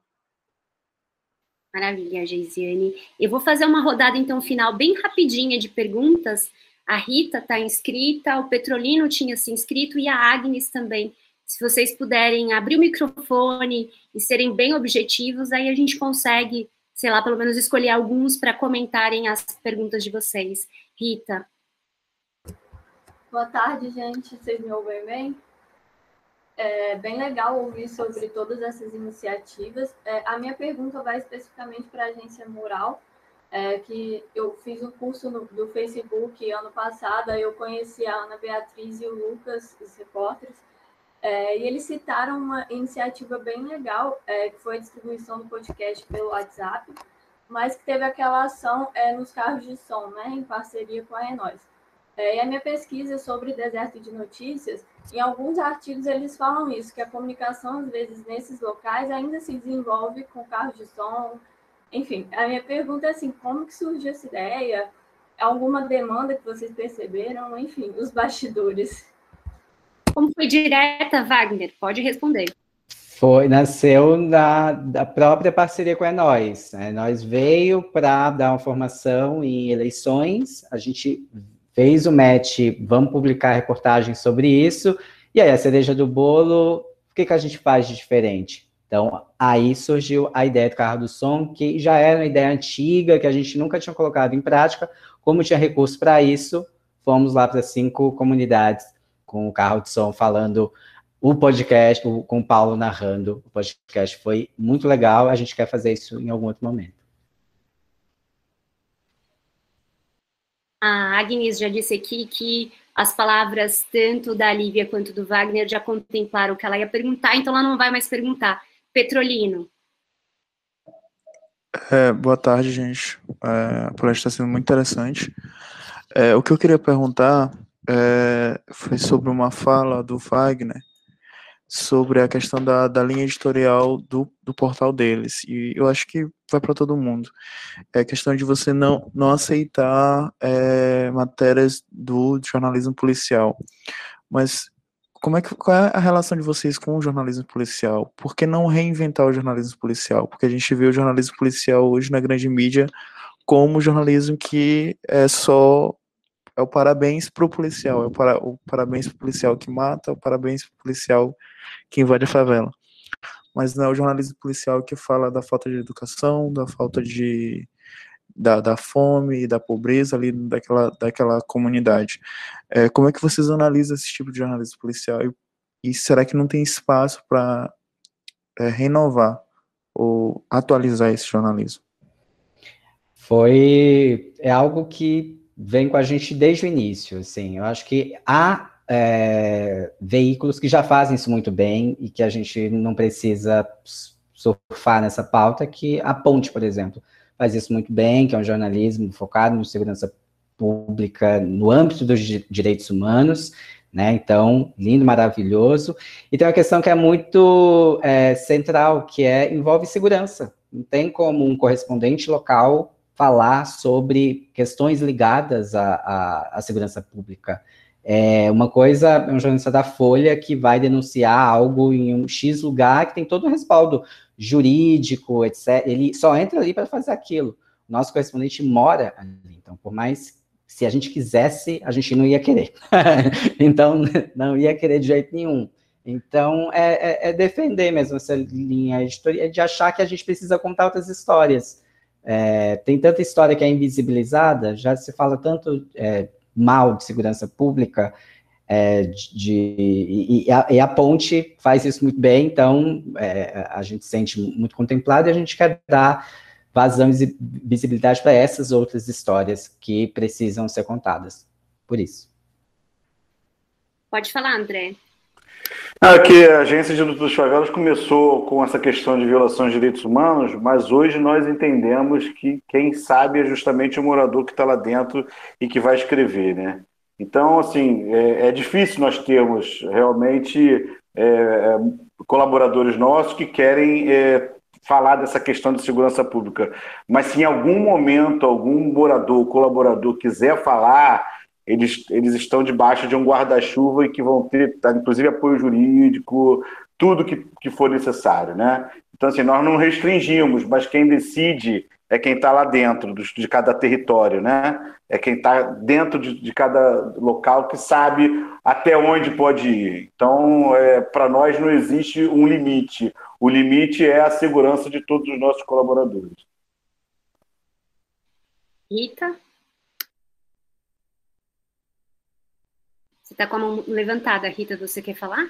Maravilha, Geisiane. Eu vou fazer uma rodada, então, final bem rapidinha de perguntas. A Rita está inscrita, o Petrolino tinha se inscrito e a Agnes também se vocês puderem abrir o microfone e serem bem objetivos, aí a gente consegue, sei lá, pelo menos escolher alguns para comentarem as perguntas de vocês. Rita. Boa tarde, gente. Vocês me ouvem bem? É bem legal ouvir sobre todas essas iniciativas. É, a minha pergunta vai especificamente para a agência Mural, é, que eu fiz um curso no, do Facebook ano passado, aí eu conheci a Ana Beatriz e o Lucas, os repórteres, é, e eles citaram uma iniciativa bem legal, é, que foi a distribuição do podcast pelo WhatsApp, mas que teve aquela ação é, nos carros de som, né, em parceria com a Renós. É, e a minha pesquisa sobre deserto de notícias, em alguns artigos eles falam isso, que a comunicação, às vezes, nesses locais ainda se desenvolve com carros de som. Enfim, a minha pergunta é assim, como que surgiu essa ideia? Alguma demanda que vocês perceberam? Enfim, os bastidores. Como foi direta, Wagner? Pode responder. Foi, nasceu da, da própria parceria com a Nós. A Nós veio para dar uma formação em eleições, a gente fez o match, vamos publicar reportagem sobre isso, e aí a cereja do bolo, o que, que a gente faz de diferente? Então, aí surgiu a ideia do carro do som, que já era uma ideia antiga, que a gente nunca tinha colocado em prática, como tinha recurso para isso, fomos lá para cinco comunidades com o carro de som falando o podcast, com o Paulo narrando o podcast. Foi muito legal, a gente quer fazer isso em algum outro momento. A Agnes já disse aqui que as palavras tanto da Lívia quanto do Wagner já contemplaram o que ela ia perguntar, então ela não vai mais perguntar. Petrolino. É, boa tarde, gente. É, a palestra está sendo muito interessante. É, o que eu queria perguntar é, foi sobre uma fala do Wagner sobre a questão da, da linha editorial do, do portal deles. E eu acho que vai para todo mundo. É questão de você não, não aceitar é, matérias do jornalismo policial. Mas como é que, qual é a relação de vocês com o jornalismo policial? Por que não reinventar o jornalismo policial? Porque a gente vê o jornalismo policial hoje na grande mídia como jornalismo que é só é o parabéns pro policial, é o, para, o parabéns pro policial que mata, é o parabéns pro policial que invade a favela. Mas não é o jornalismo policial que fala da falta de educação, da falta de da, da fome e da pobreza ali daquela, daquela comunidade. É, como é que vocês analisam esse tipo de jornalismo policial? E, e será que não tem espaço para é, renovar ou atualizar esse jornalismo? Foi é algo que vem com a gente desde o início, assim, eu acho que há é, veículos que já fazem isso muito bem e que a gente não precisa surfar nessa pauta, que a Ponte, por exemplo, faz isso muito bem, que é um jornalismo focado em segurança pública no âmbito dos direitos humanos, Né? Então, lindo, maravilhoso. E tem uma questão que é muito é, central, que é envolve segurança. Não tem como um correspondente local falar sobre questões ligadas à, à, à segurança pública. É uma coisa, é um jornalista da Folha que vai denunciar algo em um X lugar que tem todo um respaldo jurídico, etc. Ele só entra ali para fazer aquilo. O nosso correspondente mora ali. Então, por mais se a gente quisesse, a gente não ia querer. então, não ia querer de jeito nenhum. Então, é, é, é defender mesmo essa linha editorial, de achar que a gente precisa contar outras histórias. É, tem tanta história que é invisibilizada, já se fala tanto é, mal de segurança pública, é, de, de e, a, e, a, ponte faz isso muito bem, então é, a gente se sente muito contemplado e a gente quer dar vazão e visibilidade para essas outras histórias que precisam ser contadas. Por isso. Pode falar, André. Ah, que a Agência de Luta dos Favelas começou com essa questão de violação de direitos humanos, mas hoje nós entendemos que quem sabe é justamente o morador que está lá dentro e que vai escrever, né? Então, assim, é, é difícil nós termos realmente é, é colaboradores nossos que querem é, falar dessa questão de segurança pública. Mas se em algum momento algum morador, colaborador quiser falar eles, eles estão debaixo de um guarda-chuva e que vão ter, tá, inclusive, apoio jurídico, tudo que, que for necessário, né? Então, assim, nós não restringimos, mas quem decide é quem está lá dentro de cada território, né? É quem está dentro de, de, cada local que sabe até onde pode ir. Então, é, para nós não existe um limite. O limite é a segurança de todos os nossos colaboradores. Rita? Está com a mão levantada, Rita, você quer falar?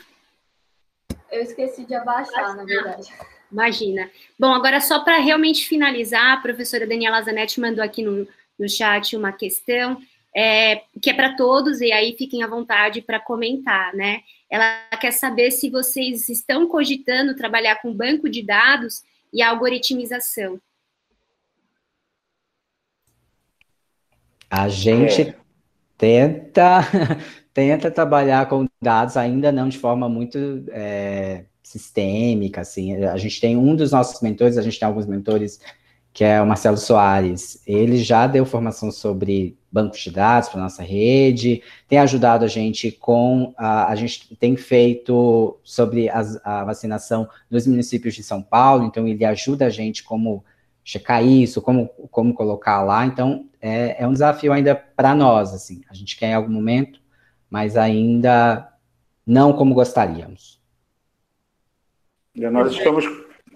Eu esqueci de abaixar, na verdade. Imagina. Bom, agora só para realmente finalizar, a professora Daniela Zanetti mandou aqui no, no chat uma questão é, que é para todos, e aí fiquem à vontade para comentar, né? Ela quer saber se vocês estão cogitando trabalhar com banco de dados e algoritmização. A gente é. tenta tenta trabalhar com dados, ainda não de forma muito é, sistêmica, assim. A gente tem um dos nossos mentores, a gente tem alguns mentores, que é o Marcelo Soares. Ele já deu formação sobre bancos de dados para nossa rede, tem ajudado a gente com a, a gente tem feito sobre as, a vacinação nos municípios de São Paulo, então ele ajuda a gente como checar isso, como, como colocar lá, então é, é um desafio ainda para nós, assim, a gente quer em algum momento mas ainda não como gostaríamos. Nós estamos,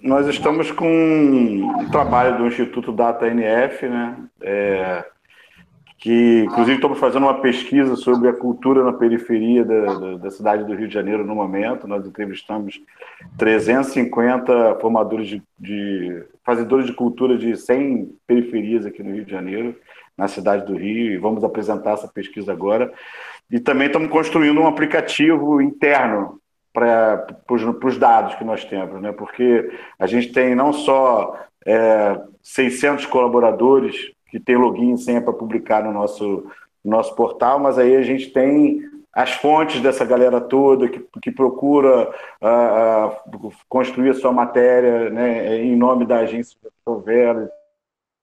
nós estamos com um trabalho do Instituto Data NF, né? É, que inclusive estamos fazendo uma pesquisa sobre a cultura na periferia da, da, da, cidade do Rio de Janeiro no momento. Nós entrevistamos 350 formadores de, de fazedores de cultura de 100 periferias aqui no Rio de Janeiro, na cidade do Rio, e vamos apresentar essa pesquisa agora. E também estamos construindo um aplicativo interno para os dados que nós temos, né? porque a gente tem não só é, 600 colaboradores que têm login e senha para publicar no nosso, no nosso portal, mas aí a gente tem as fontes dessa galera toda que, que procura uh, uh, construir a sua matéria né, em nome da agência da Provera.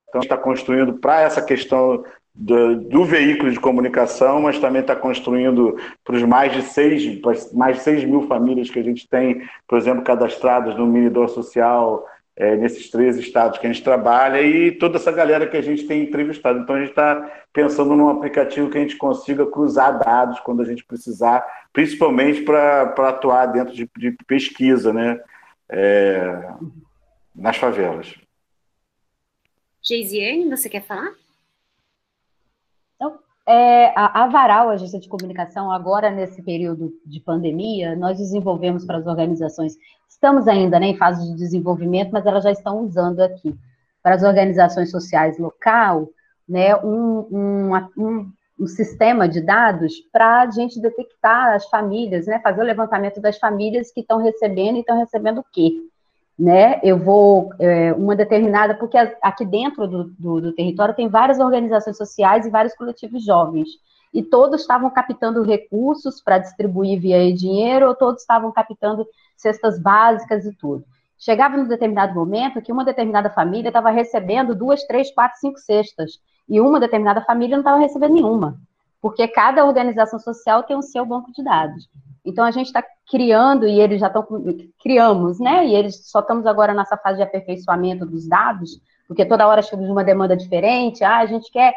Então, está construindo para essa questão do, do, veículo de comunicação, mas também está construindo para os mais de seis, mais de 6 mil famílias que a gente tem, por exemplo, cadastradas no Minidor Social, é, nesses três estados que a gente trabalha, e toda essa galera que a gente tem entrevistado. Então, a gente está pensando num aplicativo que a gente consiga cruzar dados quando a gente precisar, principalmente para atuar dentro de, de pesquisa, né? É, nas favelas. Geisiane, você quer falar? É, a, a Varal, a agência de comunicação, agora nesse período de pandemia, nós desenvolvemos para as organizações, estamos ainda né, em fase de desenvolvimento, mas elas já estão usando aqui, para as organizações sociais local, né, um, um, um, um sistema de dados para a gente detectar as famílias, né, fazer o levantamento das famílias que estão recebendo e estão recebendo o quê né? Eu vou é, uma determinada, porque aqui dentro do, do, do, território tem várias organizações sociais e vários coletivos jovens. e todos estavam captando recursos para distribuir via dinheiro, ou todos estavam captando cestas básicas e tudo. Chegava num determinado momento que uma determinada família estava recebendo duas, três, quatro, cinco cestas, e uma determinada família não estava recebendo nenhuma, porque cada organização social tem o seu banco de dados. Então a gente está criando e eles já estão criamos, né? E eles só estamos agora nessa fase de aperfeiçoamento dos dados, porque toda hora chega uma demanda diferente. Ah, a gente quer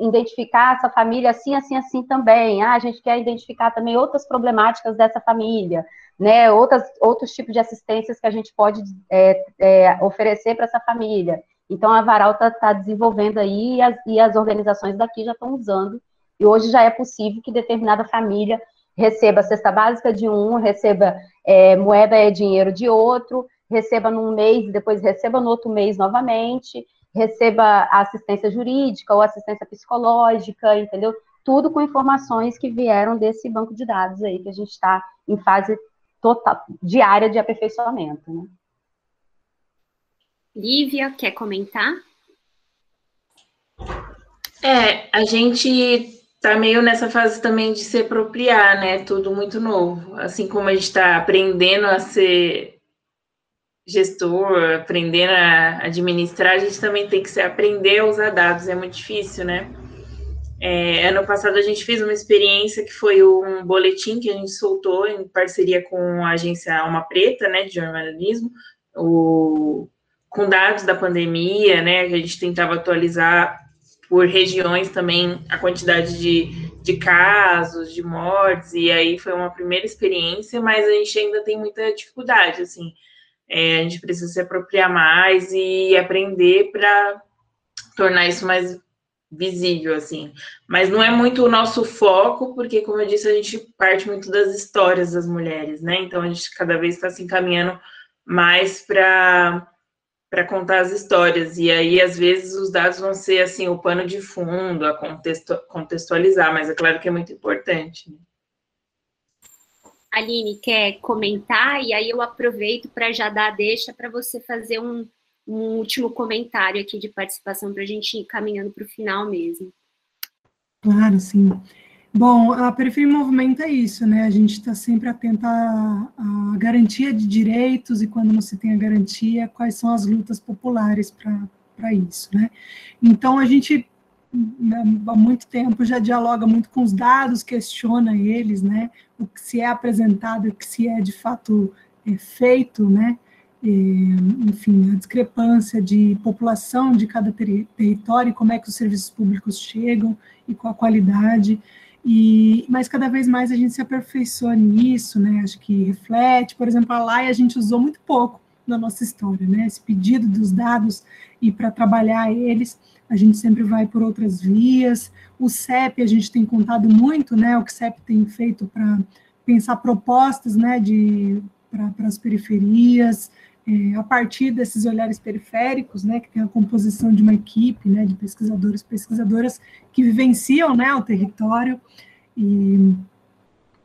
identificar essa família assim, assim, assim também. Ah, a gente quer identificar também outras problemáticas dessa família, né? Outras, outros tipos de assistências que a gente pode é, é, oferecer para essa família. Então a Varal está tá desenvolvendo aí e as, e as organizações daqui já estão usando. E hoje já é possível que determinada família receba cesta básica de um, receba é, moeda é dinheiro de outro, receba num mês e depois receba no outro mês novamente, receba assistência jurídica ou assistência psicológica, entendeu? Tudo com informações que vieram desse banco de dados aí, que a gente está em fase total, diária de aperfeiçoamento. Né? Lívia, quer comentar? É, a gente tá meio nessa fase também de se apropriar, né? Tudo muito novo. Assim como a gente está aprendendo a ser gestor, aprendendo a administrar, a gente também tem que se aprender a usar dados. É muito difícil, né? É, ano passado a gente fez uma experiência que foi um boletim que a gente soltou em parceria com a agência Alma Preta, né, de jornalismo, o, com dados da pandemia, né, a gente tentava atualizar por regiões também a quantidade de, de casos, de mortes, e aí foi uma primeira experiência, mas a gente ainda tem muita dificuldade, assim, é, a gente precisa se apropriar mais e aprender para tornar isso mais visível, assim. Mas não é muito o nosso foco, porque, como eu disse, a gente parte muito das histórias das mulheres, né? Então, a gente cada vez está se encaminhando mais para para contar as histórias. E aí, às vezes, os dados vão ser assim o pano de fundo, a contexto, contextualizar, mas é claro que é muito importante. Né? Aline, quer comentar? E aí eu aproveito para já dar a deixa para você fazer um, um último comentário aqui de participação para a gente ir caminhando para o final mesmo. Claro, sim. Bom, a Periferia em Movimento é isso, né? A gente está sempre atento à, à, garantia de direitos e quando não se tem a garantia, quais são as lutas populares para isso, né? Então, a gente né, há muito tempo já dialoga muito com os dados, questiona eles, né? O que se é apresentado, o que se é de fato é, feito, né? Enfim, a discrepância de população de cada ter território, como é que os serviços públicos chegam e qual a qualidade. E, mas cada vez mais a gente se aperfeiçoa nisso, né? Acho que reflete, por exemplo, a LAI a gente usou muito pouco na nossa história, né? Esse pedido dos dados e para trabalhar eles, a gente sempre vai por outras vias. O CEP a gente tem contado muito, né? O que o CEP tem feito para pensar propostas, né? De para as periferias, é, a partir desses olhares periféricos, né, que tem a composição de uma equipe, né, de pesquisadores, pesquisadoras que vivenciam, né, o território, e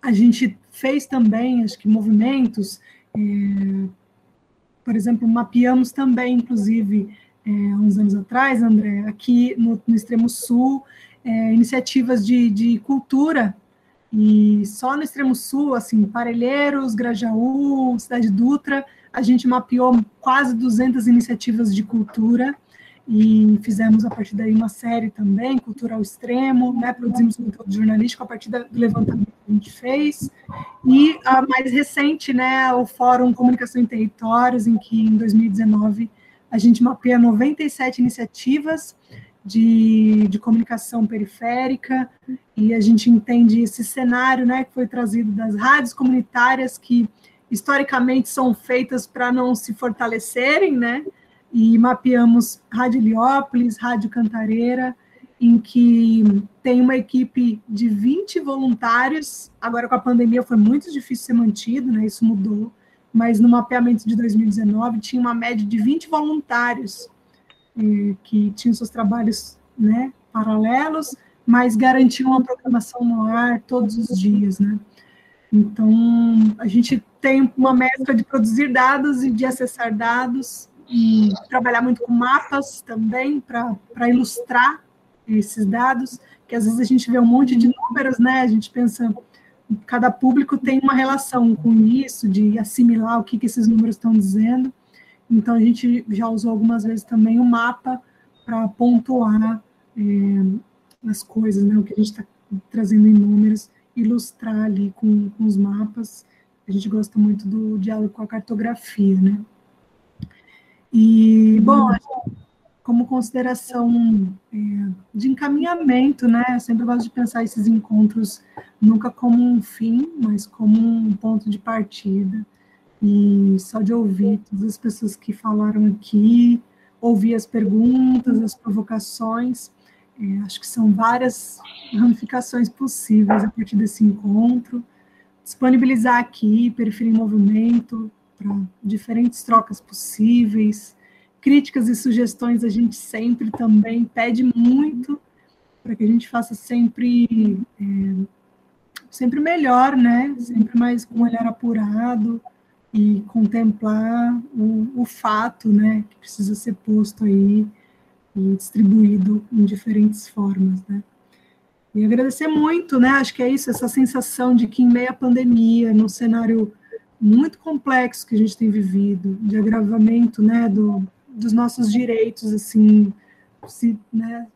a gente fez também, acho que movimentos, é, por exemplo, mapeamos também, inclusive, é, uns anos atrás, André, aqui no, no extremo sul, é, iniciativas de, de cultura. E só no extremo sul, assim, Parelheiros, Grajaú, Cidade Dutra, a gente mapeou quase 200 iniciativas de cultura e fizemos a partir daí uma série também, Cultura ao Extremo, né, produzimos conteúdo jornalístico a partir do levantamento que a gente fez, e a mais recente, né, o Fórum Comunicação em Territórios, em que em 2019 a gente mapeia 97 iniciativas de, de comunicação periférica, e a gente entende esse cenário, né, que foi trazido das rádios comunitárias que historicamente são feitas para não se fortalecerem, né? E mapeamos Rádio Heliópolis, Rádio Cantareira, em que tem uma equipe de 20 voluntários. Agora, com a pandemia, foi muito difícil ser mantido, né? Isso mudou. Mas no mapeamento de 2019, tinha uma média de 20 voluntários eh, que tinham seus trabalhos né, paralelos, mas garantiam uma programação no ar todos os dias, né? Então, a gente tem uma mescla de produzir dados e de acessar dados e trabalhar muito com mapas também para ilustrar esses dados. que às vezes a gente vê um monte de números, né? A gente pensa, cada público tem uma relação com isso, de assimilar o que, que esses números estão dizendo. Então, a gente já usou algumas vezes também o mapa para pontuar é, as coisas, né? O que a gente está trazendo em números, ilustrar ali com, com os mapas. A gente gosta muito do diálogo com a cartografia, né? E, bom, como consideração é, de encaminhamento, né? Eu sempre gosto de pensar esses encontros nunca como um fim, mas como um ponto de partida. E só de ouvir todas as pessoas que falaram aqui, ouvir as perguntas, as provocações, é, acho que são várias ramificações possíveis a partir desse encontro. Disponibilizar aqui, Periferia em Movimento, para diferentes trocas possíveis, críticas e sugestões a gente sempre também pede muito para que a gente faça sempre é, sempre melhor, né? Sempre mais com um olhar apurado e contemplar o, o fato, né? Que precisa ser posto aí e distribuído em diferentes formas, né? E agradecer muito, né? Acho que é isso, essa sensação de que em meio à pandemia, num cenário muito complexo que a gente tem vivido, de agravamento, né, do, dos nossos direitos, assim, se, né,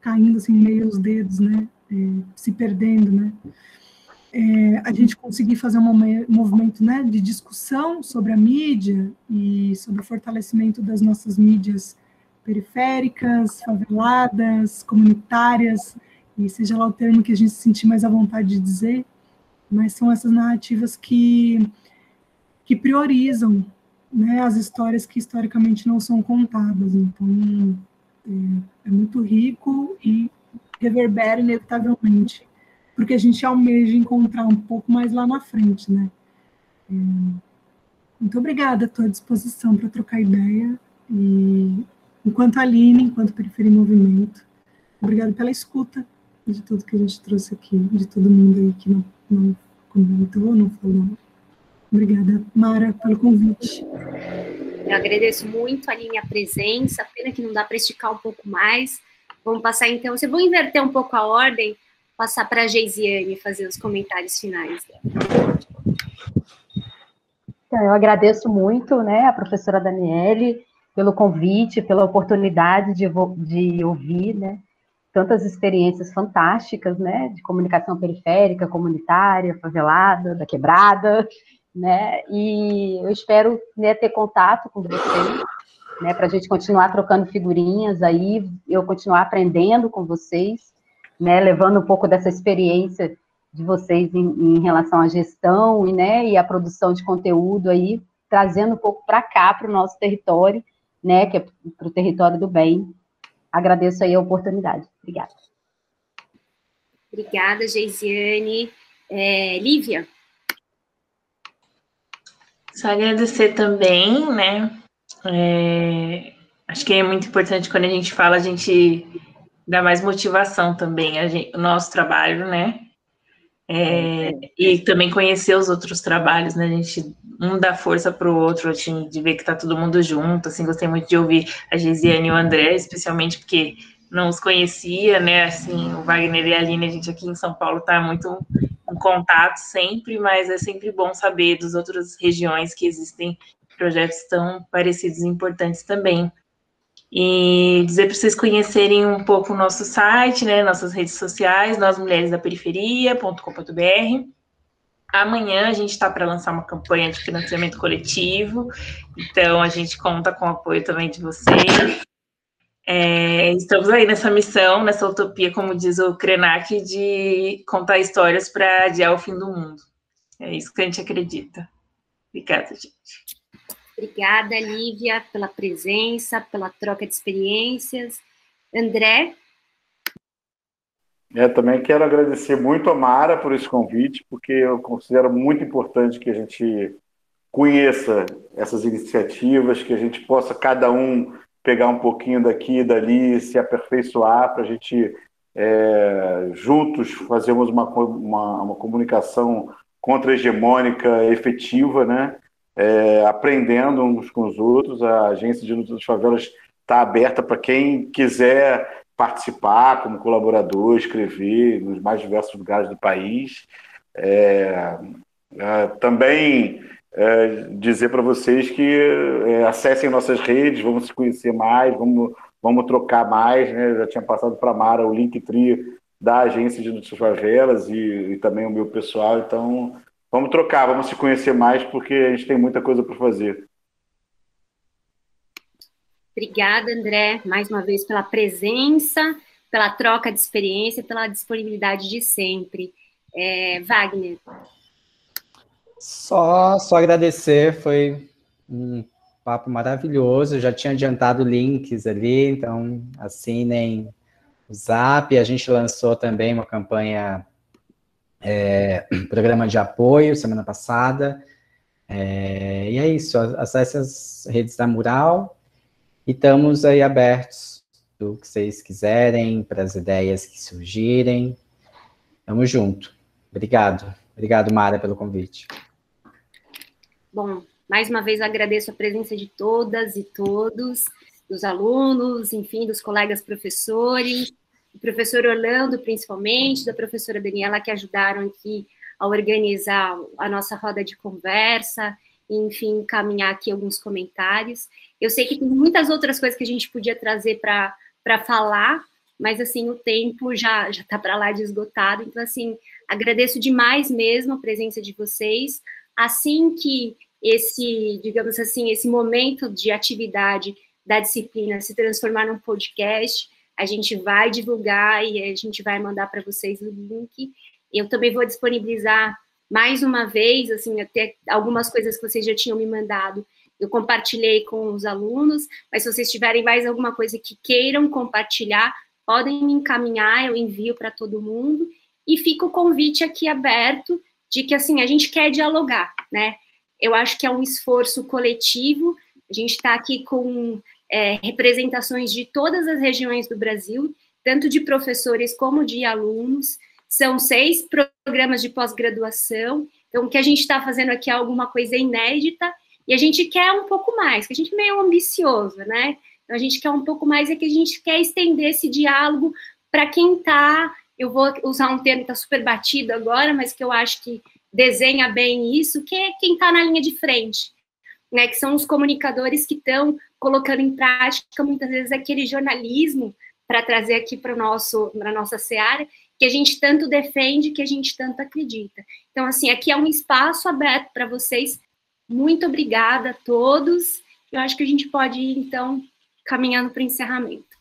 caindo assim meio os dedos, né, é, se perdendo, né, é, a gente conseguir fazer um movimento, né, de discussão sobre a mídia e sobre o fortalecimento das nossas mídias periféricas, faveladas, comunitárias, e seja lá o termo que a gente se sentir mais à vontade de dizer, mas são essas narrativas que, que priorizam né, as histórias que historicamente não são contadas. Então, é, é muito rico e reverbera inevitavelmente, porque a gente almeja encontrar um pouco mais lá na frente, né? É, muito obrigada, estou à disposição para trocar ideia. E enquanto Aline, enquanto Periferia em Movimento, obrigada pela escuta de tudo que a gente trouxe aqui, de todo mundo aí que não, não comentou, não falou. Obrigada, Mara, pelo convite. Eu agradeço muito a minha presença, pena que não dá para esticar um pouco mais. Vamos passar então, se vou inverter um pouco a ordem, passar para a Geisiane fazer os comentários finais. Então, eu agradeço muito, né, a professora Daniele, pelo convite, pela oportunidade de, de ouvir, né, tantas experiências fantásticas, né, de comunicação periférica, comunitária, favelada, da quebrada, né? E eu espero né, ter contato com vocês, né, para a gente continuar trocando figurinhas aí, eu continuar aprendendo com vocês, né, levando um pouco dessa experiência de vocês em, em relação à gestão e, né, e a produção de conteúdo aí, trazendo um pouco para cá, para o nosso território, né, que é para o território do bem. Agradeço aí a oportunidade. Obrigada. Obrigada, Geisiane. É, Lívia? Só agradecer também, né? É, acho que é muito importante quando a gente fala, a gente dá mais motivação também, a gente, o nosso trabalho, né? É, e também conhecer os outros trabalhos, né? A gente um dá força para o outro, assim, de ver que tá todo mundo junto. Assim, gostei muito de ouvir a Gisiane e o André, especialmente porque não os conhecia, né? Assim, o Wagner e a Aline, a gente aqui em São Paulo tá muito um contato sempre, mas é sempre bom saber das outras regiões que existem projetos tão parecidos e importantes também. E dizer para vocês conhecerem um pouco o nosso site, né, nossas redes sociais, nós mulheres da periferia.com.br. Amanhã a gente está para lançar uma campanha de financiamento coletivo, então a gente conta com o apoio também de vocês. É, estamos aí nessa missão, nessa utopia, como diz o Krenak, de contar histórias para adiar o fim do mundo. É isso que a gente acredita. Obrigada, gente. Obrigada, Lívia, pela presença, pela troca de experiências. André? Eu também quero agradecer muito a Mara por esse convite, porque eu considero muito importante que a gente conheça essas iniciativas, que a gente possa, cada um, pegar um pouquinho daqui e dali, se aperfeiçoar para a gente é, juntos fazermos uma, uma, uma comunicação contra-hegemônica efetiva, né? É, aprendendo uns com os outros. A agência de luta das favelas está aberta para quem quiser participar como colaborador, escrever nos mais diversos lugares do país. É, é, também é, dizer para vocês que é, acessem nossas redes, vamos se conhecer mais, vamos, vamos trocar mais. Né? Já tinha passado para a Mara o Linktree da agência de notícias favelas e, e, também o meu pessoal. Então, vamos trocar, vamos se conhecer mais, porque a gente tem muita coisa para fazer. Obrigada, André, mais uma vez pela presença, pela troca de experiência, pela disponibilidade de sempre. É, Wagner. Só, só agradecer, foi um papo maravilhoso. Já tinha adiantado links ali, então assinem o Zap. A gente lançou também uma campanha, é, programa de apoio semana passada. É, e é isso, acesse as redes da Mural e estamos aí abertos do que vocês quiserem, para as ideias que surgirem. Tamo junto. Obrigado. Obrigado, Mara, pelo convite. Bom, mais uma vez agradeço a presença de todas e todos, dos alunos, enfim, dos colegas professores, do professor Orlando, principalmente, da professora Daniela, que ajudaram aqui a organizar a nossa roda de conversa, enfim, encaminhar aqui alguns comentários. Eu sei que tem muitas outras coisas que a gente podia trazer para falar, mas assim, o tempo já já está para lá de esgotado. Então, assim, agradeço demais mesmo a presença de vocês. Assim que esse, digamos assim, esse momento de atividade da disciplina se transformar num podcast, a gente vai divulgar e a gente vai mandar para vocês o link. Eu também vou disponibilizar mais uma vez, assim, até algumas coisas que vocês já tinham me mandado, eu compartilhei com os alunos, mas se vocês tiverem mais alguma coisa que queiram compartilhar, podem me encaminhar, eu envio para todo mundo, e fica o convite aqui aberto de que, assim, a gente quer dialogar, né? Eu acho que é um esforço coletivo, a gente está aqui com é, representações de todas as regiões do Brasil, tanto de professores como de alunos, são seis programas de pós-graduação, então o que a gente está fazendo aqui é alguma coisa inédita, e a gente quer um pouco mais, que a gente é meio ambicioso, né? Então, a gente quer um pouco mais, é que a gente quer estender esse diálogo para quem está, eu vou usar um termo que está super batido agora, mas que eu acho que desenha bem isso, que é quem está na linha de frente, né? Que são os comunicadores que estão colocando em prática, muitas vezes, aquele jornalismo para trazer aqui para nosso para nossa seara que a gente tanto defende, que a gente tanto acredita. Então, assim, aqui é um espaço aberto para vocês muito obrigada a todos. Eu acho que a gente pode ir, então, caminhando para o encerramento.